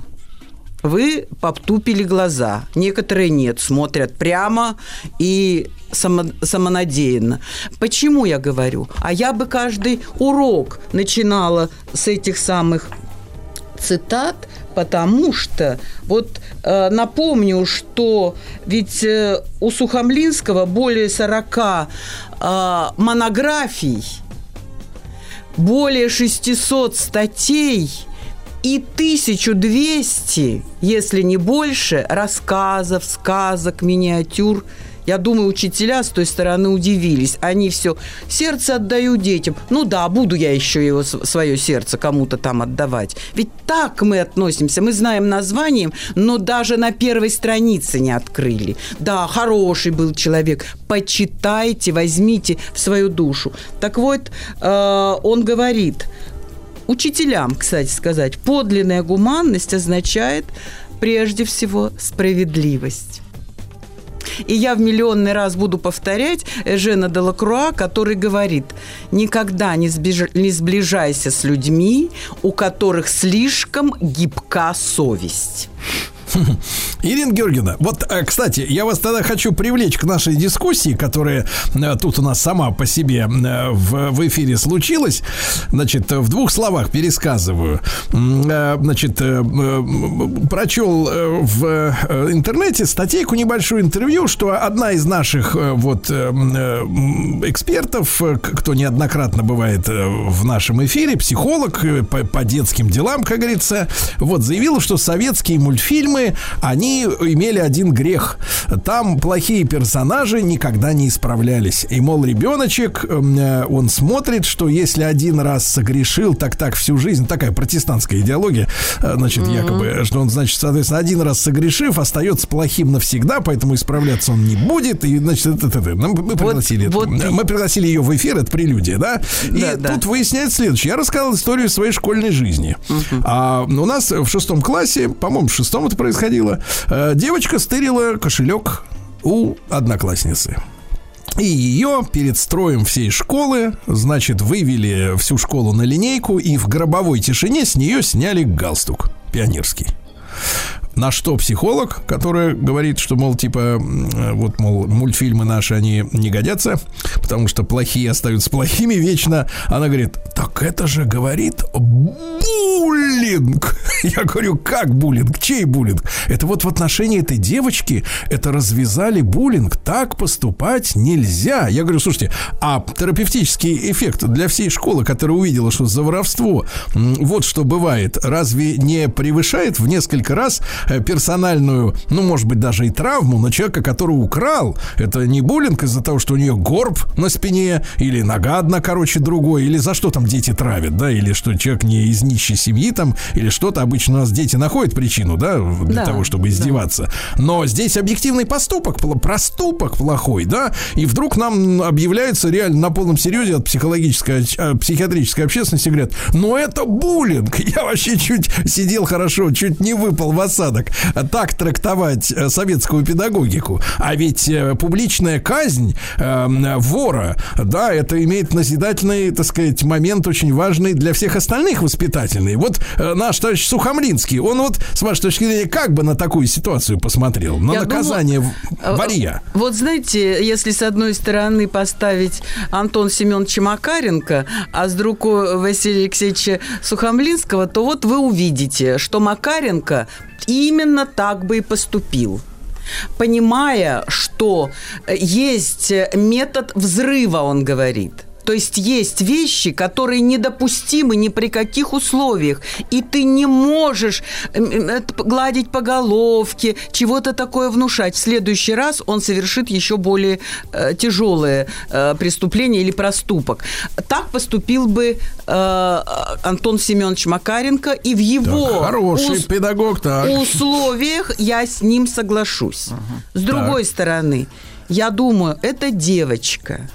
Вы потупили глаза. Некоторые нет, смотрят прямо и само- самонадеянно. Почему я говорю? А я бы каждый урок начинала с этих самых цитат, потому что вот э, напомню, что ведь э, у Сухомлинского более 40 э, монографий, более 600 статей и 1200, если не больше, рассказов, сказок, миниатюр. Я думаю, учителя с той стороны удивились. Они все, сердце отдаю детям. Ну да, буду я еще его, свое сердце кому-то там отдавать. Ведь так мы относимся. Мы знаем названием, но даже на первой странице не открыли. Да, хороший был человек. Почитайте, возьмите в свою душу. Так вот, э, он говорит, учителям, кстати сказать, подлинная гуманность означает прежде всего справедливость. И я в миллионный раз буду повторять Жена Делакруа, который говорит, никогда не, сбеж- не сближайся с людьми, у которых слишком гибка совесть. (laughs) Ирина Георгиевна, вот, э, кстати, я вас тогда хочу привлечь к нашей дискуссии, которая э, тут у нас сама по себе э, в, в эфире случилась. Значит, в двух словах пересказываю. Значит, прочел в интернете статейку, небольшое интервью, что одна из наших вот экспертов, кто неоднократно бывает в нашем эфире, психолог по, по детским делам, как говорится, вот заявила, что советские мультфильмы, они они имели один грех. Там плохие персонажи никогда не исправлялись. И, мол, ребеночек, эм, э, он смотрит, что если один раз согрешил, так так всю жизнь, такая протестантская идеология, э, значит, якобы, что он, значит, соответственно, один раз согрешив, остается плохим навсегда, поэтому исправляться он не будет. И, значит, это, это, это. Мы, мы пригласили, это- вот мы пригласили ее в эфир, это прелюдия, да? И Да, да. тут выясняется следующее. Я рассказал историю своей школьной жизни. А, у нас в шестом классе, по-моему, в шестом это происходило, э, девочка стырила кошелек у одноклассницы. И ее перед строем всей школы, значит, вывели всю школу на линейку и в гробовой тишине с нее сняли галстук пионерский. На что психолог, который говорит, что, мол, типа, э, вот, мол, мультфильмы наши, они не годятся, потому что плохие остаются плохими вечно. Она говорит, так это же, говорит, буллинг. (laughs) Я говорю, как буллинг? Чей буллинг? Это вот в отношении этой девочки это развязали буллинг. Так поступать нельзя. Я говорю, слушайте, а терапевтический эффект для всей школы, которая увидела, что за воровство, вот что бывает, разве не превышает в несколько раз персональную, ну, может быть, даже и травму на человека, который украл? Это не буллинг из-за того, что у нее горб на спине, или нога одна, короче, другой, или за что там дети травят, да, или что человек не из нищей семьи там, или что-то. Обычно у нас дети находят причину, да, для Да, того, чтобы да. издеваться. Но здесь объективный поступок, проступок плохой, да, и вдруг нам объявляется реально на полном серьезе от психологической, э, психиатрической общественности, говорят, ну это буллинг. (laughs) Я вообще чуть сидел хорошо, чуть не выпал в осадок. Так трактовать э, советскую педагогику. А ведь э, публичная казнь э, вора, да, это имеет назидательный, так сказать, момент очень важный для всех остальных воспитательный. Вот э, наш товарищ Сухомлинский, он вот, с вашей точки зрения, как бы на такую ситуацию посмотрел? На Я наказание э, варья. Вот знаете, если с одной стороны поставить Антон Семеновича Макаренко, а с другой Василия Алексеевича Сухомлинского, то вот вы увидите, что Макаренко именно так бы и поступил понимая, что э, есть э, метод взрыва, он говорит. То есть есть вещи, которые недопустимы ни при каких условиях. И ты не можешь п- гладить по головке, чего-то такое внушать. В следующий раз он совершит еще более э, тяжелое э, преступление или проступок. Так поступил бы э, Антон Семенович Макаренко, и в его Так, хороший ус- педагог, так. условиях я с ним соглашусь. С другой стороны, я думаю, это девочка.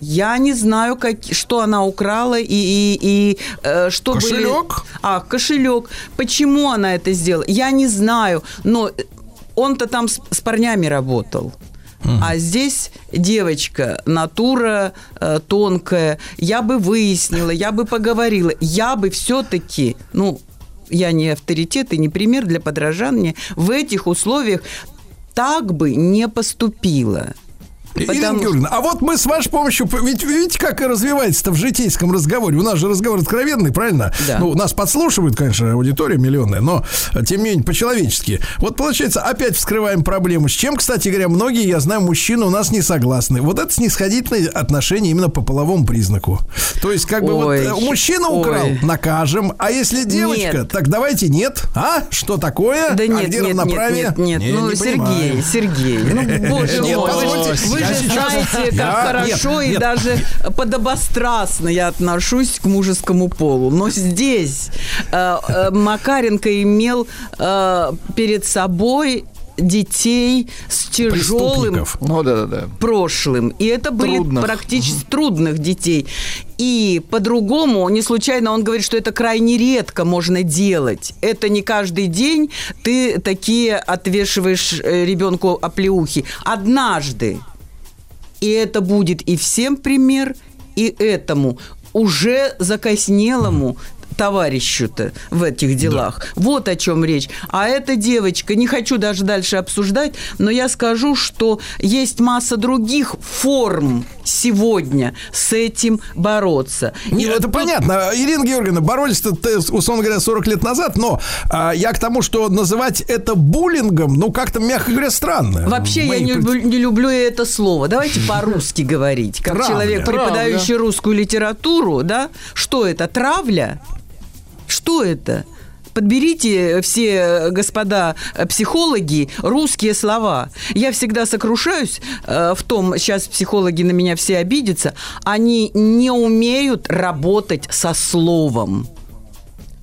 Я не знаю, как, что она украла и, и, и э, что были- Кошелек? А, кошелек. Почему она это сделала? Я не знаю. Но он-то там с, с парнями работал. А здесь девочка, натура э, тонкая. Я бы выяснила, я бы поговорила. Я бы все-таки, ну, я не авторитет и не пример для подражания, в этих условиях так бы не поступила. Ирина Потому- Георгиевна, а вот мы с вашей помощью, ведь видите, как развивается-то в житейском разговоре. У нас же разговор откровенный, правильно? Да. Ну, нас подслушивают, конечно, аудитория миллионная, но, тем не менее, по-человечески. Вот, получается, опять вскрываем проблему. С чем, кстати говоря, многие, я знаю, мужчины у нас не согласны. Вот это снисходительное отношение именно по половому признаку. То есть, как бы Ой, вот э, мужчина ой. украл, накажем, а если девочка, Нет. так давайте нет. А? Что такое? Да а нет, где нет, нет, равноправие? нет, нет, Не, ну, не Сергей, понимаю. Сергей, ну, боже Нет, мой, позвольте, вы же сейчас- знаете, как Я- хорошо нет, и нет. даже подобострастно я отношусь к мужескому полу. Но здесь э, э, Макаренко имел э, перед собой детей с тяжелым. Ну да, да, да. прошлым. И это были Трудных. практически трудных детей. И по-другому, не случайно он говорит, что это крайне редко можно делать. Это не каждый день ты такие отвешиваешь ребенку оплеухи. Однажды. И это будет и всем пример, и этому. Уже закоснелому товарищу-то в этих делах. Вот о чем речь. А эта девочка, не хочу даже дальше обсуждать, но я скажу, что есть масса других форм сегодня с этим бороться. И Нет, вот это тут- понятно. Ирина Георгиевна, боролись-то, условно говоря, 40 лет назад, но а, я к тому, что называть это буллингом, ну, как-то, мягко говоря, странно. Вообще я не пред- люблю, не люблю это слово. Давайте (laughs) по-русски говорить. Как Травля. человек, преподающий русскую литературу, да? Что это? Травля? Что это? подберите все, господа э, психологи, русские слова. Я всегда сокрушаюсь э, в том, сейчас психологи на меня все обидятся, они не умеют работать со словом.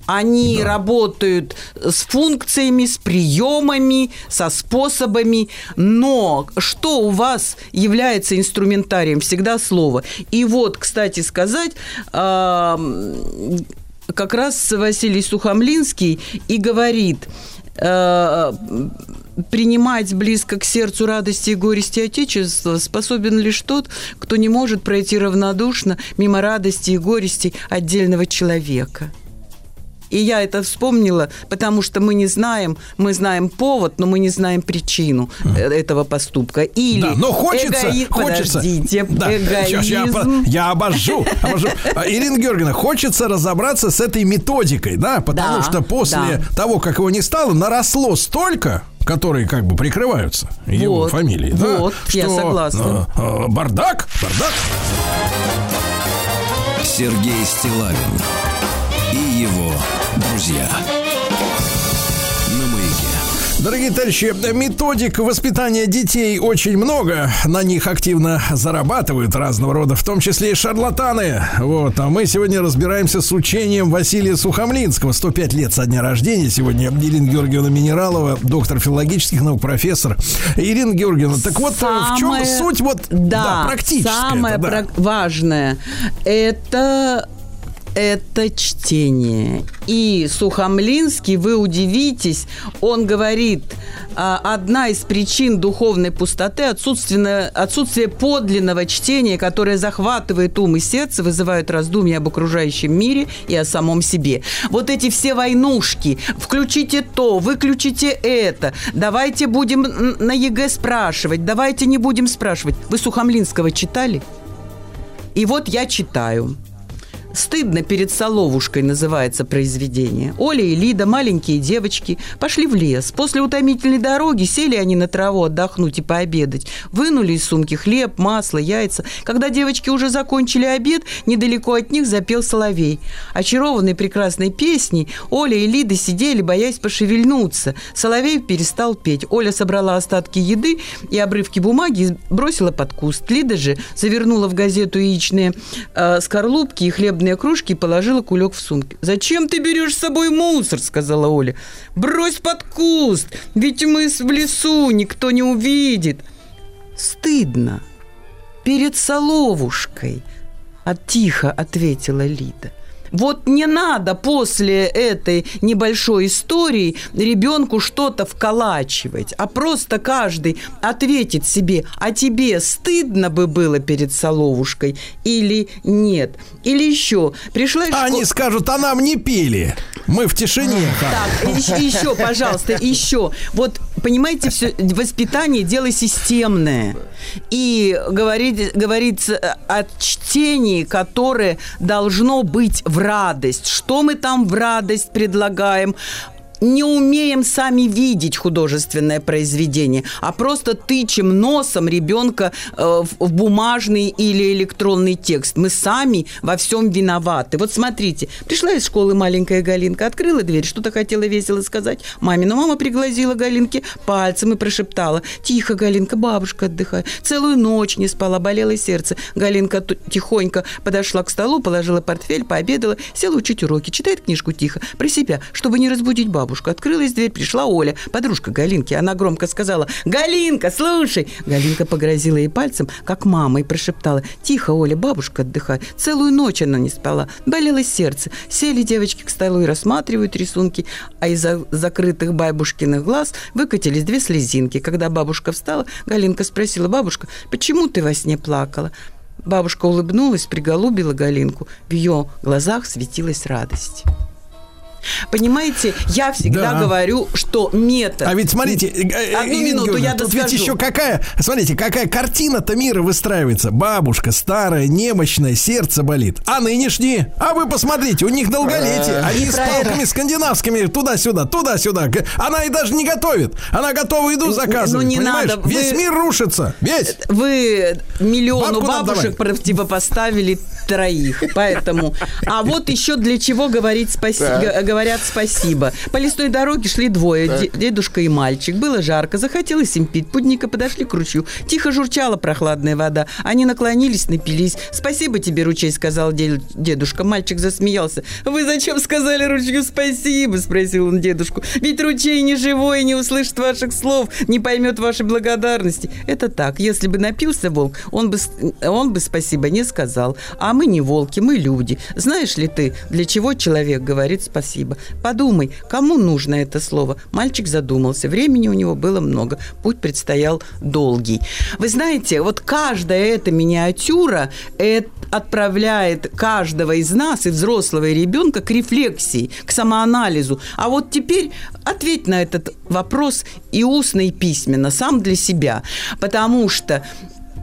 Они работают с функциями, с приемами, со способами, но что у вас является инструментарием? Всегда слово. И вот, кстати сказать, ам, как раз Василий Сухомлинский и говорит, э, принимать близко к сердцу радости и горести Отечества способен лишь тот, кто не может пройти равнодушно мимо радости и горести отдельного человека. И я это вспомнила, потому что мы не знаем, мы знаем повод, но мы не знаем причину э, этого поступка. Или Да, но хочется, эгои- хочется. Подождите, Да, сейчас я, эгоизм. я обожжу, обожжу. А, Ирина Георгиевна, хочется разобраться с этой методикой, да, потому Да, что после да. того, как его не стало, наросло столько которые как бы прикрываются его Вот, фамилией, да, вот, я что, согласна. э, э, бардак, бардак. Сергей Стилавин его друзья. Дорогие товарищи, методик воспитания детей очень много. На них активно зарабатывают разного рода, в том числе и шарлатаны. Вот. А мы сегодня разбираемся с учением Василия Сухомлинского. 105 лет со дня рождения. Сегодня Ирина Георгиевна Минералова, доктор филологических наук, профессор. Ирина Георгиевна, так вот, э, в чем Самое- суть вот да, практическая? Самое да. прак- важное это это чтение. И Сухомлинский, вы удивитесь, он говорит, а, одна из причин духовной пустоты отсутствие, подлинного чтения, которое захватывает ум и сердце, вызывает раздумья об окружающем мире и о самом себе. Вот эти все войнушки, включите то, выключите это, давайте будем на ЕГЭ спрашивать, давайте не будем спрашивать. Вы Сухомлинского читали? И вот я читаю. «Стыдно перед Соловушкой» называется произведение. Оля и Лида, маленькие девочки, пошли в лес. После утомительной дороги сели они на траву отдохнуть и пообедать. Вынули из сумки хлеб, масло, яйца. Когда девочки уже закончили обед, недалеко от них запел соловей. Очарованные прекрасной песней, Оля и Лида сидели, боясь пошевельнуться. Соловей перестал петь. Оля собрала остатки еды и обрывки бумаги бросила под куст. Лида же завернула в газету яичные э, скорлупки и хлебные кружки и положила кулек в сумку. «Зачем ты берешь с собой мусор?» – сказала Оля. «Брось под куст, ведь мы в лесу, никто не увидит». «Стыдно. Перед Соловушкой», – тихо ответила Лида. Вот не надо после этой небольшой истории ребенку что-то вколачивать, а просто каждый ответит себе, а тебе стыдно бы было перед Соловушкой или нет? Или еще, пришла из Они скажут, а нам не пели. Мы в тишине. так, еще, еще, пожалуйста, еще. Вот, понимаете, все воспитание дело системное. И говорит, говорится о чтении, которое должно быть в радость. Что мы там в радость предлагаем? Не умеем сами видеть художественное произведение, а просто тычем носом ребенка э, в, бумажный или электронный текст. Мы сами во всем виноваты. Вот смотрите, пришла из школы маленькая Галинка, открыла дверь, что-то хотела весело сказать. Маме, но мама пригласила Галинке пальцем и прошептала. Тихо, Галинка, бабушка отдыхает. Целую ночь не спала, болело сердце. Галинка тихонько подошла к столу, положила портфель, пообедала, села учить уроки, читает книжку тихо, про себя, чтобы не разбудить бабушку. Открылась дверь, пришла Оля, подружка Галинки. Она громко сказала, «Галинка, слушай!» Галинка погрозила ей пальцем, как мама, и прошептала, «Тихо, Оля, бабушка отдыхает». Целую ночь она не спала. Болело сердце. Сели девочки к столу и рассматривают рисунки, а из за- закрытых бабушкиных глаз выкатились две слезинки. Когда бабушка встала, Галинка спросила, «Бабушка, почему ты во сне плакала?» Бабушка улыбнулась, приголубила Галинку. В ее глазах светилась радость. Понимаете, я всегда Да. говорю, что метод... А ведь смотрите, э, э, Одну минуту, я тут ведь еще какая, смотрите, какая картина-то мира выстраивается. Бабушка старая, немощная, сердце болит. А нынешние? А вы посмотрите, у них долголетие. Они с палками скандинавскими туда-сюда, туда-сюда. Она и даже не готовит. Она готова еду заказывать. ну не понимаешь? надо, Весь вы- мир рушится. Весь. Вы миллиону Бабку бабушек противопоставили троих. Поэтому. А вот еще для чего говорить спаси- говорят спасибо. По лесной дороге шли двое, де- дедушка и мальчик. Было жарко, захотелось им пить. Путника подошли к ручью. Тихо журчала прохладная вода. Они наклонились, напились. Спасибо тебе, ручей, сказал де- дедушка. Мальчик засмеялся. Вы зачем сказали ручью спасибо? Спросил он дедушку. Ведь ручей не живой, не услышит ваших слов, не поймет вашей благодарности. Это так. Если бы напился волк, он бы, он бы спасибо не сказал. А мы не волки, мы люди. Знаешь ли ты, для чего человек говорит спасибо? Подумай, кому нужно это слово? Мальчик задумался. Времени у него было много. Путь предстоял долгий. Вы знаете, вот каждая эта миниатюра отправляет каждого из нас, и взрослого, и ребенка, к рефлексии, к самоанализу. А вот теперь ответь на этот вопрос и устно, и письменно, сам для себя. Потому что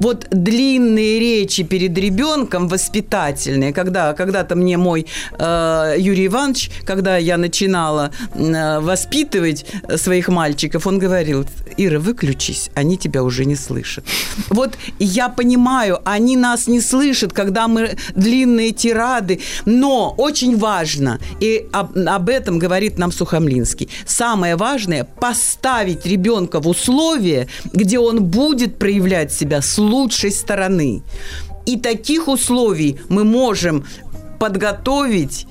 вот длинные речи перед ребенком воспитательные, когда когда-то мне мой э, Юрий Иванович, когда я начинала э, воспитывать своих мальчиков, он говорил, Ира, выключись, они тебя уже не слышат. Вот я понимаю, они нас не слышат, когда мы длинные тирады, но очень важно, и об, об этом говорит нам Сухомлинский, самое важное – поставить ребенка в условия, где он будет проявлять себя с лучшей стороны. И таких условий мы можем подготовить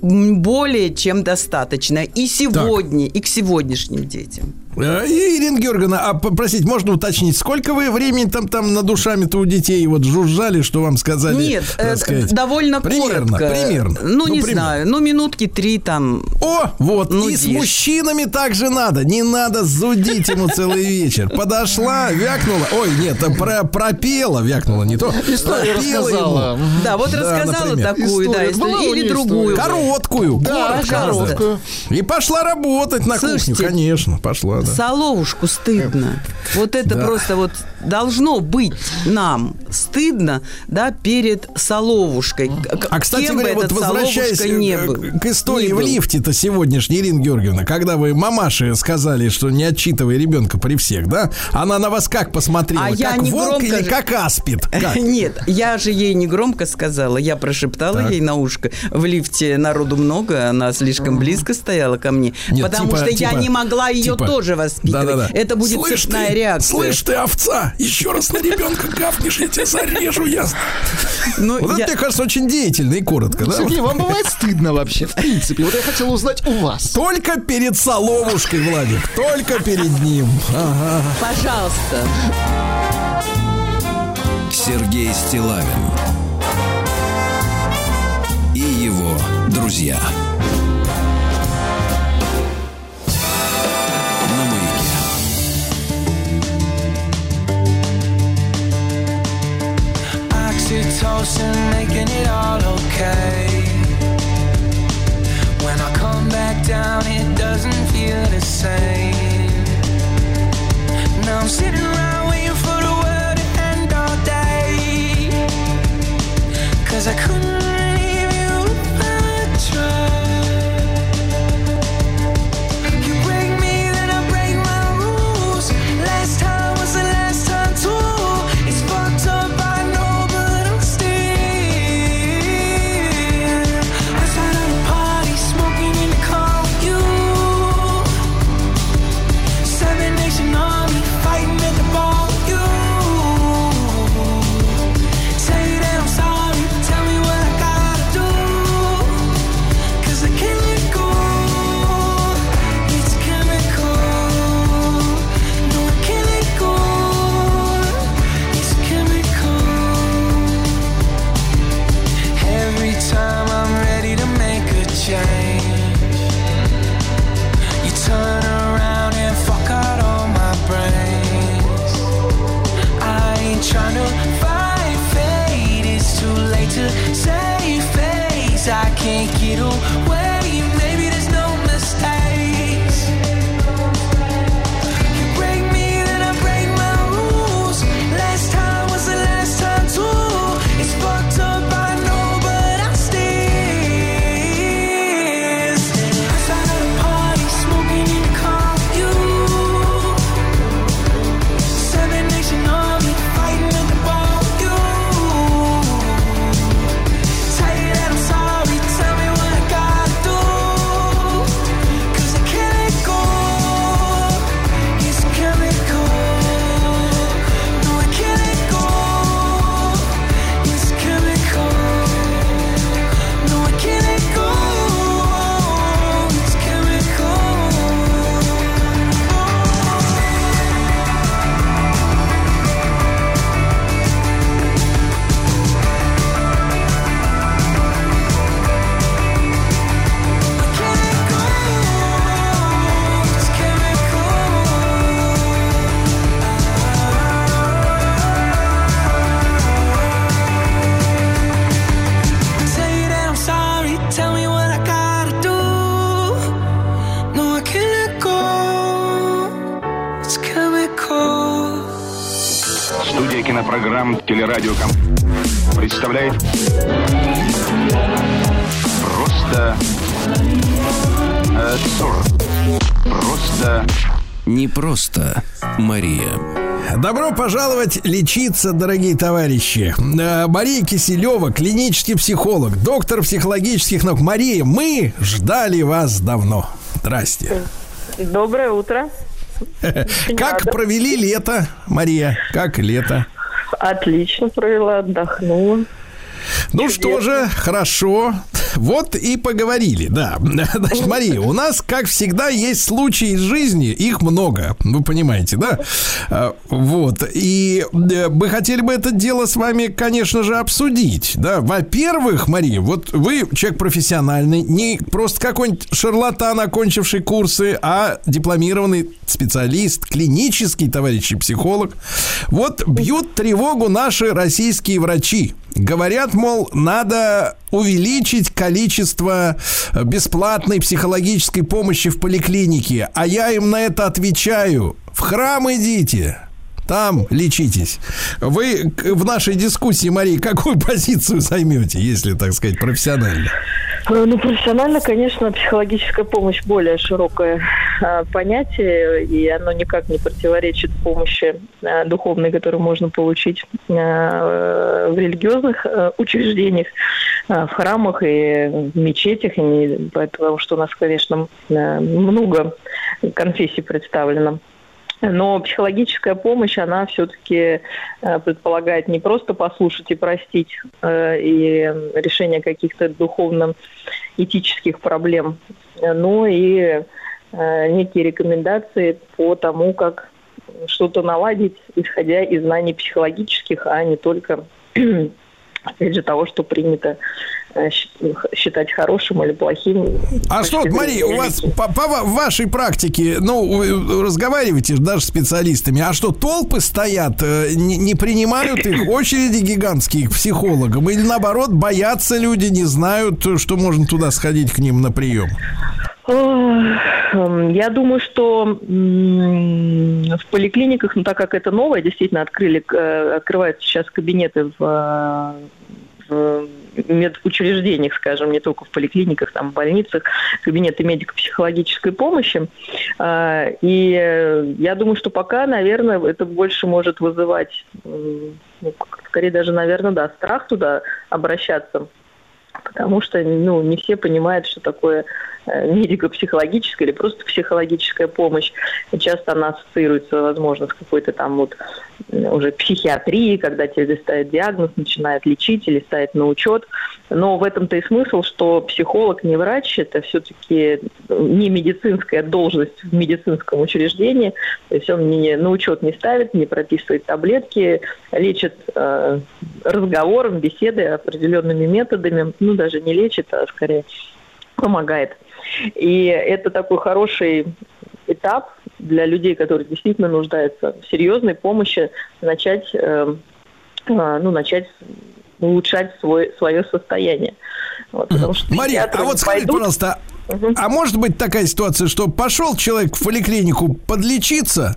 более чем достаточно и сегодня, и к сегодняшним детям. Э, Ирина Георгиевна, а попросить, можно уточнить, сколько вы времени там, там над душами-то у детей вот жужжали, что вам сказали? Нет, э, сказать? довольно примерно, коротко. Примерно, Ну, не примерно. знаю, ну, минутки три там. О, вот, Ну, и с дишь. мужчинами так же надо. Не надо зудить ему целый вечер. Подошла, вякнула. Ой, нет, про, пропела, вякнула, не то. Историю Пропела рассказала. ему. Да, вот Да, рассказала например. такую, да, История. историю, Была у или другую. Короткую, Да. Короткую. И пошла работать на Слушайте, конечно, пошла, да. Соловушку стыдно. Вот это просто вот должно быть нам стыдно, да, перед Соловушкой. А, кстати кем говоря, вот возвращаясь Соловушка не э, был. к истории не в лифте-то сегодняшней, Ирина Георгиевна, когда вы мамаше сказали, что не отчитывай ребенка при всех, да? Она на вас как посмотрела? А я как не волк громко или же- как аспид? (laughs) Как? Нет, я же ей не громко сказала, я прошептала Так. ей на ушко. В лифте народу много, она слишком близко стояла ко мне, Нет, потому типа- что я типа- не могла ее типа- тоже воспитывать. Да-да-да. Это будет Слышь цепная ты, реакция. Слышь ты, овца, еще раз на ребенка гавнешь, я тебя зарежу, ясно? Ну, Вот я- это, мне кажется, очень деятельно и коротко, да? Сергей, вам бывает стыдно вообще, в принципе? Вот я хотел узнать у вас. Только перед Соловушкой, Владик, только перед ним. Ага. Пожалуйста. Сергей Стилавин и его друзья. Oxytocin making it all okay. When I come back down, it doesn't feel the same. Пожаловать лечиться, дорогие товарищи. Э, Мария Киселева, клинический психолог, доктор психологических наук. Мария, мы ждали вас давно. Здрасте. Доброе утро. (laughs) Как провели лето, Мария? Как лето? Отлично провела, отдохнула. Ну что же, хорошо. Вот и поговорили, да. (laughs) Значит, Мария, у нас, как всегда, есть случаи из жизни, их много, вы понимаете, да? А, Вот, и э, мы хотели бы это дело с вами, конечно же, обсудить, да. Во-первых, Мария, вот вы человек профессиональный, не просто какой-нибудь шарлатан, окончивший курсы, а дипломированный специалист, клинический товарищ и психолог. Вот бьют тревогу наши российские врачи. Говорят, мол, надо увеличить количество э, бесплатной психологической помощи в поликлинике. А я им на это отвечаю. В храм идите. Там лечитесь. Вы в нашей дискуссии, Мария, какую позицию займете, если, так сказать, профессионально? Э, Ну, профессионально, конечно, психологическая помощь более широкое э, понятие, и оно никак не противоречит помощи э, духовной, которую можно получить э, в религиозных учреждениях, в храмах и в мечетях, и не- потому что у нас, конечно, много конфессий представлено. Но психологическая помощь, она все-таки предполагает не просто послушать и простить, э, и решение каких-то духовно-этических проблем, э, но и э, некие рекомендации по тому, как что-то наладить, исходя из знаний психологических, а не только, (clears throat) опять же, того, что принято э, считать хорошим или плохим. А что, вот, Мария, у вас по, по ва- вашей практике, ну, вы разговариваете же даже с специалистами, а что, толпы стоят, э, не, не принимают их очереди гигантские к психологам, или наоборот, боятся люди, не знают, что можно туда сходить к ним на прием? Эм, Я думаю, что в поликлиниках, ну так как это новое, действительно открыли, э, открываются сейчас кабинеты э, в медучреждениях, скажем, не только в поликлиниках, там, в больницах, кабинеты медико-психологической помощи. А, И э, я думаю, что пока, наверное, это больше может вызывать, ну, скорее даже, наверное, да, страх туда обращаться потому что ну, не все понимают, что такое медико-психологическая или просто психологическая помощь. Часто она ассоциируется, возможно, с какой-то там вот уже психиатрией, когда тебе ставят диагноз, начинают лечить или ставят на учет. Но в этом-то и смысл, что психолог не врач, это все-таки не медицинская должность в медицинском учреждении. То есть он не, на учет не ставит, не прописывает таблетки, лечит э, разговором, беседой, определенными методами. Ну, даже не лечит, а скорее помогает. И это такой хороший этап для людей, которые действительно нуждаются в серьезной помощи, начать, э, э, ну, начать улучшать свой, свое состояние. Вот, потому что Мария, а вот скажите, пойдут- пожалуйста, а может быть такая ситуация, что пошел человек в поликлинику подлечиться,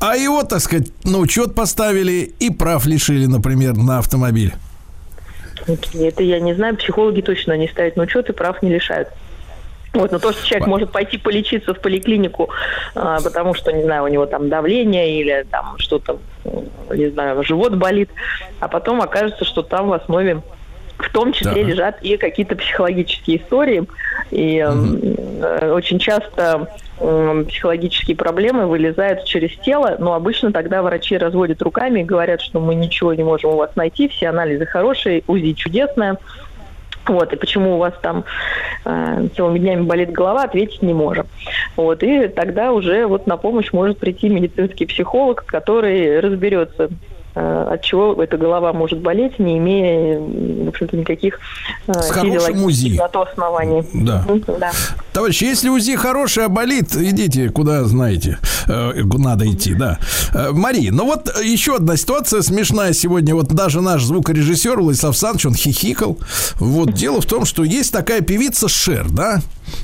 а его, так сказать, на учет поставили и прав лишили, например, на автомобиль? Это я не знаю, психологи точно не ставят на учет и прав не лишают. Вот, но то, что человек может пойти полечиться в поликлинику, а, потому что, не знаю, у него там давление или там что-то, не знаю, живот болит, а потом окажется, что там в основе в том числе Да. лежат и какие-то психологические истории. И э, очень часто психологические проблемы вылезают через тело, но обычно тогда врачи разводят руками и говорят, что мы ничего не можем у вас найти, все анализы хорошие, УЗИ чудесное. Вот, и почему у вас там э, целыми днями болит голова, ответить не можем. Вот, и тогда уже вот на помощь может прийти медицинский психолог, который разберется, от чего эта голова может болеть, не имея, в общем-то, никаких э, С хорошим УЗИ. на то оснований. Да. Да. Товарищи, если УЗИ хорошее, а болит, идите куда знаете. Э, Надо идти, да. Э, Мария, ну вот еще одна ситуация смешная сегодня. Вот даже наш звукорежиссер Владислав Саныч, он хихикал. Вот дело в том, что есть такая певица Шер, да?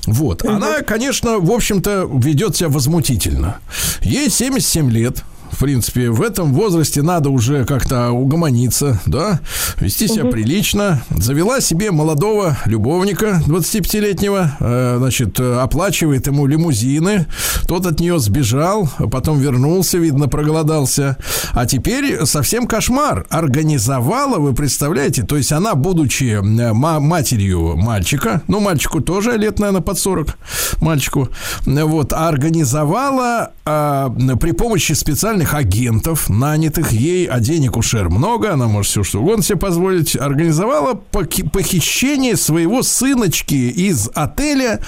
Вот. Она, конечно, в общем-то, ведет себя возмутительно. Ей 77 лет. В принципе, в этом возрасте надо уже как-то угомониться, да, вести себя прилично. Завела себе молодого любовника 25-летнего, э, значит, э, оплачивает ему лимузины. Тот от нее сбежал, потом вернулся, видно, проголодался. А теперь совсем кошмар. Организовала, вы представляете, то есть она, будучи э, ма- матерью мальчика, ну, мальчику тоже лет, наверное, под 40, мальчику, вот, организовала а, при помощи специальных агентов, нанятых ей, а денег у Шер много, она может все что угодно себе позволить, организовала похищение своего сыночки из отеля,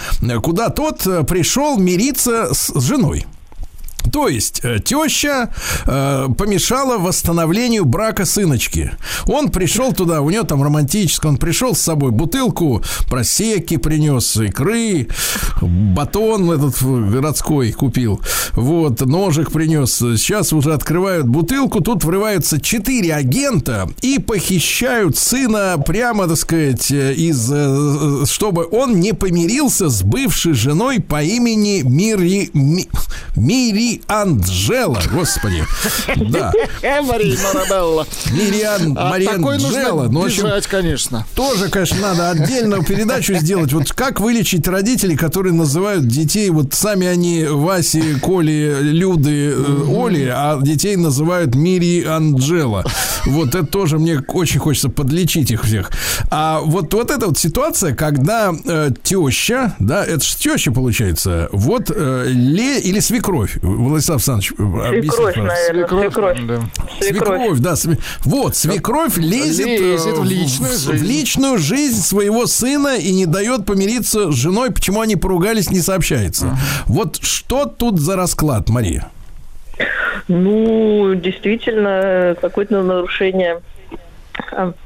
куда тот э, пришел мириться с женой. То есть э, теща э, помешала восстановлению брака сыночки. Он пришел туда, у него там романтически, он пришел с собой бутылку просеки принес, икры, батон этот городской купил, вот, ножик принес. Сейчас уже открывают бутылку, тут врываются четыре агента и похищают сына прямо, так сказать, из, э, чтобы он не помирился с бывшей женой по имени Мири, Ми- Анджела, господи. Да. Мария Марабелла. Мириан, такой Анджела. Ну, бежать, конечно. тоже, конечно, надо отдельную передачу сделать. Вот как вылечить родителей, которые называют детей, вот сами они Васи, Коли, Люды, э, Оли, а детей называют Мири Анджела. Вот это тоже мне очень хочется подлечить их всех. А вот, вот эта вот ситуация, когда э, теща, да, это же теща получается, вот э, ле или свекровь, Владислав Александрович, э, объясните, Свекровь, наверное, свекровь. Свекровь, да. сме- Вот, свекровь лезет, э, Лезет в личную в жизнь. личную жизнь своего сына и не дает помириться с женой. Почему они поругались, не сообщается. Вот что тут за расклад, Мария? Ну, действительно, какое-то нарушение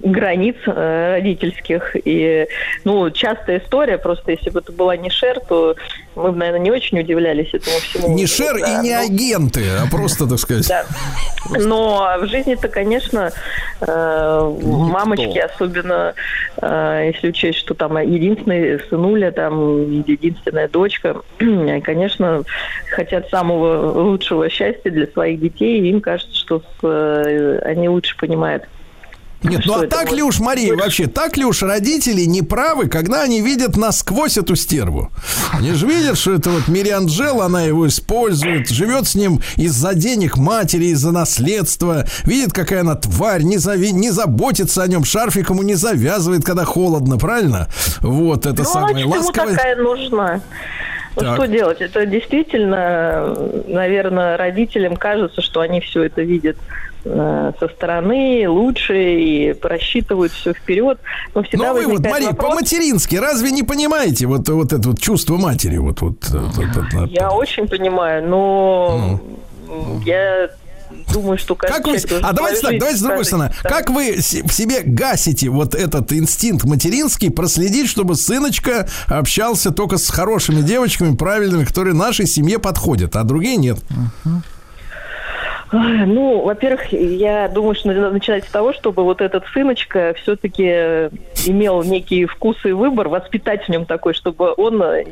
границ э, родительских. И, ну, частая история, просто если бы это была не Шер, то мы бы, наверное, не очень удивлялись этому всему. Не шер Да, и не ну, агенты, а просто, так сказать. Да. Но в жизни-то, конечно, э, мамочки, особенно э, если учесть, что там единственный сынуля, там единственная дочка, (clears throat) конечно, хотят самого лучшего счастья для своих детей, и им кажется, что с, э, они лучше понимают. Нет, ну а так ли уж, Мария, вообще, так ли уж родители не правы, когда они видят насквозь эту стерву? Они же видят, что это вот Мириан Джел, она его использует, живет с ним из-за денег матери, из-за наследства, видит, какая она тварь, не, зави- не заботится о нем, шарфик ему не завязывает, когда холодно, правильно? Вот, это ну, самое значит, ему ласковое. такая нужна. Ну, Так. что делать? Это действительно, наверное, родителям кажется, что они все это видят со стороны лучше и просчитывают все вперед. Но всегда Ну вы вот, Мария, вопрос, по-матерински, разве не понимаете вот, вот это вот чувство матери? Вот, вот, вот, вот, вот. Я очень понимаю, но я думаю, что Как вы, а давайте так, давайте с другой стороны. Как вы в себе гасите вот этот инстинкт материнский, проследить, чтобы сыночка общался только с хорошими девочками, правильными, которые нашей семье подходят, а другие нет? Ай, Ну, во-первых, я думаю, что надо начинать с того, чтобы вот этот сыночка все-таки имел некий вкус и выбор, воспитать в нем такой, чтобы он э,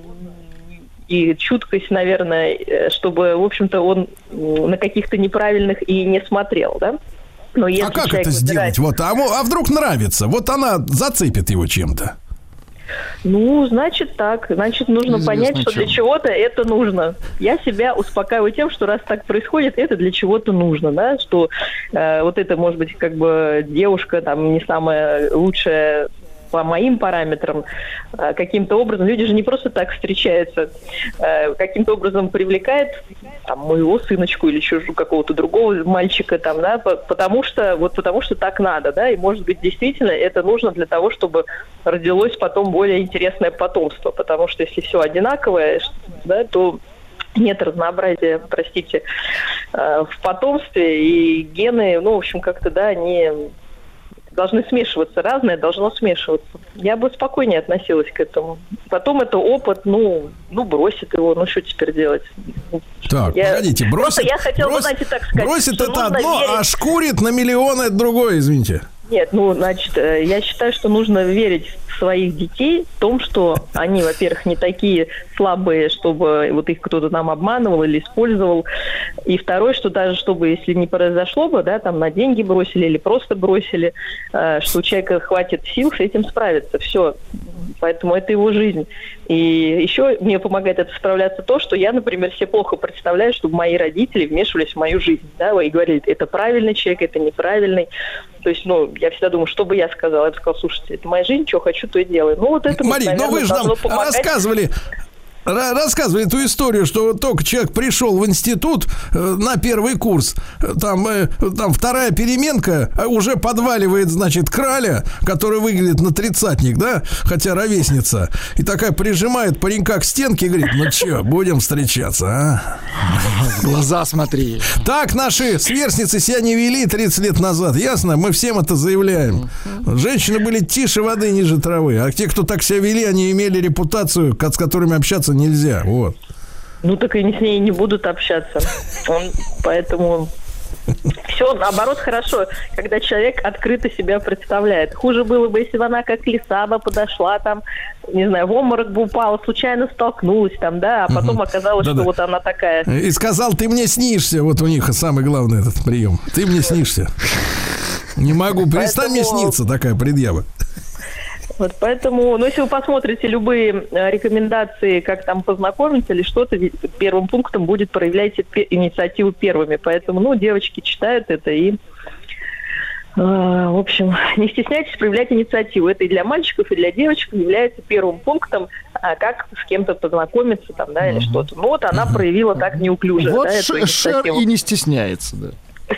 и чуткость, наверное, э, чтобы, в общем-то, он на каких-то неправильных и не смотрел, да? Но если а как это выбирает- сделать? Вот, а, а вдруг нравится? Вот она зацепит его чем-то. Ну, значит так. Значит, нужно Известно понять, что чем. для чего-то это нужно. Я себя успокаиваю тем, что раз так происходит, это для чего-то нужно, да, что э, вот это, может быть, как бы девушка там не самая лучшая по моим параметрам, э, каким-то образом, люди же не просто так встречаются, э, каким-то образом привлекает там, моего сыночку или чужого какого-то другого мальчика там, да, по- потому что вот потому что так надо, да, и может быть действительно это нужно для того, чтобы родилось потом более интересное потомство, потому что если все одинаковое, да, то нет разнообразия, простите, э, в потомстве, и гены, ну, в общем, как-то, да, они должны смешиваться, разное должно смешиваться. Я бы спокойнее относилась к этому. Потом это опыт, ну, ну бросит его, ну что теперь делать? Так, Я- погодите, бросит, я хотела бы, бросит- знаете, так сказать, бросит это одно, верить. а шкурит на миллион это другое, извините. Нет, ну, значит, э, я считаю, что нужно верить в своих детей в том, что они, во-первых, не такие слабые, чтобы вот их кто-то там обманывал или использовал. И второе, что даже чтобы, если не произошло бы, да, там на деньги бросили или просто бросили, э, что у человека хватит сил с этим справиться. Все. Поэтому это его жизнь. И еще мне помогает это справляться то, что я, например, себе плохо представляю, чтобы мои родители вмешивались в мою жизнь, да, и говорили, это правильный человек, это неправильный. То есть, ну, я всегда думаю, что бы я сказала? Я бы сказала, слушайте, это моя жизнь, что хочу, то и делаю. Ну, вот это, Марин, ну вы же нам рассказывали Ра- рассказывали эту историю, что вот только человек пришел в институт э, на первый курс, там, э, там вторая переменка э, уже подваливает, значит, краля, который выглядит на тридцатник, да, хотя ровесница, и такая прижимает паренька к стенке и говорит, ну что, будем встречаться, а? Глаза смотри. Так наши сверстницы себя не вели 30 лет назад, ясно? Мы всем это заявляем. Женщины были тише воды, ниже травы, а те, кто так себя вели, они имели репутацию, с которыми общаться нельзя, вот. Ну, так и с ней не будут общаться. Он, поэтому все, наоборот, хорошо, когда человек открыто себя представляет. Хуже было бы, если бы она как лиса бы подошла там, не знаю, в обморок бы упала, случайно столкнулась там, да, а потом оказалось, Да-да. что вот она такая. И сказал, ты мне снишься. Вот у них самый главный этот прием. Ты мне снишься. Не могу, перестань мне сниться, такая предъява. Вот поэтому, ну, если вы посмотрите любые э, рекомендации, как там познакомиться или что-то, первым пунктом будет проявляйте инициативу первыми. Поэтому, ну, девочки читают это и, э, в общем, (laughs) не стесняйтесь проявлять инициативу. Это и для мальчиков, и для девочек является первым пунктом, а, как с кем-то познакомиться там, да, или что-то. Ну, вот она проявила так неуклюже, Вот да, Ш- Шер и не стесняется, да.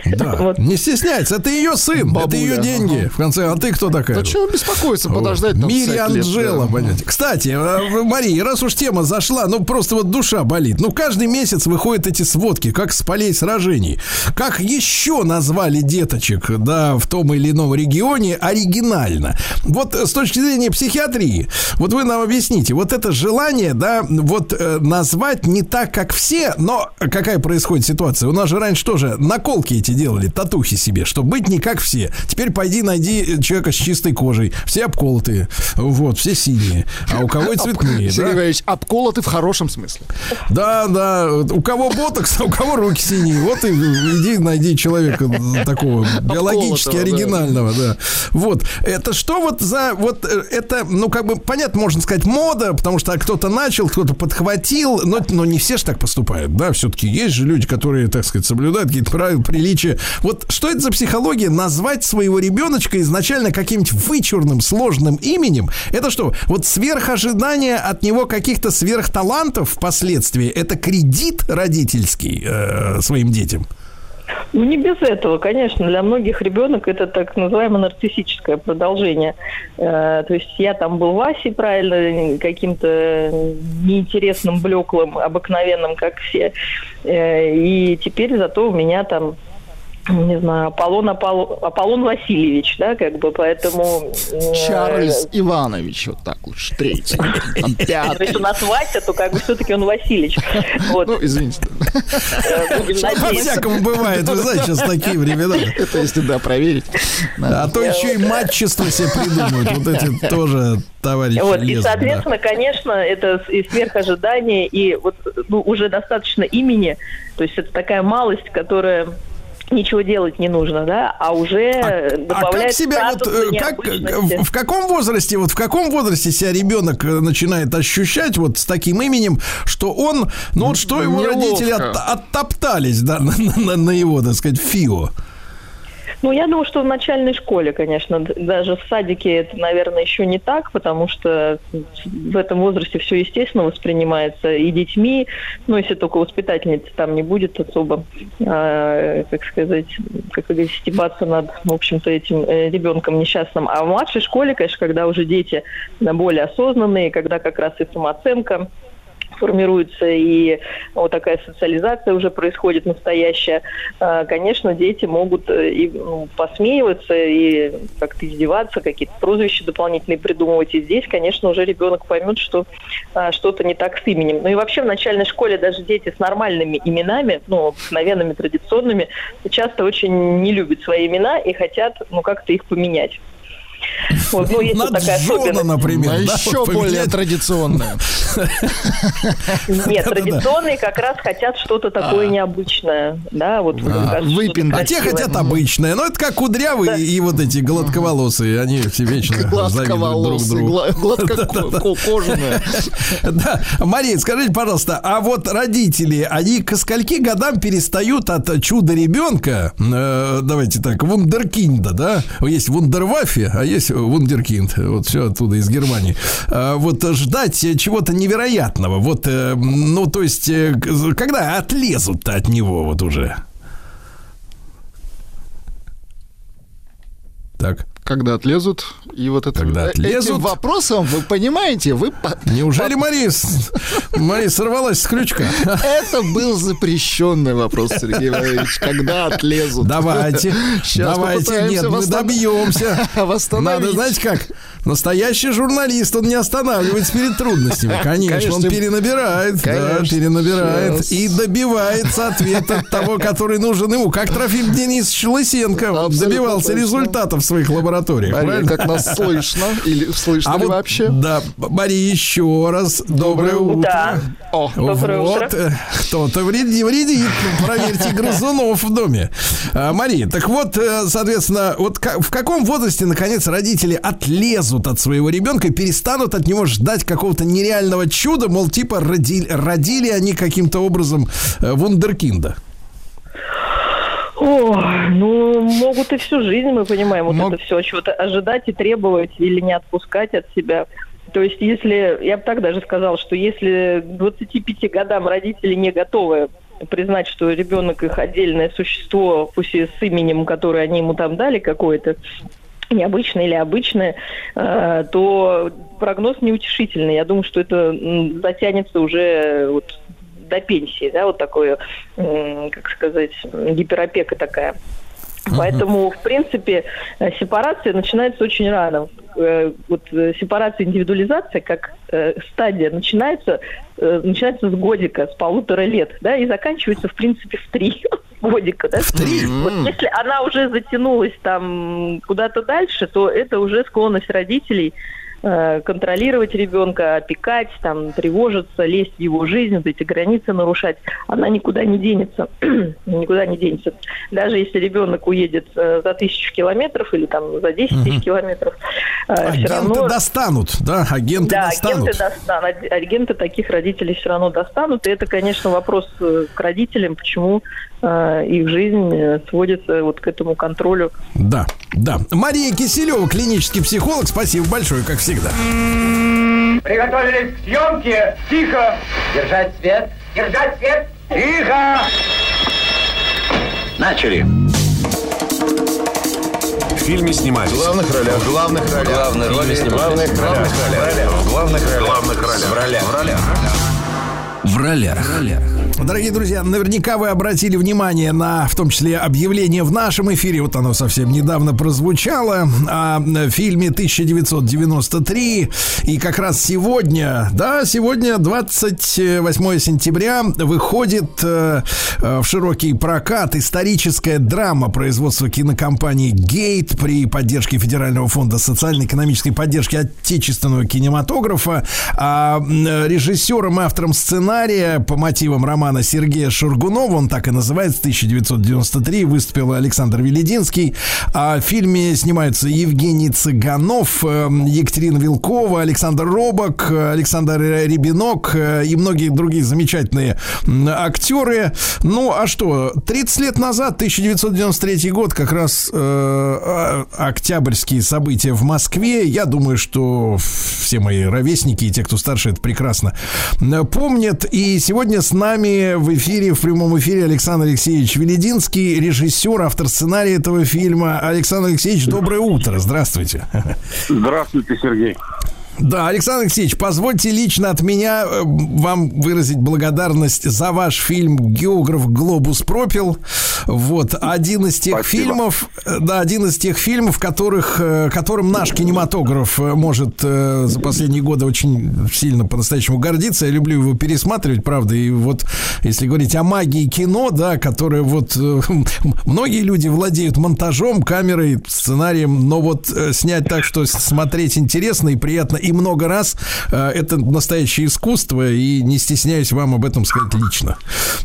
Да, (laughs) не стесняйся, это ее сын, это ее Бабуля, деньги. В конце, а ты кто такая? Чего беспокоиться, Вот. подождать там Мири 50 лет, Анджела, да. понятие. Кстати, э, Мария, раз уж тема зашла, ну просто вот душа болит. Ну каждый месяц выходят эти сводки, как с полей сражений. Как еще назвали деточек, да, в том или ином регионе оригинально. Вот э, с точки зрения психиатрии, вот вы нам объясните, вот это желание, да, вот э, назвать не так, как все, но какая происходит ситуация? У нас же раньше тоже наколки эти делали, татухи себе, что быть не как все. Теперь пойди найди человека с чистой кожей. Все обколотые, вот, все синие. А у кого и цветные, Сергей да? Иванович, обколоты в хорошем смысле. Да, да. У кого ботокс, а у кого руки синие. Вот и иди найди человека такого биологически да. оригинального, да. Вот. Это что вот за... Вот э, это, ну, как бы, понятно, можно сказать, мода, потому что кто-то начал, кто-то подхватил, но, но не все же так поступают, да. Все-таки есть же люди, которые, так сказать, соблюдают какие-то правила, приличия. Вот что это за психология? Назвать своего ребеночка изначально каким-нибудь вычурным, сложным именем? Это что? Вот сверхожидание от него каких-то сверхталантов впоследствии, это кредит родительский э, своим детям? Ну, не без этого, конечно. Для многих ребенок это так называемое нарциссическое продолжение. Э, то есть я там был Васей, правильно, каким-то неинтересным, блеклым, обыкновенным, как все. Э, и теперь зато у меня там не знаю, Аполлон, Аполлон, Аполлон Васильевич, да, как бы, поэтому... э, Чарльз Иванович, вот так лучше, третий. Там То есть пятый. у нас Вася, то как бы все-таки он Васильевич. Вот. Ну, извините. Э. По-всякому бывает, вы знаете, сейчас такие времена. Это если, да, проверить. А то еще и матчество себе придумают. Вот эти тоже товарищи Вот, и, да. соответственно, конечно, это и сверхожидание, и вот ну, уже достаточно имени, то есть это такая малость, которая ничего делать не нужно, да, а уже А добавляет как себя вот, э, как, в, каком возрасте, вот в каком возрасте себя ребенок э, начинает ощущать вот с таким именем, что он, ну вот что его Неловко. родители от- оттоптались, да, (laughs) на, на- на его, так сказать, фио. Ну, я думаю, что в начальной школе, конечно, даже в садике это, наверное, еще не так, потому что в этом возрасте все естественно воспринимается и детьми, ну, если только воспитательница там не будет особо, а, как сказать, как вы говорите, стебаться над, в общем-то, этим э, ребенком несчастным. А в младшей школе, конечно, когда уже дети более осознанные, когда как раз и самооценка формируется и вот такая социализация уже происходит настоящая, э, конечно, дети могут э, и ну, посмеиваться и как-то издеваться, какие-то прозвища дополнительные придумывать. И здесь, конечно, уже ребенок поймет, что э, что-то не так с именем. Ну и вообще в начальной школе даже дети с нормальными именами, ну, обыкновенными, традиционными, часто очень не любят свои имена и хотят, ну, как-то их поменять. Вот, ну, есть вот такая Джона, особенность. например. А да, еще вот более традиционная. Нет, традиционные как раз хотят что-то такое необычное, да, вот кажется, что-то А те хотят обычное. Ну, это как кудрявые и вот эти гладковолосые. Они все вечно завидуют друг Гладковолосые, другу. гла- гладкокожаные. (laughs) Да, Мария, скажите, пожалуйста, а вот родители, они к скольки годам перестают от чуда ребенка, э, давайте так, вундеркинда, да? Есть вундерваффе, а есть вундеркинд, вот все оттуда из Германии. А вот ждать чего-то невероятного, вот, э, ну, то есть, э, когда отлезут-то от него вот уже? Так. Когда отлезут, и вот это... Когда э, отлезут. Этим вопросом, вы понимаете, вы... Неужели Мария, с- Мария сорвалась с крючка? Это был запрещенный вопрос, Сергей Валерьевич. Когда отлезут? Давайте, Сейчас давайте, нет, мы добьемся. Надо, знаете как, настоящий журналист, он не останавливается перед трудностями. (laughs) Конечно, он Конечно. перенабирает, да, Конечно. перенабирает Сейчас. и добивается ответа от того, который нужен ему. Как Трофим Денис Лысенко Абсолютно добивался точно. результатов своих лабораториях. Мария, правильно? как нас слышно? Или слышно А ли вот, вообще? Да, Мария, еще раз доброе утро. Да. О, Доброе вот, утро. э, кто-то вредит, вредит. Ну, Проверьте (laughs) грызунов в доме. А, Мария, так вот, э, соответственно, вот в каком возрасте, наконец, родители отлезут от своего ребенка и перестанут от него ждать какого-то нереального чуда, мол, типа родили, родили они каким-то образом э, вундеркинда? О, ну, могут и всю жизнь, мы понимаем, вот Мог- это все, чего-то ожидать и требовать или не отпускать от себя. То есть, если, я бы так даже сказала, что если к 25 годам родители не готовы признать, что ребенок их отдельное существо, пусть и с именем, которое они ему там дали какое-то, необычное или обычное, э, то прогноз неутешительный. Я думаю, что это затянется уже вот до пенсии, да, вот такое, как сказать, гиперопека такая. Поэтому, в принципе, сепарация начинается очень рано. Э, Вот э, сепарация, индивидуализация как э, стадия начинается, начинается с годика, с полутора лет, да, и заканчивается, в принципе, в три (laughs) годика, да. В три? Вот если она уже затянулась там куда-то дальше, то это уже склонность родителей контролировать ребенка, опекать, там, тревожиться, лезть в его жизнь, вот эти границы нарушать, она никуда не денется. (clears throat) никуда не денется. Даже если ребенок уедет э, за тысячу километров или там за 10 тысяч километров, э, все Агенты равно... достанут, да, агенты Да, достанут. агенты достанут. Агенты таких родителей все равно достанут. И это, конечно, вопрос э, к родителям, почему э, их жизнь э, сводится вот к этому контролю. Да, да. Мария Киселева, клинический психолог, спасибо большое, как всегда. Приготовились к съемке. Тихо. Держать свет. Держать свет. Тихо. Начали. В фильме снимались. В главных ролях. В главных ролях. Главные роли снимались. В главных ролях. В главных ролях. главных ролях. В ролях. В ролях. В ролях. Дорогие друзья, наверняка вы обратили внимание на, в том числе, объявление в нашем эфире, вот оно совсем недавно прозвучало, о фильме 1993. И как раз сегодня, да, сегодня, 28 сентября, выходит э, э, в широкий прокат историческая драма производства кинокомпании «Гейт» при поддержке Федерального фонда социально-экономической поддержки отечественного кинематографа. А режиссером и автором сценария по мотивам романа Сергея Шургунова, он так и называется, 1993, выступил Александр Велединский. А в фильме снимаются Евгений Цыганов, э, Екатерина Вилкова, Александр Робок, Александр Рябинок э, и многие другие замечательные актеры. Ну, а что, 30 лет назад, 1993 год, как раз э, а- октябрьские события в Москве. Я думаю, что все мои ровесники и те, кто старше, это прекрасно э, помнят. И сегодня с нами в эфире, в прямом эфире Александр Алексеевич Велединский, режиссер, автор сценария этого фильма. Александр Алексеевич, доброе утро, здравствуйте. Здравствуйте, Сергей. Да, Александр Алексеевич, позвольте лично от меня э, вам выразить благодарность за ваш фильм «Географ Глобус пропил». Вот, один из тех фильмов, э, да, один из тех фильмов, которых, э, которым наш кинематограф может за последние годы очень сильно по-настоящему гордиться. Я люблю его пересматривать, правда, и вот если говорить о магии кино, да, которое вот (laughs) многие люди владеют монтажом, камерой, сценарием, но вот снять так, что смотреть интересно и приятно и много раз, э, это настоящее искусство, и не стесняюсь вам об этом сказать лично.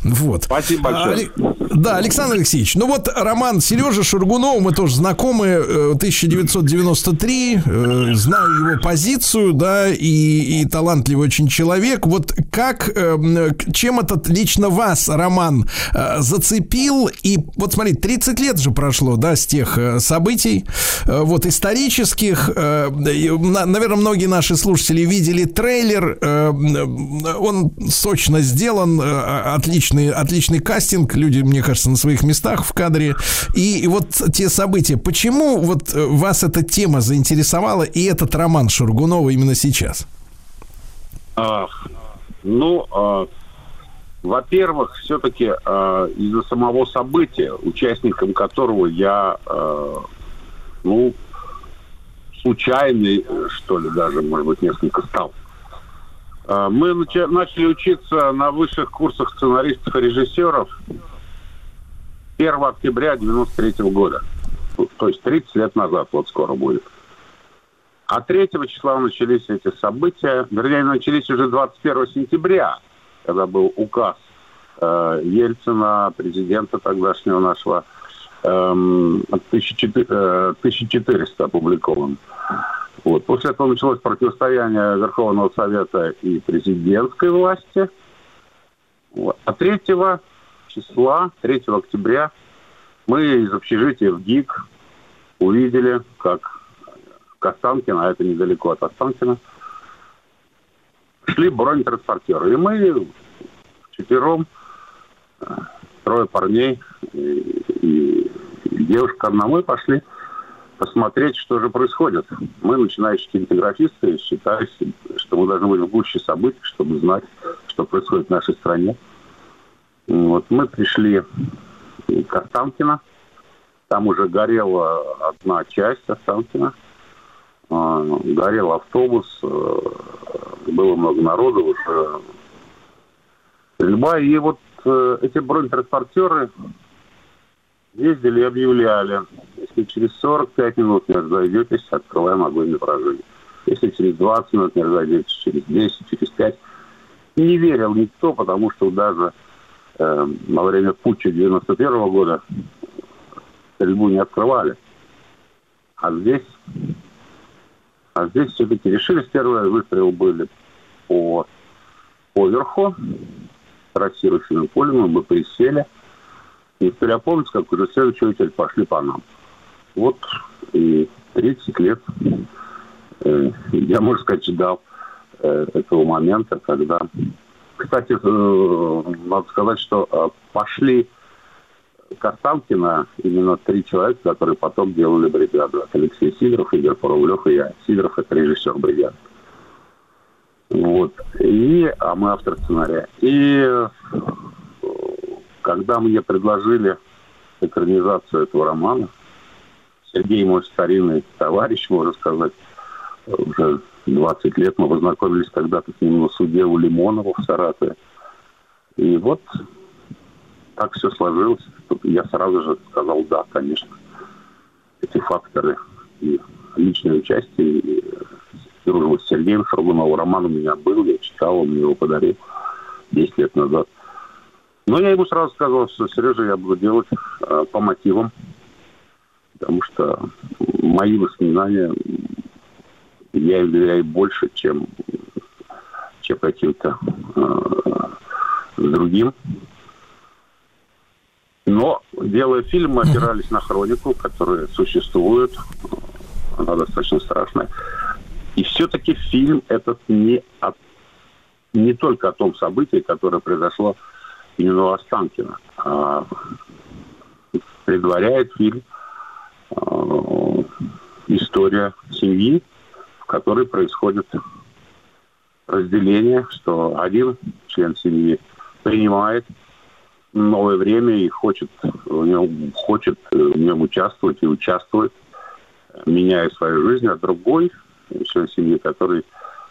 Вот. Спасибо большое. Али- Да, Александр Алексеевич, ну вот роман Сережи Шургунова, мы тоже знакомы, э, 1993, э, знаю его позицию, да, и, и талантливый очень человек. Вот как, э, м, к- чем этот лично вас роман э, зацепил? И вот смотри, 30 лет же прошло, да, с тех э, событий, э, вот исторических. э, наверное, многие наши слушатели видели трейлер, э, он сочно сделан, э, отличный, отличный кастинг, люди, мне кажется, на своих местах в кадре. И, вот те события, почему вот э, вас эта тема заинтересовала и этот роман Шургунова именно сейчас? А, ну, а, во-первых, все-таки из-за самого события, участником которого я, а, ну, случайный, э, что ли, даже, может быть, несколько стал. А, Мы нача- начали учиться на высших курсах сценаристов и режиссеров 1 октября 93 года. То есть 30 лет назад, вот скоро будет. А 3 числа начались эти события, вернее, начались уже 21 сентября, когда был указ э, Ельцина, президента тогдашнего нашего, 1400, э, 1400 опубликован. Вот. После этого началось противостояние Верховного Совета и президентской власти. А 3 числа, 3 октября, мы из общежития в ГИК увидели, как к Останкино, а это недалеко от Останкина, шли бронетранспортеры. И мы четвером, э, трое парней и девушка одна, мы пошли посмотреть, что же происходит. Мы, начинающие кинематографисты, считали, что мы должны быть в гуще событий, чтобы знать, что происходит в нашей стране. Вот мы пришли к Останкино. Там уже горела одна часть Останкина. Горел автобус, э, было много народу уже. Стрельба. И вот э, эти бронетранспортеры ездили и объявляли, если через 45 минут не разойдетесь, открываем огонь на поражение. Если через 20 минут не разойдетесь, через 10, через 5. И не верил никто, потому что даже э, во время путча 91 года стрельбу не открывали. А здесь, а здесь все-таки решились. Первые выстрелы были по поверху, трассирующими пулями. Мы присели. Теперь опомнились, как уже в следующую очередь пошли по нам. Вот и 30 лет э, я, можно сказать, ждал э, этого момента, когда... Кстати, э, надо сказать, что пошли к Останкино именно три человека, которые потом делали бригаду. Это Алексей Сидоров, Игорь Парулев и я. Сидоров – это режиссер бригады. Вот. И, а мы автор сценария. И когда мне предложили экранизацию этого романа, Сергей мой старинный товарищ, можно сказать, уже 20 лет мы познакомились когда-то с ним на суде у Лимонова в Саратове. И вот так все сложилось. Я сразу же сказал да, конечно. Эти факторы и личное участие, и дружба с Сергеем Шаргуновым. Роман у меня был, я читал, он мне его подарил 10 лет назад. Но я ему сразу сказал, что Сережа я буду делать э, по мотивам, потому что мои воспоминания я им доверяю больше, чем, чем каким-то э, другим. Но, делая фильм, мы опирались на хронику, которая существует. Она достаточно страшная. И все-таки фильм этот не, о- не только о том событии, которое произошло именно у Останкина, а предваряет фильм э, история семьи, в которой происходит разделение, что один член семьи принимает новое время и хочет в нем, хочет в нем участвовать и участвует, меняя свою жизнь, а другой член семьи, который,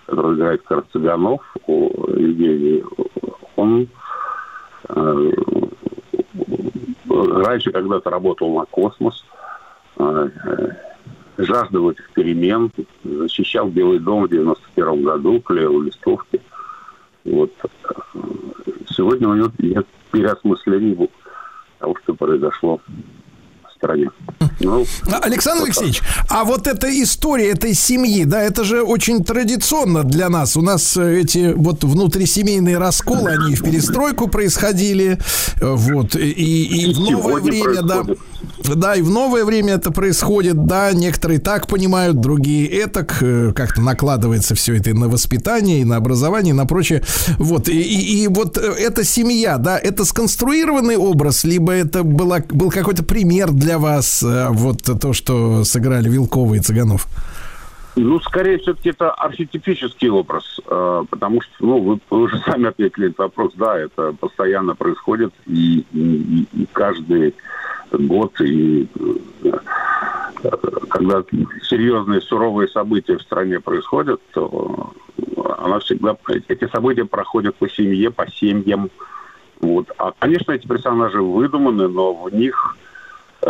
который играет в Цыганов, Евгений, он э, раньше когда-то работал на космос, э, жаждал этих перемен, защищал Белый дом в 91 году, клеил листовки. Вот. Сегодня у него нет переосмыслений того, что произошло стране. Ну, Александр Алексеевич, а вот эта история этой семьи, да, это же очень традиционно для нас. У нас э, эти вот внутрисемейные расколы, они и в перестройку происходили, э, вот, и, и в новое время, да. Да, и в новое время это происходит, да, некоторые так понимают, другие этак, э, как-то накладывается все это и на воспитание, и на образование, и на прочее. Вот, и, и, и вот эта семья, да, это сконструированный образ, либо это была, был какой-то пример для вас, вот то, что сыграли Вилкова и Цыганов? Ну, скорее все-таки это архетипический образ, э, потому что, ну, вы, вы уже сами ответили этот вопрос, да, это постоянно происходит, и, и, и каждый год, и э, когда серьезные суровые события в стране происходят, то она всегда, эти события проходят по семье, по семьям, вот. А, конечно, эти персонажи выдуманы, но в них Э,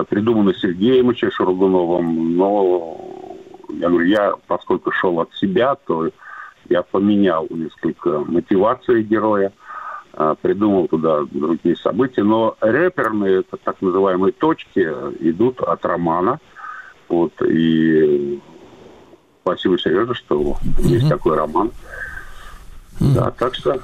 придумано Сергеем Ильичем Шаргуновым, но я говорю, я, поскольку шел от себя, то я поменял несколько мотивации героя, э, придумал туда другие события, но рэперные, это так называемые точки, идут от романа. Вот, и спасибо, Сережа, что mm-hmm. есть такой роман. Да, так что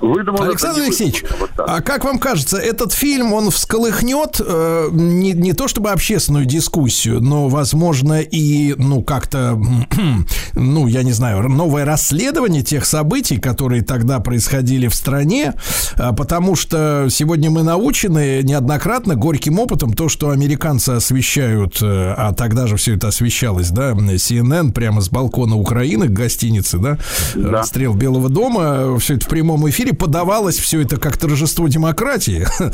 выдумано. Александр Алексеевич, вот а как вам кажется, этот фильм, он всколыхнет э, не, не то чтобы общественную дискуссию, но, возможно, и, ну, как-то, (clears throat) ну, я не знаю, новое расследование тех событий, которые тогда происходили в стране, э, потому что сегодня мы научены неоднократно горьким опытом то, что американцы освещают, э, а тогда же все это освещалось, да, CNN прямо с балкона Украины к гостинице, да, да. расстрел Белого дома дома, все это в прямом эфире, подавалось все это как торжество демократии. (laughs)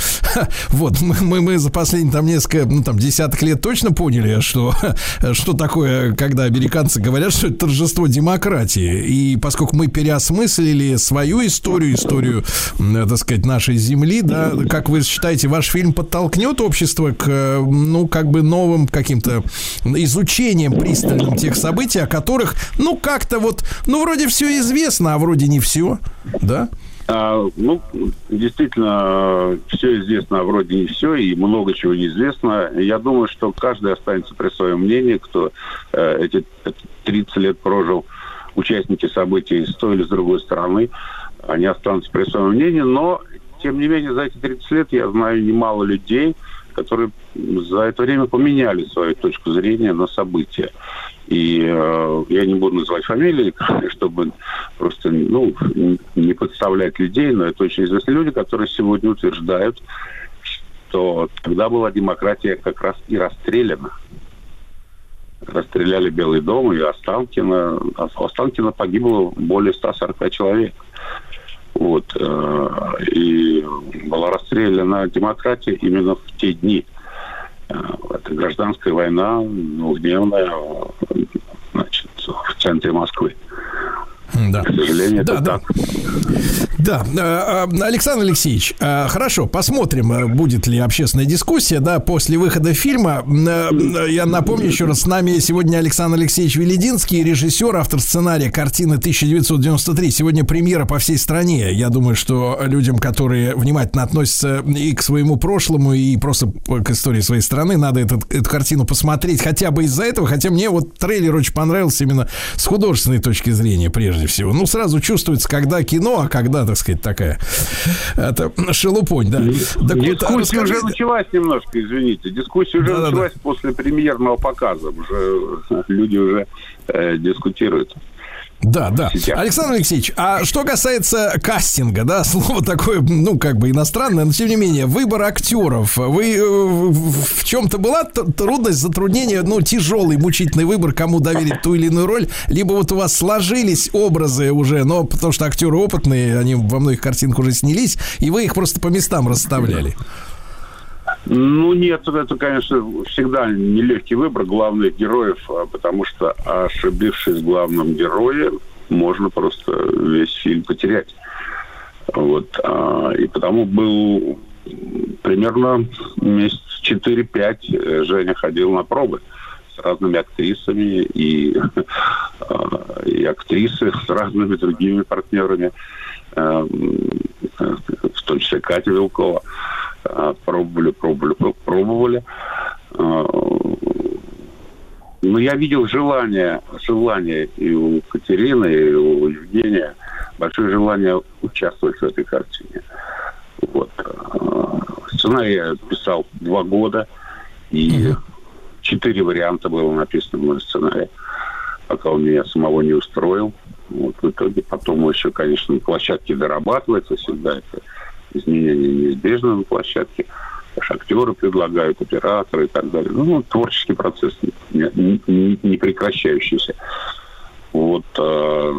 Вот, мы, мы за последние там несколько, ну там десяток лет точно поняли, что, (laughs) что такое, когда американцы говорят, что это торжество демократии. И поскольку мы переосмыслили свою историю, историю, так сказать, нашей земли, да, как вы считаете, ваш фильм подтолкнет общество к, ну, как бы новым каким-то изучением пристальным тех событий, о которых, ну, как-то вот, ну, вроде все известно, а вроде не не все, да? А, ну, действительно, все известно, а вроде не все, и много чего неизвестно. Я думаю, что каждый останется при своем мнении, кто э, эти 30 лет прожил участники событий с той или с другой стороны. Они останутся при своем мнении, но, тем не менее, за эти 30 лет я знаю немало людей, которые за это время поменяли свою точку зрения на события. И э, я не буду называть фамилии, чтобы просто ну, не подставлять людей, но это очень известные люди, которые сегодня утверждают, что тогда была демократия как раз и расстреляна. Расстреляли Белый дом и Останкино. А Останкино погибло более 140 человек. Вот. Э, и была расстреляна демократия именно в те дни. Э, это гражданская война, двухдневная, значит, в центре Москвы. Да. К сожалению, да, да. так. Да, э, Александр Алексеевич, э, хорошо, посмотрим, э, будет ли общественная дискуссия, да, после выхода фильма. Я напомню еще раз, с нами сегодня Александр Алексеевич Велединский, режиссер, автор сценария картины 1993. Сегодня премьера по всей стране. Я думаю, что людям, которые внимательно относятся и к своему прошлому, и просто к истории своей страны, надо этот, эту картину посмотреть хотя бы из-за этого, хотя мне вот трейлер очень понравился именно с художественной точки зрения, прежде всего. Ну, сразу чувствуется, когда кино, а когда, так сказать, такая это шелупонь, да. Так Дискуссия вот, расскажи... уже началась немножко, извините. Дискуссия уже да, началась да. после премьерного показа. Уже люди уже э, дискутируют. Да, да. Александр Алексеевич, а что касается кастинга, да, (laughs) слово такое, ну, как бы иностранное, но тем не менее, выбор актеров. Вы э, в чем-то была трудность, затруднение, ну, тяжелый, мучительный выбор, кому доверить ту или иную роль, либо вот у вас сложились образы уже, но потому что актеры опытные, они во многих картинках уже снялись, и вы их просто по местам расставляли. Ну, нет, это, конечно, всегда нелегкий выбор главных героев, а, потому что, ошибившись в главном герое, можно просто весь фильм потерять. Вот. а, И потому был примерно месяц 4-5 э, Женя ходил на пробы с разными актрисами и, (laughs) а, и актрисы с разными другими партнерами, э, в том числе Катя Вилкова. А, Пробовали, пробовали, пробовали. А, Но я видел желание, желание и у Катерины, и у Евгения, большое желание участвовать в этой картине. Вот. А, Сценарий я писал два года, и четыре варианта было написано в моем сценарии, пока он меня самого не устроил. Вот в итоге потом еще, конечно, на площадке дорабатывается всегда это изменения неизбежны на площадке. Аж актеры предлагают, операторы и так далее. Ну, творческий процесс не, не- не- прекращающийся. Вот, э,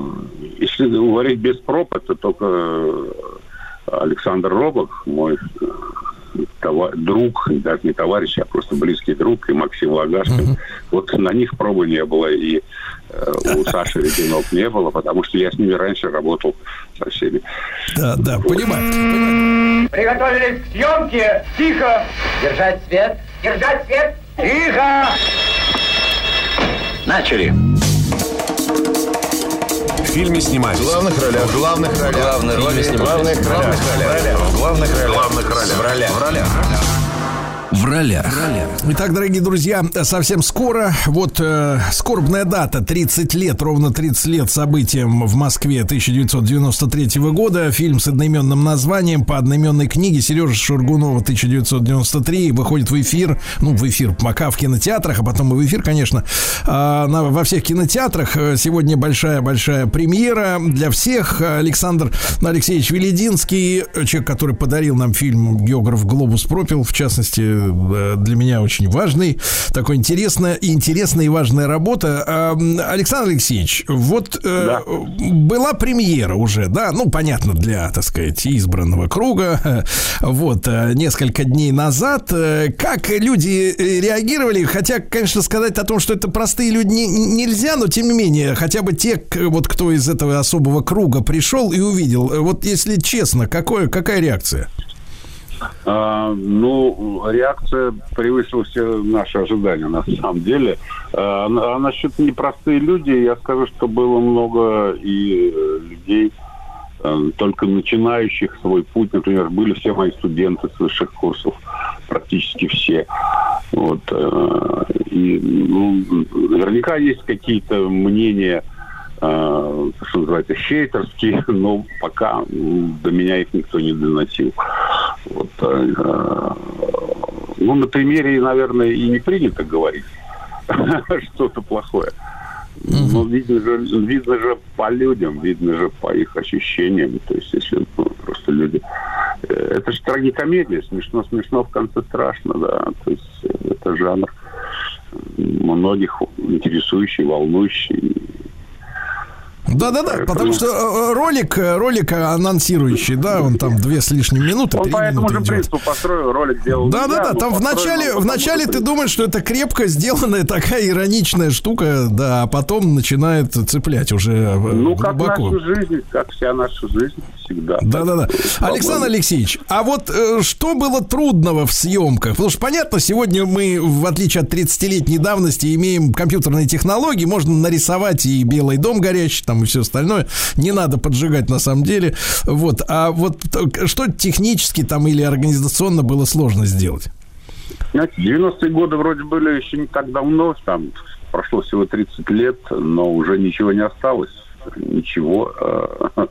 если говорить без проб, это только э, Александр Робок, мой э, това- друг, даже не товарищ, а просто близкий друг, и Максим Лагашкин. Вот на них пробы не было, и у Саши Леденок не было, потому что я с ними раньше работал со всеми. Да, да, понимаю. Приготовились к съемке. Тихо. Держать свет. Держать свет. Тихо. Начали. В фильме снимались. В главных ролях. В главных ролях. Главные роли снимались. В главных ролях. В главных ролях. Главных ролях. В ролях. В ролях. В ролях. Итак, дорогие друзья, совсем скоро, вот э, скорбная дата, 30 лет, ровно 30 лет событиям в Москве 1993 года. Фильм с одноименным названием по одноименной книге Сережи Шургунова 1993 выходит в эфир, ну, в эфир пока в кинотеатрах, а потом и в эфир, конечно, а, на- во всех кинотеатрах. Э, Сегодня большая-большая премьера для всех. Александр Алексеевич Велединский, э, человек, который подарил нам фильм «Географ Глобус пропил», в частности, э, для меня очень важный, такой интересная, интересная и важная работа. А, Александр Алексеевич, вот э, была премьера уже, да, ну, понятно, для, так сказать, избранного круга, (laughs) вот, э, несколько дней назад. Э, Как люди э, реагировали, хотя, конечно, сказать о том, что это простые люди не- нельзя, но, тем не менее, хотя бы те, вот, кто из этого особого круга пришел и увидел, э, вот, если честно, какое, какая реакция? А, ну, реакция превысила все наши ожидания, на самом деле. А, а насчет непростые люди, я скажу, что было много и э, людей, э, только начинающих свой путь. Например, были все мои студенты с высших курсов, практически все. Вот. э, И, ну, наверняка есть какие-то мнения, э, что называется, хейтерские, (laughs) но пока до меня их никто не доносил. Вот, э, ну, на примере, наверное, и не принято говорить (laughs) что-то плохое. Но видно же, видно же по людям, видно же по их ощущениям. То есть, если ну, просто люди... э, Это же трагикомедия, смешно-смешно, в конце страшно, да. То есть, э, это жанр многих интересующий, волнующий. Да-да-да, потому что э, ролик, э, ролик анонсирующий, да, он там две с лишним минуты, Он по этому же принципу построил, ролик делал. Да, да, да. Там в начале, в начале ты думаешь, что это крепко сделанная такая ироничная штука, да, а потом начинает цеплять уже э, Ну, как наша жизнь, как вся наша жизнь всегда. Да, да, да. По-моему. Александр Алексеевич, а вот э, что было трудного в съемках? Потому что, понятно, сегодня мы, в отличие от 30-летней давности, имеем компьютерные технологии, можно нарисовать и Белый дом горящий, там и все остальное. Не надо поджигать на самом деле. Вот. А вот что технически там или организационно было сложно сделать? Знаете, 90-е годы вроде были еще не так давно, там прошло всего 30 лет, но уже ничего не осталось. Ничего, э,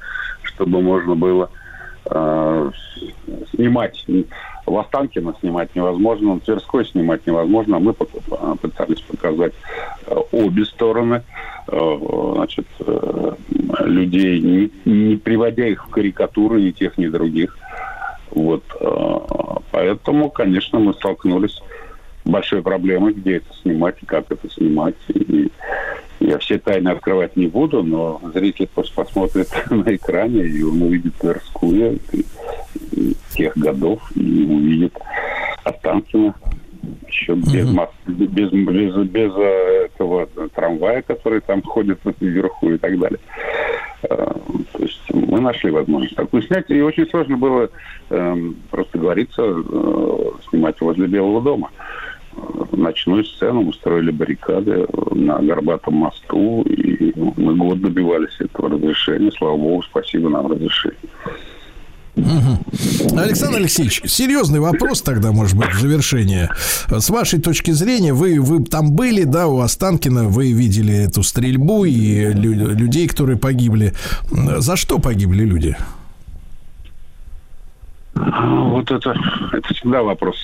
чтобы можно было э, снимать. В Останкино снимать невозможно, на Тверской снимать невозможно. Мы пок- пытались показать э, обе стороны. э, значит, э, людей, не, не приводя их в карикатуры ни тех, ни других. Вот. э, Поэтому, конечно, мы столкнулись большой проблемой, где это снимать и как это снимать. И я все тайны открывать не буду, но зритель просто посмотрит (laughs) на экране, и он увидит Тверскую тех годов, и увидит Останкино еще без, мос- без, без, без, э, этого трамвая, который там ходит вверху и так далее. Э, То есть мы нашли возможность такую снять, и очень сложно было эм, просто говориться, э, снимать возле Белого дома. Э, Ночную сцену мы строили баррикады на Горбатом мосту, и мы год добивались этого разрешения. Слава богу, спасибо нам разрешили. Александр Алексеевич, серьезный вопрос тогда, может быть, в завершение. С вашей точки зрения, вы, вы там были, да, у Останкина, вы видели эту стрельбу и лю- людей, которые погибли. За что погибли люди? А, Вот это, это всегда вопрос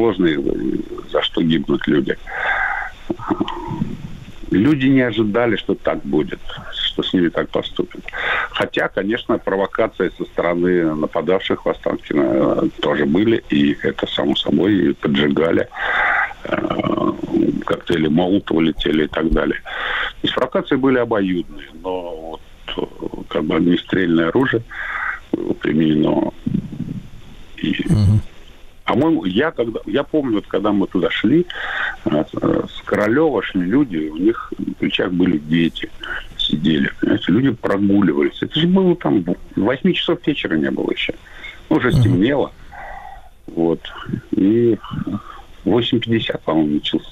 сложный, за что гибнут люди. Люди не ожидали, что так будет, что с ними так поступят. Хотя, конечно, провокации со стороны нападавших в Останкино э, тоже были, и это, само собой, и поджигали. Э, Коктейли Молотова летели и так далее. То есть провокации были обоюдные, но вот э, как бы огнестрельное оружие было применено и по-моему, я когда я помню, вот когда мы туда шли, э, э, с Королева шли люди, у них на плечах были дети, сидели, понимаете, люди прогуливались. Это же было там 8 часов вечера не было еще. Ну, Уже стемнело. Вот. И 8.50, по-моему, начался-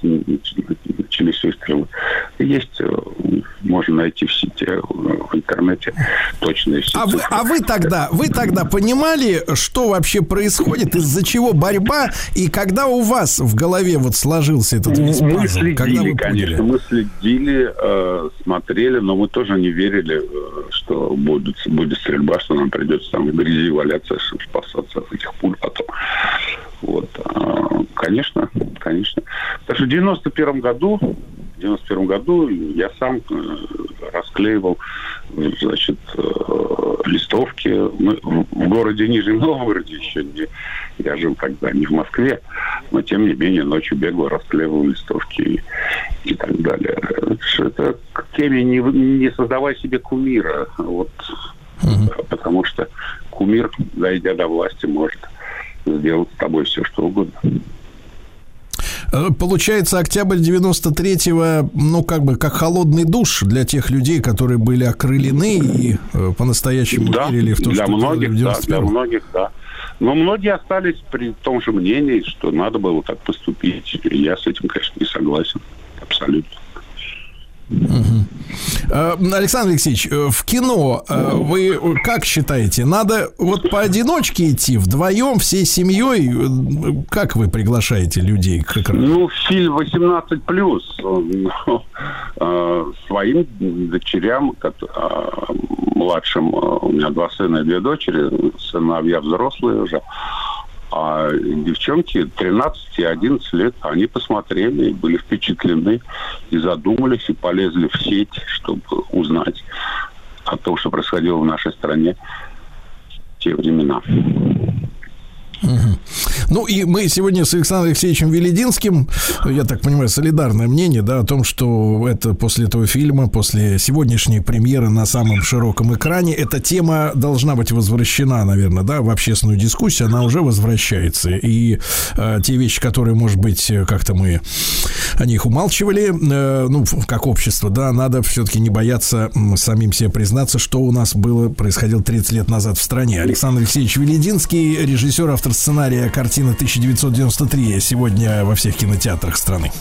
начались выстрелы. Есть, э, можно найти в сети, э, в интернете точные все А вы, а вы тогда, вы тогда понимали, что вообще происходит, из-за чего борьба, и когда у вас в голове вот сложился этот весь Мы пазл? когда следили, вы конечно, мы следили, э, смотрели, но мы тоже не верили, что будет, будет стрельба, что нам придется там в грязи валяться, чтобы спасаться от этих пуль потом. Вот. А, Конечно, конечно. Потому что в 91 году, в 91 году я сам э, расклеивал, значит, э, листовки. Мы в городе Нижнем Новгороде еще не, я жил тогда не в Москве, но тем не менее ночью бегал, расклеивал листовки и, и так далее. Это ж- Это к теме не, не создавай себе кумира, вот, потому что кумир, дойдя до власти, может сделать с тобой все, что угодно. Э, Получается, октябрь 93-го, ну, как бы, как холодный душ для тех людей, которые были окрылены и э, по-настоящему Да, верили в то, для что многих, в да, для 91-м. многих, да. Но многие остались при том же мнении, что надо было так поступить. Я с этим, конечно, не согласен. Абсолютно. Э, Александр Алексеевич, э, в кино э, вы как считаете, надо вот поодиночке идти, вдвоем, всей семьей? Как вы приглашаете людей к экрану? Ну, фильм 18 плюс. Своим дочерям, младшим, у меня два сына и две дочери, сыновья взрослые уже, а девчонки 13 и 11 лет, они посмотрели, были впечатлены, и задумались, и полезли в сеть, чтобы узнать о том, что происходило в нашей стране в те времена. Ну и мы сегодня с Александром Алексеевичем Велединским, я так понимаю, солидарное мнение, да, о том, что это после этого фильма, после сегодняшней премьеры на самом широком экране, эта тема должна быть возвращена, наверное, да, в общественную дискуссию, она уже возвращается. И э, те вещи, которые, может быть, как-то мы о них умалчивали, э, ну, как общество, да, надо все-таки не бояться самим себе признаться, что у нас было, происходило 30 лет назад в стране. Александр Алексеевич Велединский, режиссер, автор сценария картины 1993, сегодня во всех кинотеатрах страны.